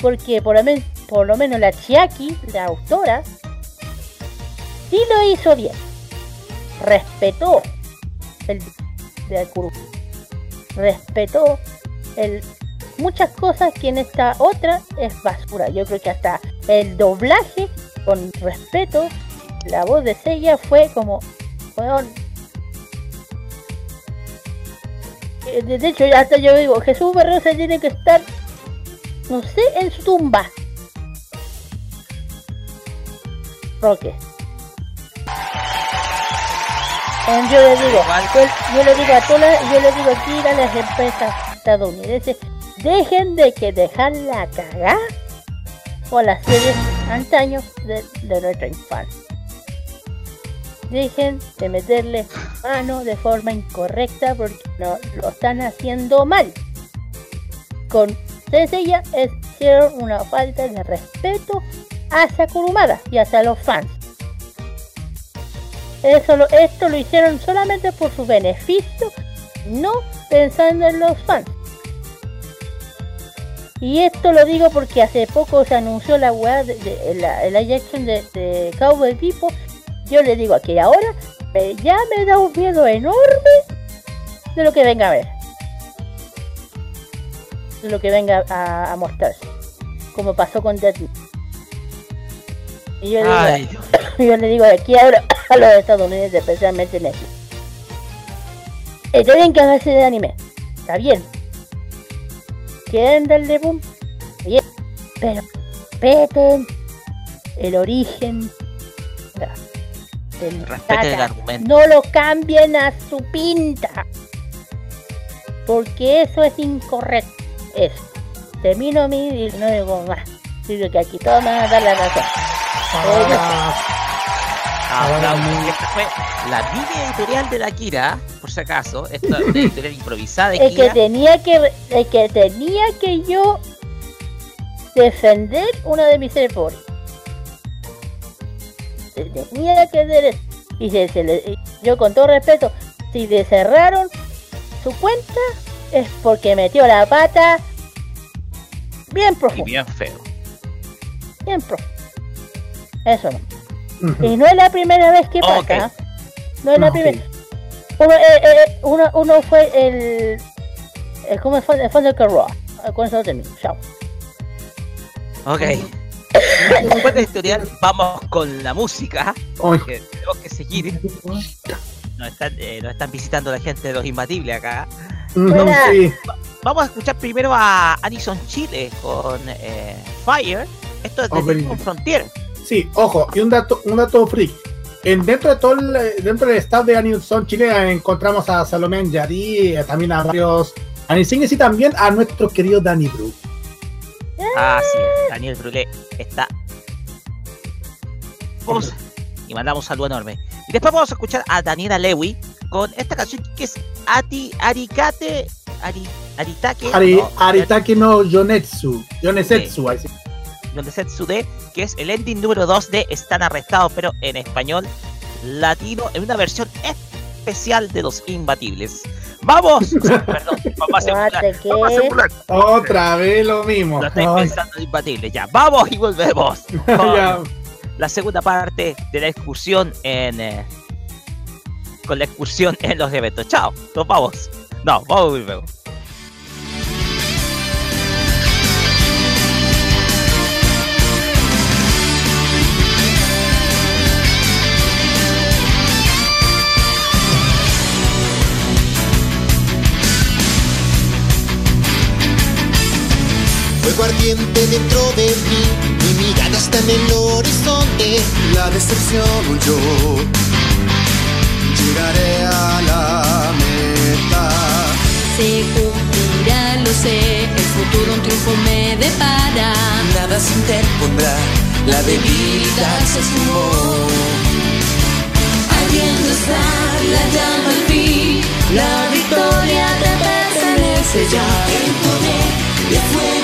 Porque por lo, men- por lo menos la Chiaki, la autora, sí lo hizo bien. Respetó el de Kuru. Respetó el muchas cosas que en esta otra es basura. Yo creo que hasta el doblaje, con respeto, la voz de Seiya fue como. Eh, De de hecho, hasta yo digo, Jesús Barrosa tiene que estar, no sé, en su tumba. Roque. Yo le digo, yo, yo le digo a todas, yo le digo aquí a las empresas estadounidenses, dejen de que dejar la cagada o las series antaño de, de nuestra infancia. Dejen de meterle mano de forma incorrecta porque no lo están haciendo mal. Con Senseiya hicieron una falta de respeto hacia Kurumada y hacia los fans. Eso lo- esto lo hicieron solamente por su beneficio, no pensando en los fans. Y esto lo digo porque hace poco se anunció la weá de, de- la, el live action de, de Cowboy Vivo. Yo le digo aquí ahora, me- ya me da un miedo enorme de lo que venga a ver. De lo que venga a, a mostrarse. Como pasó con Note. Y yo, digo, Ay, yo le digo aquí ahora a los estadounidenses, especialmente Netflix. Está bien que hagan de anime. Está bien. ¿Quieren darle boom? Bien. Pero respeten el origen del Respeten el argumento. No lo cambien a su pinta. Porque eso es incorrecto. Eso. Termino mi y no digo más. Digo que aquí todos me van a dar la razón. Eh, Aplausos. Esta fue la mini editorial de la Kira, por si acaso. Esta editorial improvisada de el que tenía que el que tenía que yo defender una de mis series Tenía que hacer. Y se- se le- y yo con todo respeto, si le cerraron su cuenta es porque metió la pata bien Y profundo, bien feo. bien profundo. Eso no. Y no es la primera vez que pasa. Ok. ¿ah? No es la Ok. primera. Uno, eh, eh, uno, uno fue el, el ¿cómo fue? El fondo que Raw. Con eso termino. Chao. Ok. Después de la editorial, vamos con la música. Que tenemos que seguir. Nos están, eh, nos están visitando la gente de los imbatibles acá. Sí. Va- Vamos a escuchar primero a Anison Chile con eh, Fire. Esto es de. Digimon Frontier. Sí, ojo, y un dato, un dato freak. En, dentro de todo el, dentro del staff de Animation Chile encontramos a Salomé Yari, eh, también a varios Anisines y también a nuestro querido Danny Bru. Ah, sí, Daniel Brulé está. Vamos y mandamos un saludo enorme. Y después vamos a escuchar a Daniela Lewy con esta canción que es Ati Arikate Ari, Aritake Ari, no, Aritake no Yonetsu, Yonesetsu, ahí sí. Donde Setsude, que es el ending número 2 de Están arrestados, pero en español latino en una versión especial de Los Imbatibles. ¡Vamos! Perdón. Farmacia Popular. Otra vez lo mismo. Lo estoy pensando en Imbatibles. Ya, vamos y volvemos. con. La segunda parte de la excursión en. eh, con la excursión en los eventos. Chao, nos vamos. No, vamos y luego. Ardiente dentro de mí, mi mirada está en el horizonte. La decepción huyó, llegaré a la meta. Se cumplirá, lo sé, el futuro un triunfo me depara. Nada se interpondrá, la debilidad se sumó. Ardiendo está la llama al fin, la victoria te pertenece ya. El poder de fuego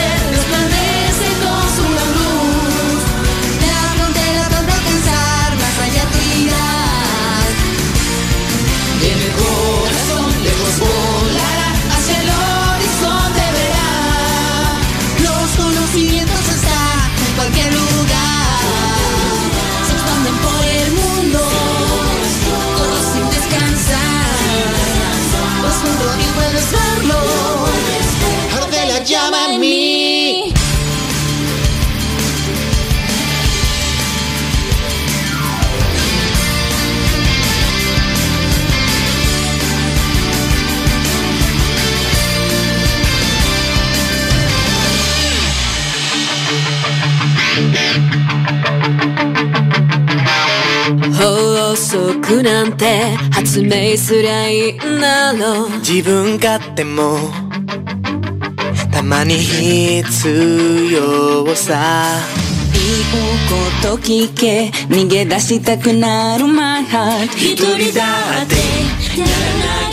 則なんて発明すりゃいいんだろう。自分勝手もたまに必要さ。言うこと聞け逃げ出したくなる my heart 一人だって。やらない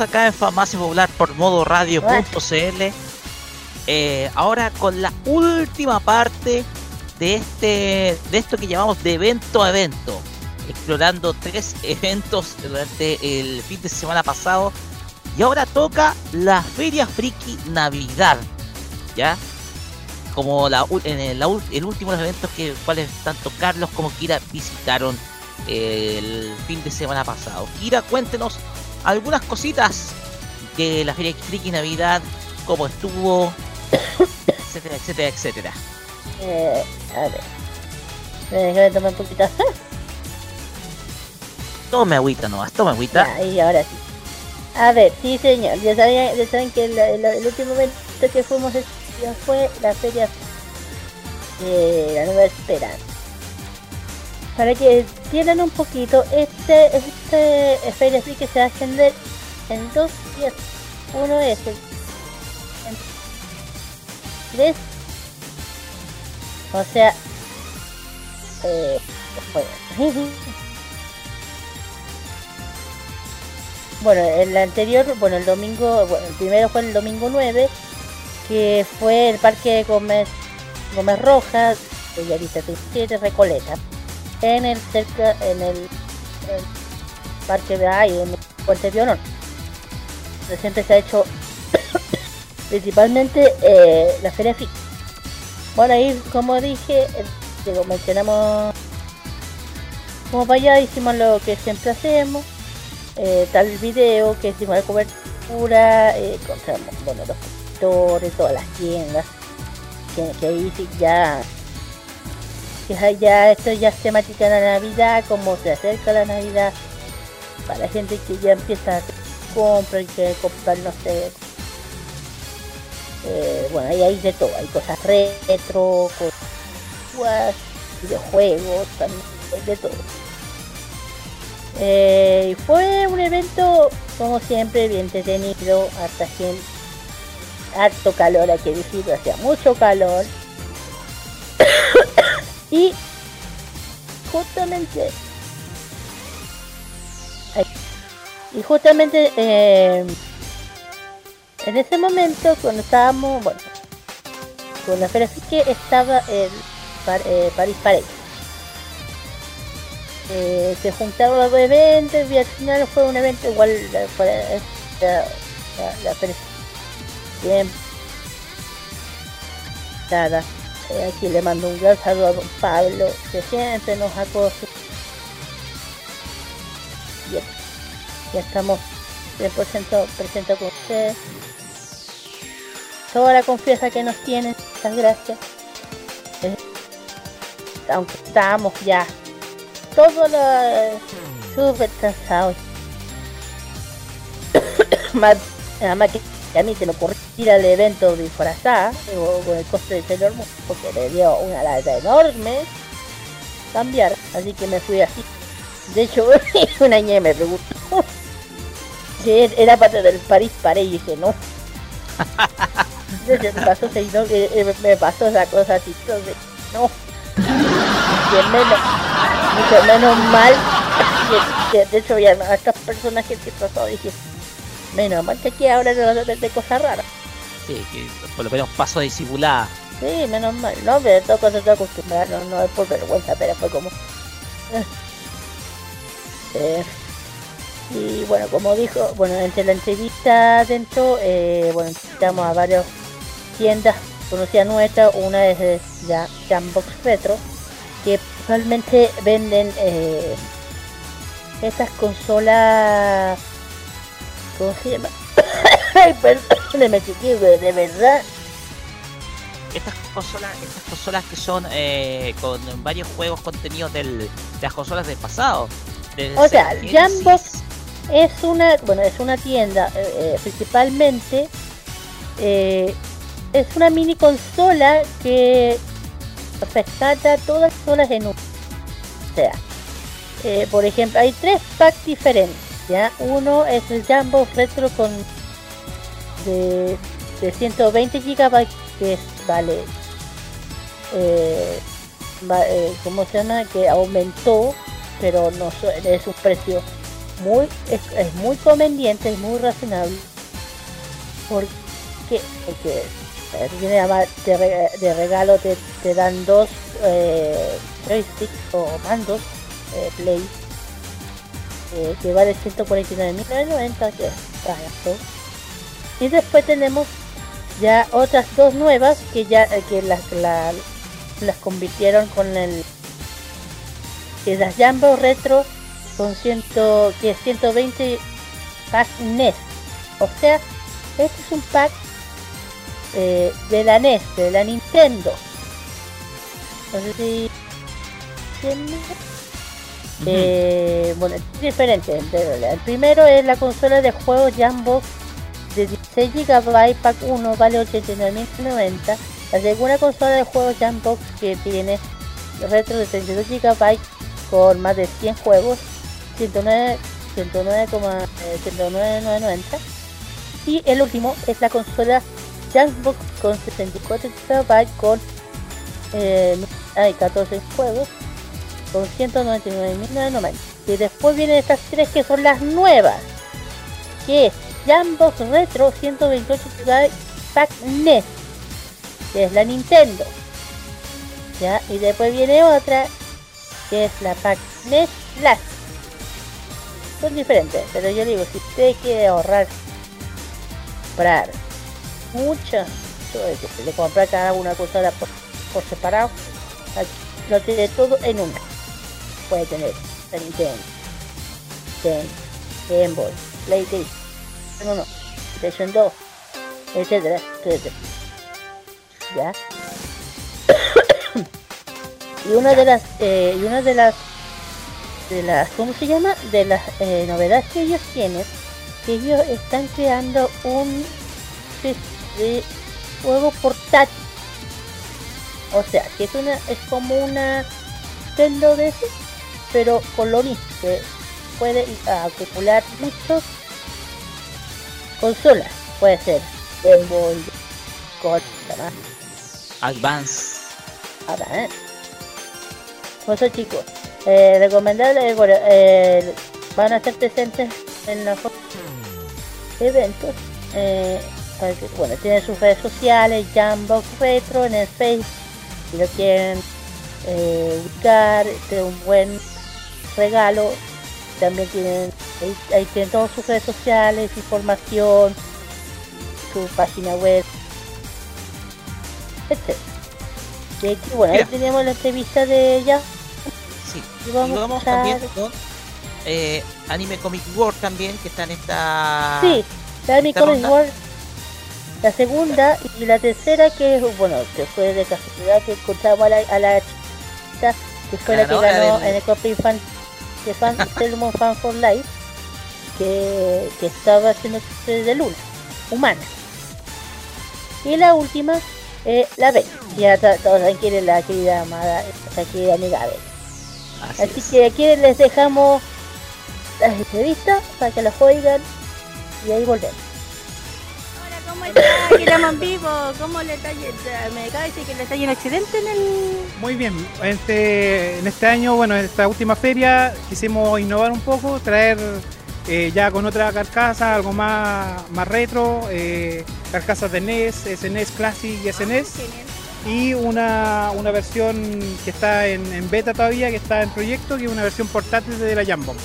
Acá en Farmacia Popular por modo radio.cl. Eh, ahora con la última parte de este de esto que llamamos de evento a evento. Explorando tres eventos durante el fin de semana pasado. Y ahora toca la Feria Friki Navidad. ¿Ya? Como la, en el, la ul- el último de los eventos que cuales tanto Carlos como Kira visitaron el fin de semana pasado. Kira, cuéntenos algunas cositas de la Feria Friki Navidad, cómo estuvo, etcétera, etcétera, etcétera. Eh, a ver. Déjame tomar un poquito. Tome agüita nomás, tome agüita. Ya, y ahora sí. A ver, sí señor, ya, sabía- ya saben que el, el- el último evento que fuimos fue la feria de la Nueva Esperanza. Para que entiendan un poquito, este, este sí que se va a extender en dos días. Uno es el 3, o sea, eh. Bueno, el anterior, bueno, el domingo, bueno, el primero fue el domingo 9, que fue el Parque Gómez, Gómez Rojas, Bellavista 37, Recoleta, en el cerca, en el, Parque de ahí, en el Puente de Honor. Reciente se ha hecho principalmente eh, la Feria FIC. Bueno, ahí, como dije, eh, digo, mencionamos como para allá hicimos lo que siempre hacemos eh, tal video que hicimos la cobertura, eh, encontramos bueno, los sectores, todas las tiendas, que, que ahí sí ya, ya- ya esto ya es temática de la Navidad, como se acerca la Navidad, para la gente que ya empieza a hacer compras, que comprar, no sé, eh, bueno, ahí hay de todo, hay cosas retro, cosas, videojuegos, también, de todo. Eh, fue un evento, como siempre, bien entretenido, harta gente, harto calor, hay que decirlo, hacía mucho calor. y justamente, y justamente eh, en ese momento, cuando estábamos, bueno, con la feria, que estaba el Par- eh, Paris Parade. eh, se juntaron los eventos y al final fue un evento igual fue- la, la, la bien nada eh, aquí le mando un gran saludo a don Pablo que siempre nos acoge. Ya estamos 100% presentes con ustedes. Toda la confianza que nos tienen muchas gracias. Eh, aunque estamos ya todo lo súper cansados. Más que a mí se me ocurrió ir al evento disfrazada con el coste de Sailor Moon porque me dio una lata enorme cambiar así que me fui así. De hecho una niña me preguntó. Si era parte del París Paré y dije no eh, eh, me pasó esa cosa así entonces no y menos mucho menos mal que, que de hecho ya a estas personas que pasó dije menos mal que aquí ahora no van a de cosas raras Sí, que por lo menos paso disimulada. Sí, menos mal. No, pero todo cuando estoy acostumbrada, no, no es por vergüenza, pero fue como... eh. Eh, y bueno, como dijo, bueno, entre la entrevista dentro, eh, bueno, invitamos a varias tiendas conocidas nuestras. Una es de ya Jambox Retro, que actualmente venden eh, estas consolas... ¿Cómo se llama? Ay, perdóneme, chiquillo, de verdad. Estas consolas, estas consolas que son eh, con varios juegos contenidos del, de las consolas del pasado. del O sea. Jambox es una, bueno, es una tienda eh, eh, principalmente eh, es una mini consola que rescata todas las consolas en uno. O sea, por ejemplo, hay tres packs diferentes. ¿Ya? Uno es el Jambox Retro con de, de 120 GB que vale eh, eh, ¿cómo se llama? que aumentó pero no es un precio muy es, muy conveniente es muy razonable porque porque eh, de, re- de regalo te, te dan dos eh, joysticks o mandos eh, play eh, que vale 149.990 que es barato. Y después tenemos ya otras dos nuevas que ya eh, que las la- las convirtieron con el que las Jambo Retro con 100 que es 120 pack NES o sea este es un pack eh, de la NES de la Nintendo. No Eh, bueno, es diferente. El primero es la consola de juegos Jambox de 16 GB, pack 1 vale 89.090. La segunda consola de juegos Jambox que tiene retro de 32 GB con más de 100 juegos, 109, 109,990. 109,990. Y el último es la consola Jambox con 64 GB con eh, hay 14 juegos con 199.990. Y después vienen estas tres que son las nuevas, que es Jambox Retro 128 GB Pack NES, que es la Nintendo. ¿Ya? Y después viene otra, que es la Pack NES Plus. Son diferentes, pero yo digo, si usted quiere ahorrar, comprar mucho, de, de comprar cada una consola por, por separado, aquí lo tiene todo en una. Puede tener la Nintendo, Game, Game Boy, PlayStation, no, no, PlayStation 2, etcétera, etcétera. ¿Ya? y una de las, eh, y una de las, de las, ¿cómo se llama? De las eh, novedades que ellos tienen, que ellos están creando un de juego portátil. O sea, que es una, es como una Nintendo DS, pero que puede acumular muchos consolas. Puede ser Game Boy. Advance. ¿eh? Por eso chicos, eh, recomendable, bueno, eh, van a estar presentes en los eventos. Eh, para que- bueno, tienen sus redes sociales, Jambox Retro en el Facebook, si lo quieren eh, buscar, este un buen regalo. También tienen, ahí, ahí tienen todas sus redes sociales, información, su página web, etc. Y aquí, bueno, ahí Mira. teníamos la entrevista de ella. Sí. Y Y vamos, vamos a también con eh, Anime Comic World también, que está en esta... Sí, la esta Comic ronda. World. La segunda y la tercera que bueno, que fue de casualidad que encontramos a la, a la chica que fue la, que Ganadora ganó del- en el cosplay fan de fan Sailor Fan for Life que, que estaba haciendo de luna, humana. Y la última, eh, la B. Ya to- todos es la querida amada, la querida amiga B. Así, que aquí les dejamos las entrevistas para que las oigan y ahí volvemos. ¿Cómo está? Aquí estamos en vivo. ¿Cómo le está? Me acaba de decir que le está yendo accidente en el... Muy bien, este, en este año, bueno, en esta última feria quisimos innovar un poco, traer eh, ya con otra carcasa, algo más, más retro, eh, carcasas de NES, SNES Classic y SNES, y una, una versión que está en, en beta todavía, que está en proyecto, que es una versión portátil de la Jambox.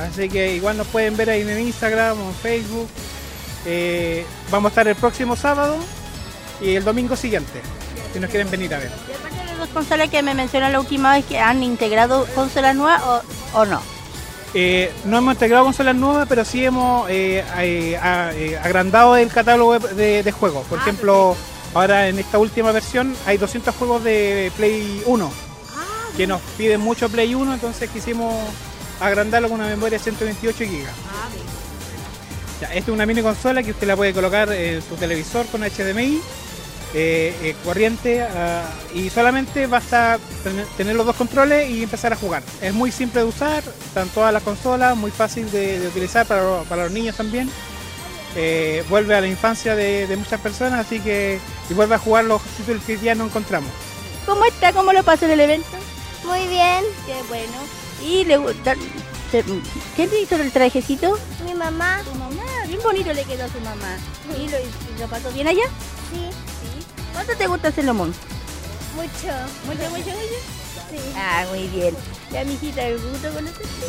Así que igual nos pueden ver ahí en Instagram o en Facebook. Eh, vamos a estar el próximo sábado y el domingo siguiente, si nos quieren venir a ver. Las dos consolas que me mencionó la última vez que han integrado consolas nuevas o, o no. Eh, no hemos integrado consolas nuevas, pero sí hemos eh, agrandado el catálogo de, de juegos. Por ejemplo, ahora en esta última versión hay 200 juegos de Play 1 que nos piden mucho Play 1, entonces quisimos agrandarlo con una memoria de 128 GB. Ya, esta es una mini consola que usted la puede colocar en su televisor con HDMI, eh, eh, corriente, ah, y solamente basta tener, tener los dos controles y empezar a jugar. Es muy simple de usar, están todas las consolas, muy fácil de, de utilizar para, para los niños también. Eh, vuelve a la infancia de, de muchas personas, así que y vuelve a jugar los títulos que ya no encontramos. ¿Cómo está? ¿Cómo lo pasó en el evento? Muy bien. Qué bueno. ¿Y le gusta? ¿Quién te hizo el trajecito? Mi mamá. Tu mamá. Bien bonito le quedó a su mamá. ¿Y lo, y lo pasó bien allá? Sí. ¿Cuánto te gusta mundo? Mucho. ¿Mucho, mucho, mucho? Sí. Ah, muy bien. Ya, mijita, ¿me gusta conocerte?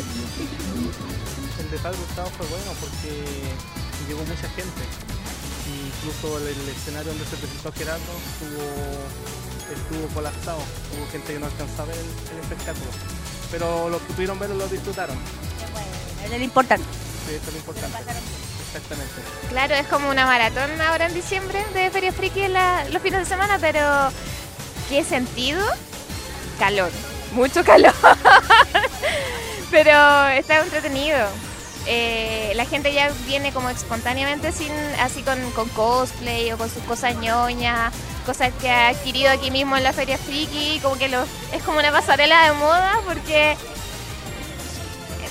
El de Padre Gustavo fue bueno porque llegó mucha gente. Incluso el, el escenario donde se presentó Gerardo estuvo, estuvo colapsado. Hubo gente que no alcanzaba el, el espectáculo. Pero los que pudieron verlo lo disfrutaron. Es lo importante. Sí, eso es lo importante. Exactamente. Claro, es como una maratón ahora en diciembre de Feria Friki la- los fines de semana, pero ¿qué sentido? Calor, mucho calor. pero está entretenido. Eh, la gente ya viene como espontáneamente así con, cosplay o con sus cosas ñoñas, cosas que ha adquirido aquí mismo en la Feria Friki, como que es como una pasarela de moda porque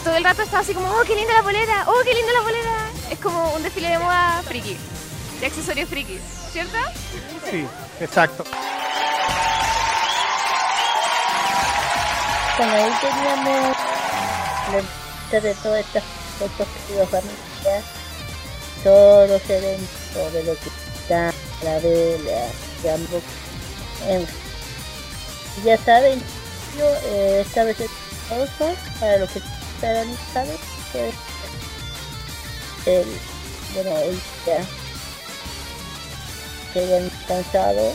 todo el rato está así como, oh, qué linda la polera, oh, qué linda la polera. Es como un desfile de moda friki, de accesorios friki, ¿cierto? Sí, exacto. Bueno, ahí teníamos la lista de todas estas estos queridos familias, todos los eventos de lo que está la vela, Jambox, en fin. Y Ya saben, yo eh, esta vez es para los que estarán saben, que es el, bueno, el que hayan cansado,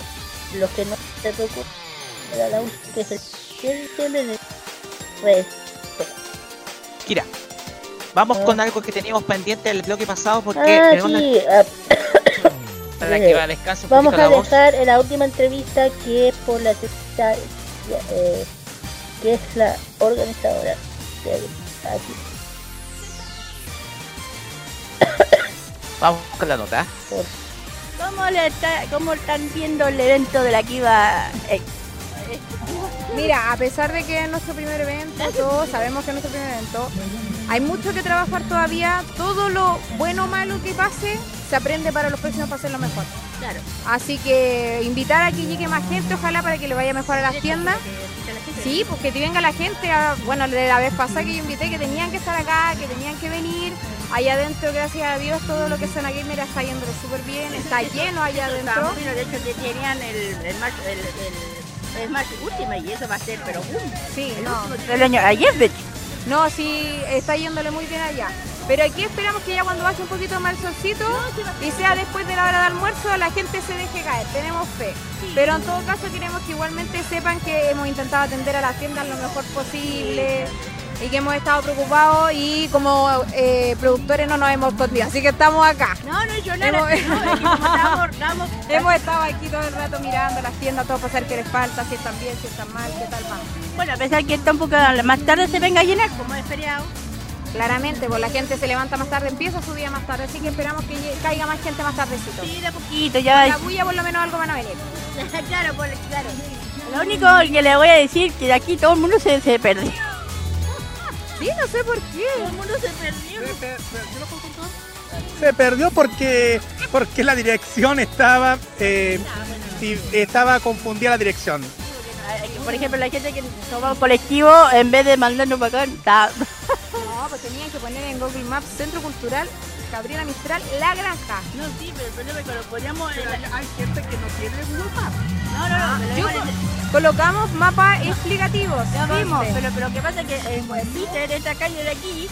los que no se preocupen, era la última que es el 7 de diciembre de Red. Kira, vamos con algo que teníamos pendiente del bloque pasado porque Ah, una- ah, para que va descanse un Vamos a la voz. dejar en la última entrevista que es por la secretaria, eh, que es la organizadora de aquí. Vamos con la nota. ¿Cómo, le está, ¿Cómo están viendo el evento de la Kiva? Eh, Mira, a pesar de que es nuestro primer evento, todos sabemos que es nuestro primer evento, hay mucho que trabajar todavía. Todo lo bueno o malo que pase se aprende para los próximos para hacerlo mejor. Claro. Así que invitar a que llegue más gente, ojalá para que le vaya mejor a las tiendas. Sí, pues que te venga la gente. a- bueno, de la vez pasada que yo invité que tenían que estar acá, que tenían que venir. Allá adentro, gracias a Dios, todo lo que es Zona Gamer está yendo súper bien. Está lleno allá adentro. De hecho, que tenían el, el, el, el, Smash y eso va a ser, pero boom. Sí, el no. del año, ayer de hecho. No, sí, está yéndole muy bien allá. Pero aquí esperamos que ya cuando baje un poquito más el solcito y sea después de la hora de almuerzo, la gente se deje caer. Tenemos fe. Pero en todo caso queremos que igualmente sepan que hemos intentado atender a las tiendas lo mejor posible y que hemos estado preocupados y como eh, productores no nos hemos escondido. Así que estamos acá. No, no, yo no, Hemos, no, es que como estábamos- estábamos- hemos estado aquí todo el rato mirando las tiendas, todo para saber qué les falta, si están bien, si están mal, qué tal van. Bueno, a pesar que está un poco más tarde se venga a llenar, como es feriado. Claramente, pues la gente se levanta más tarde, empieza su día más tarde, así que esperamos que caiga más gente más tardecito. Sí, de a poquito, ya. La bulla por lo menos algo van a venir. claro, por, claro. Lo único que le voy a decir que de aquí todo el mundo se, se perdió. Sí, no sé por qué. Todo el mundo se perdió. Se perdió porque porque la dirección estaba eh, y estaba confundida la dirección. Por ejemplo, la gente que toma un colectivo, en vez de mandarnos para acá, está... No, pues tenían que poner en Google Maps Centro Cultural Gabriela Mistral La Granja. No, sí, pero el problema es que lo podíamos... Hay gente que no tiene Google Maps. No, no, no. pero Yo es- colocamos mapas explicativos. Ya vimos, pero, pero lo que pasa es que eh, pues, Peter, esta calle de aquí,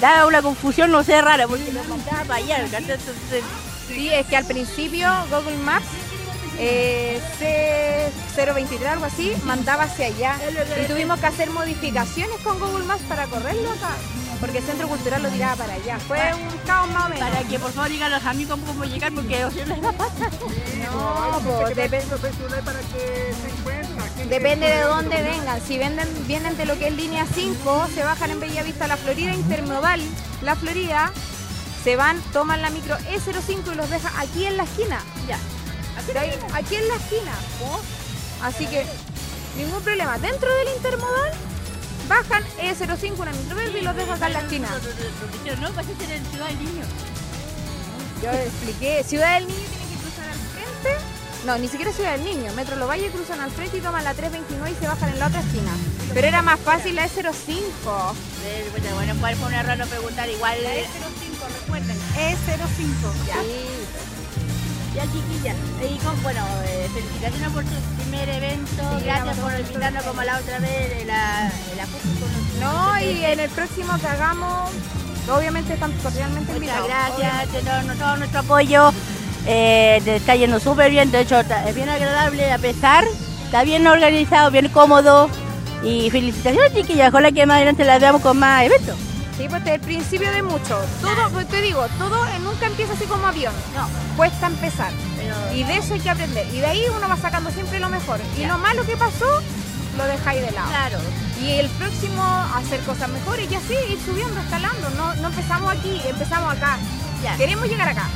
da una confusión, no sé, rara, porque nos mandaba para allá, Sí, es que al principio Google Maps eh, C023 algo así mandaba hacia allá y tuvimos que hacer modificaciones con Google Maps para correrlo acá porque el Centro Cultural lo tiraba para allá fue un caos más o menos para que por favor digan a los amigos cómo llegar, porque o sea, les va a pasar. no, pues, depe- para que se encuentren. depende de dónde vengan si venden, vienen de lo que es línea 5 se bajan en Bellavista La Florida Intermodal La Florida se van, toman la micro E05 y los dejan aquí en la esquina Ya. De ahí, aquí en la esquina. Así que ningún problema. Dentro del intermodal bajan E05 una micro verde y los dejan acá en la esquina. Pero no, vas a ser en Ciudad del Niño. Yo expliqué, Ciudad del Niño tiene que cruzar al frente. No, ni siquiera Ciudad del Niño. Metro Lo Valle cruzan al frente y toman la 329 y se bajan en la otra esquina. Pero era más fácil la E05. Eh, Bueno, cuál fue un error no preguntar, igual... La E05, recuerden. E05. Ya. Ya chiquilla, y con, bueno, eh, felicitaciones por tu primer evento, Sí, gracias por invitarnos como la otra vez la, la con No, y en el próximo que hagamos, obviamente están cordialmente Muchas gracias, de todo, todo nuestro apoyo. Eh, te está yendo súper bien, de hecho está- es bien agradable a pesar, está bien organizado, bien cómodo. Y felicitaciones chiquillas, ojalá que más adelante las veamos con más eventos. Sí, pues desde el principio de mucho. Todo, pues te digo, todo nunca empieza así como avión. No, cuesta empezar. Y de eso hay que aprender. Y de ahí uno va sacando siempre lo mejor. Y lo malo que pasó, lo dejáis de lado. Claro. Y el próximo, hacer cosas mejores y así ir subiendo, escalando. No, no empezamos aquí, empezamos acá. Queremos llegar acá.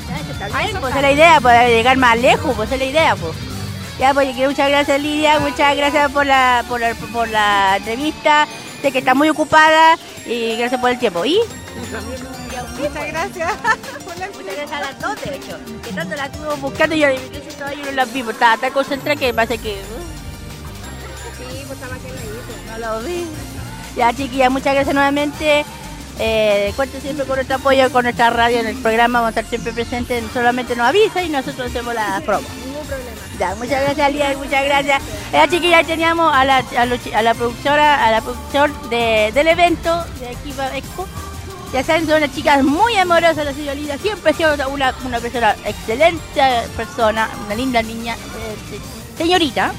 A eso Pues es la idea, poder llegar más lejos, pues es la idea, pues. Ya, pues muchas gracias Lidia, muchas gracias por la, por la, por la entrevista, sé que está muy ocupada y gracias por el tiempo. ¿Y? Muchas gracias. Muchas gracias a las dos, de hecho, que tanto la estuve buscando y incluso todavía no las vi, estaba tan concentrada que parece que uh, Sí, pues estaba isla. no lo vi. Ya, chiquillas, muchas gracias nuevamente. Eh, siempre con nuestro apoyo, con nuestra radio en el programa, vamos a estar siempre presentes, solamente nos avisa y nosotros hacemos la promo. Muchas gracias, Lía, muchas gracias. Ya, chiquillas, teníamos a la, a, la productora, a la productor de, del evento de Equipo Expo. Ya saben, son unas chicas muy amorosas, la señora Lidia. Siempre ha sido una, una persona, excelente persona, una linda niña, eh, se- señorita,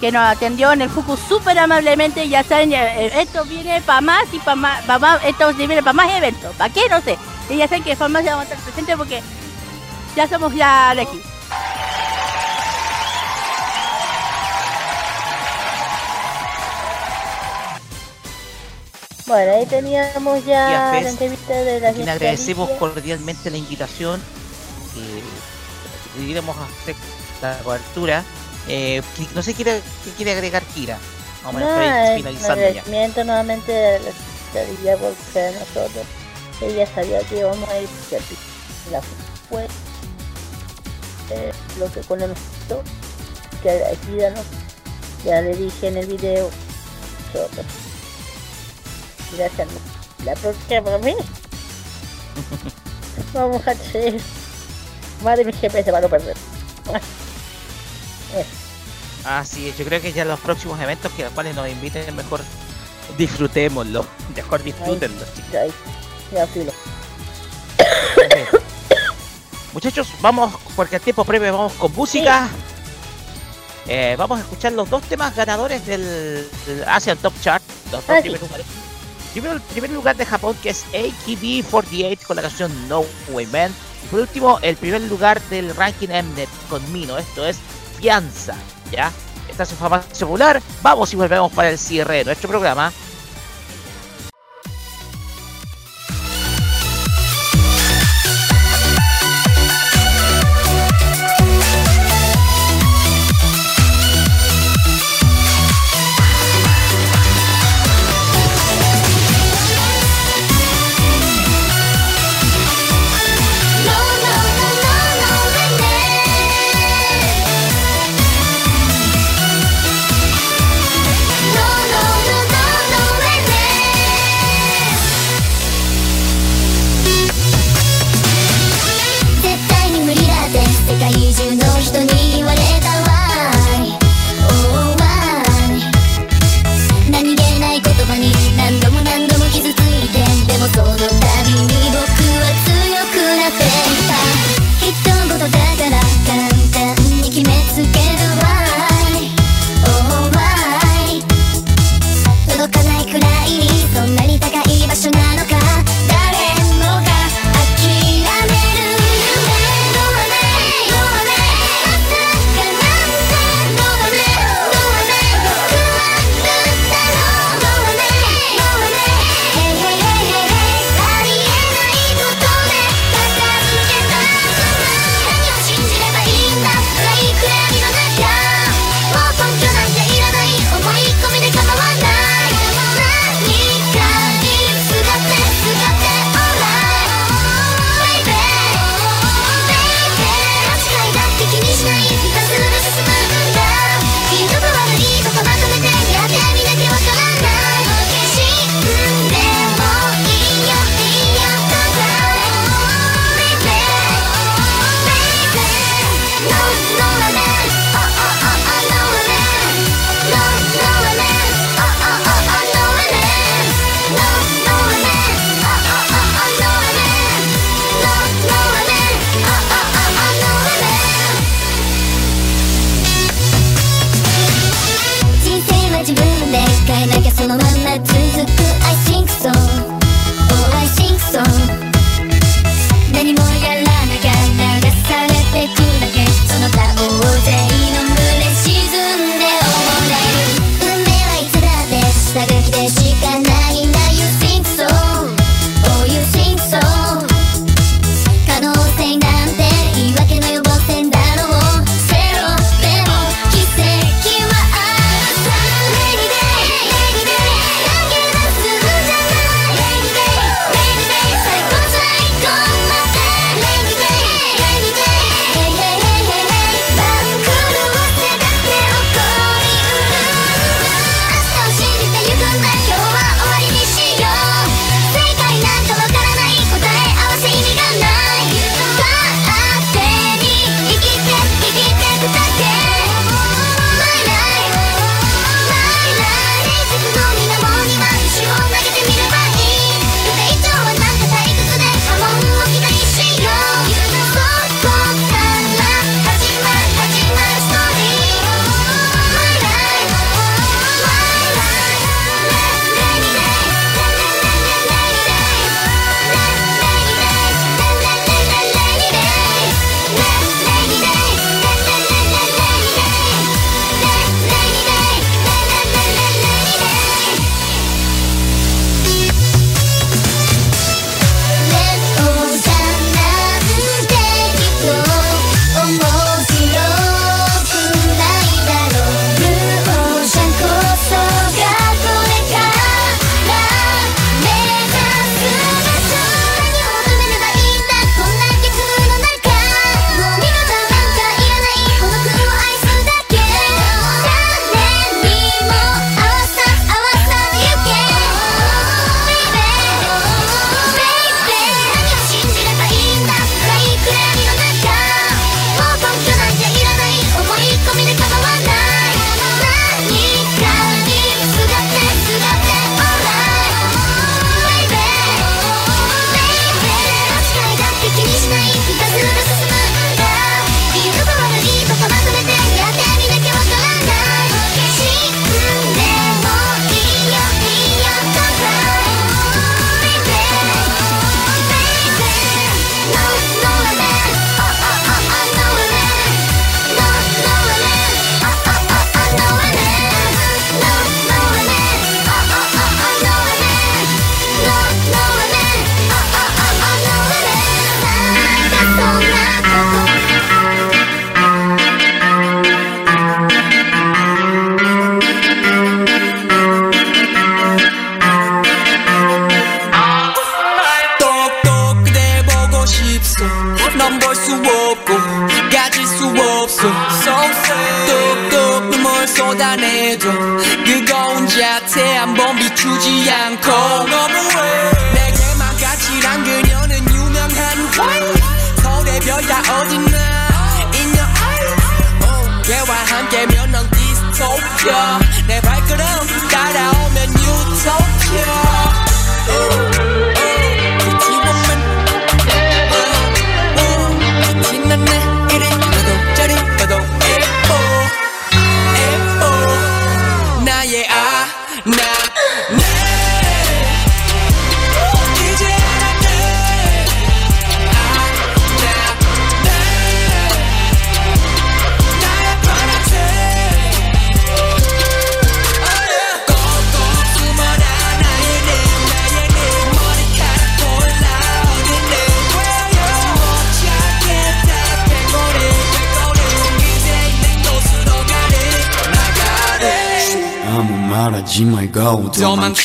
que nos atendió en el Fuku súper amablemente. Ya saben, eh, esto viene para más y para más, pa' más, esto viene para más eventos. ¿Para qué? No sé. Y ya saben que farmacia vamos a estar presentes porque ya somos ya de aquí. Bueno, ahí teníamos ya la entrevista de la a quien agradecemos Alicia. cordialmente la invitación. Iremos a hacer la cobertura. Eh, no sé qué quiere, qué quiere agregar Kira. Vamos a es un finalizando ya. agradecimiento nuevamente a la Lidia por ser nosotros. Ella sabía que íbamos a ir la fue eh, lo que con nosotros, que agradecida, ¿no? Ya le dije en el video, nosotros. Gracias, la próxima vez vamos a hacer más de mi GPS para no perder. Eso. Así es, yo creo que ya los próximos eventos que los cuales nos inviten mejor Disfrutémoslo. Mejor disfrútenlo. Ya, ya filo. Muchachos, vamos, porque el tiempo previo vamos con música. Eh, vamos a escuchar los dos temas ganadores del, del Asian Top Chart. Los dos Ah, sí. Primero, el primer lugar de Japón, que es AKB48 con la canción No Way Man. Y por último, el primer lugar del ranking Mnet con Mino. Esto es Fianza. ¿Ya? Esta es su fama popular. Vamos y volvemos para el cierre de nuestro programa.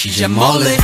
Jamal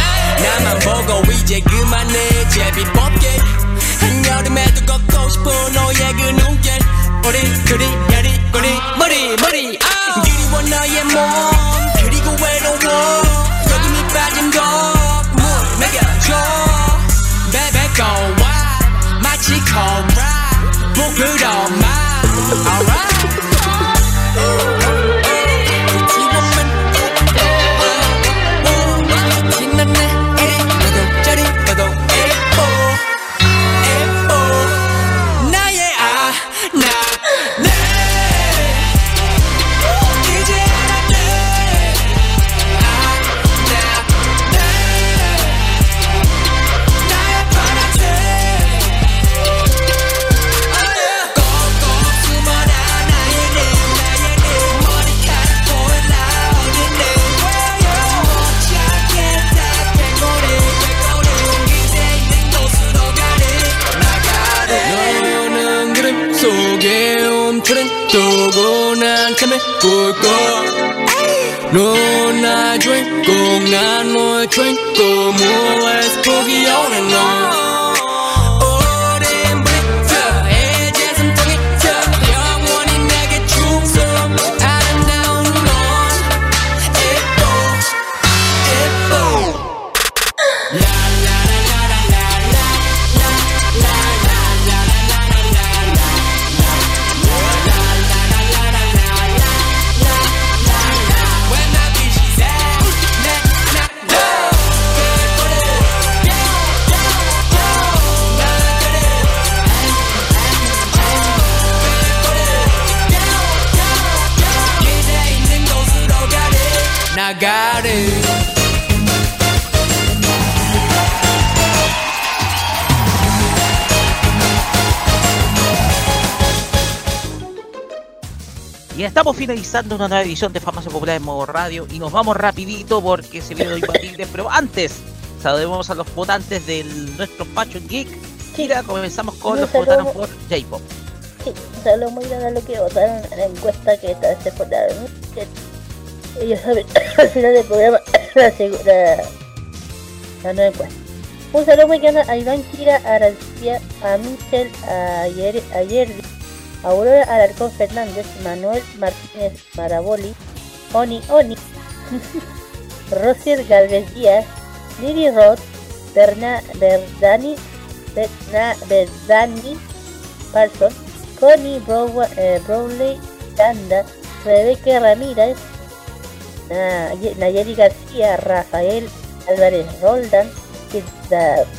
finalizando una nueva edición de Famoso Popular en Modo Radio y nos vamos rapidito porque se viene imbatibles, pero antes saludemos a los votantes de nuestro Fashion Geek. Gira, comenzamos con los que votaron por J-Pop. Sí, saludos muy grande a los que votaron en la encuesta que está vez se votaron. Ellos saben al final del programa la, la nueva encuesta. Un saludo muy grande a Iván Kira, a Arancia, a Michel, a Ayer, Aurora Alarcón Fernández, Manuel Martínez Maraboli, Oni Oni, Rosier Galvez Díaz, Lili Roth, Berna, Berdani, Berna, Berdani Parson, Connie Browa, eh, Rebeca Ramírez, Nay Nayeli García, Rafael Álvarez Roldán,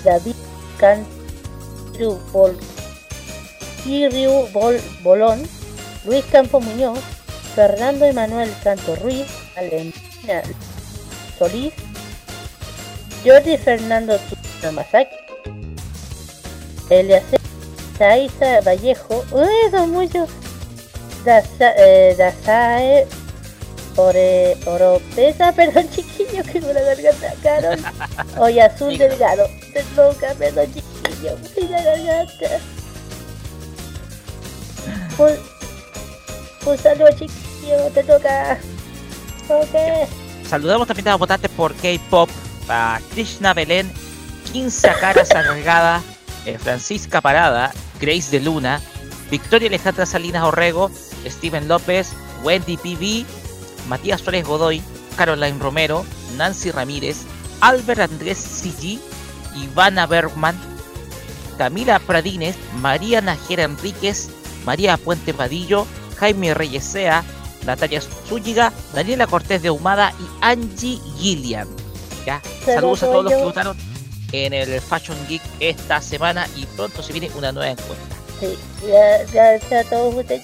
David Cantiru Kirriu Bol Bolón, Luis Campo Muñoz, Fernando Emanuel Santos Ruiz, Valentina Solís, Jordi Fernando Masaki, Eliacer Saiza Vallejo, ¡Uy, son muchos! Daza, eh, Ore, Oropesa, perdón chiquillo, que me la garganta, Carol. Hoy azul delgado, perdón, perdón chiquillo, que la garganta. Un, saludo, chiquillo, te toca. Ok. Saludamos también a los votantes por K-pop, a Krishna Belén, 15 Caras Agregada, eh, Francisca Parada, Grace de Luna, Victoria Alejandra Salinas Orrego, Steven López, Wendy PB, Matías Suárez Godoy, Caroline Romero, Nancy Ramírez, Albert Andrés Sigi, Ivana Bergman, Camila Pradines, María Najera Enríquez, María Puente Padillo, Jaime Reyesea, Natalia Zúñiga, Daniela Cortés de Humada y Angie Gillian. ¿Ya? Saludos a todos los que votaron en el Fashion Geek esta semana y pronto se viene una nueva encuesta. Sí, ya- gracias a todos ustedes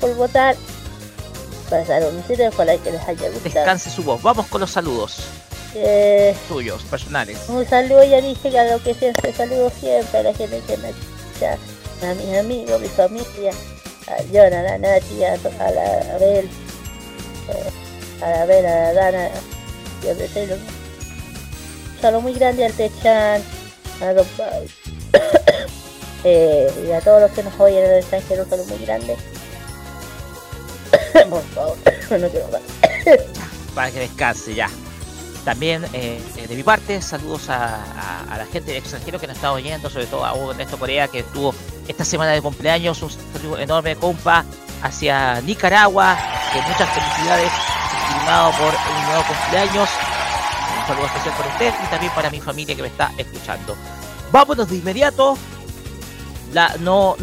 por votar. Pasaron ustedes, ojalá que les haya gustado. Descanse su voz. Vamos con los saludos Eh, tuyos, personales. un saludo, ya dije, a lo que siempre saludo siempre a la gente que me escucha, a mis amigos, mi familia, a John, a la Nati, a, a la Abel, eh, a la Abel, a la Dana, yo deseo un saludo muy grande al Techan, a los eh, y a todos los que nos oyen en el extranjero, un saludo muy grande. Por favor, no quiero más. para que descanse ya. También eh, eh, de mi parte, saludos a, la gente del extranjero que nos está oyendo, sobre todo a Hugo Ernesto Corea, que estuvo esta semana de cumpleaños. Un saludo enorme, compa, hacia Nicaragua. Muchas felicidades, estimado por un nuevo cumpleaños. Un saludo especial para usted y también para mi familia que me está escuchando. Vámonos de inmediato. La, no,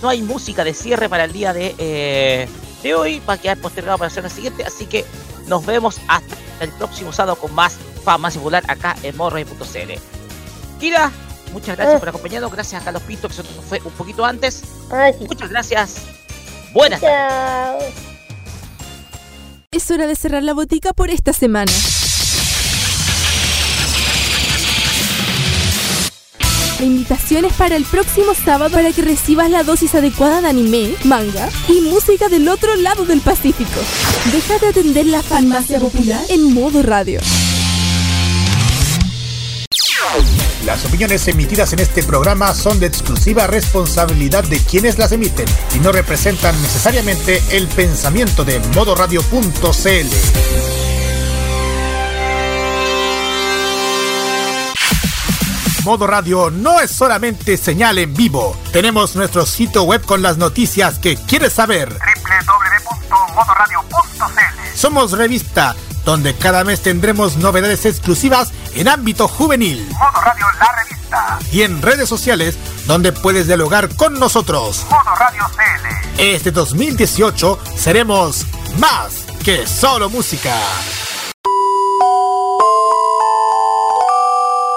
no hay música de cierre para el día de, eh, de hoy. Va a quedar postergado para la siguiente. Así que nos vemos hasta el próximo sábado con más Fama más popular acá en morroy.cl. Kira, muchas gracias por acompañarnos. Gracias a Carlos Pinto, que se nos fue un poquito antes. Muchas gracias. Buenas tardes. Es hora de cerrar la botica por esta semana. La invitación es para el próximo sábado para que recibas la dosis adecuada de anime, manga y música del otro lado del Pacífico. Deja de atender la farmacia popular en modo radio. Las opiniones emitidas en este programa son de exclusiva responsabilidad de quienes las emiten y no representan necesariamente el pensamiento de modoradio.cl. Modo Radio no es solamente señal en vivo. Tenemos nuestro sitio web con las noticias que quieres saber. www.modoradio.cl Somos revista, donde cada mes tendremos novedades exclusivas en ámbito juvenil. Modo Radio La Revista. Y en redes sociales, donde puedes dialogar con nosotros. Modo Radio CL. Este 2018 seremos más que solo música.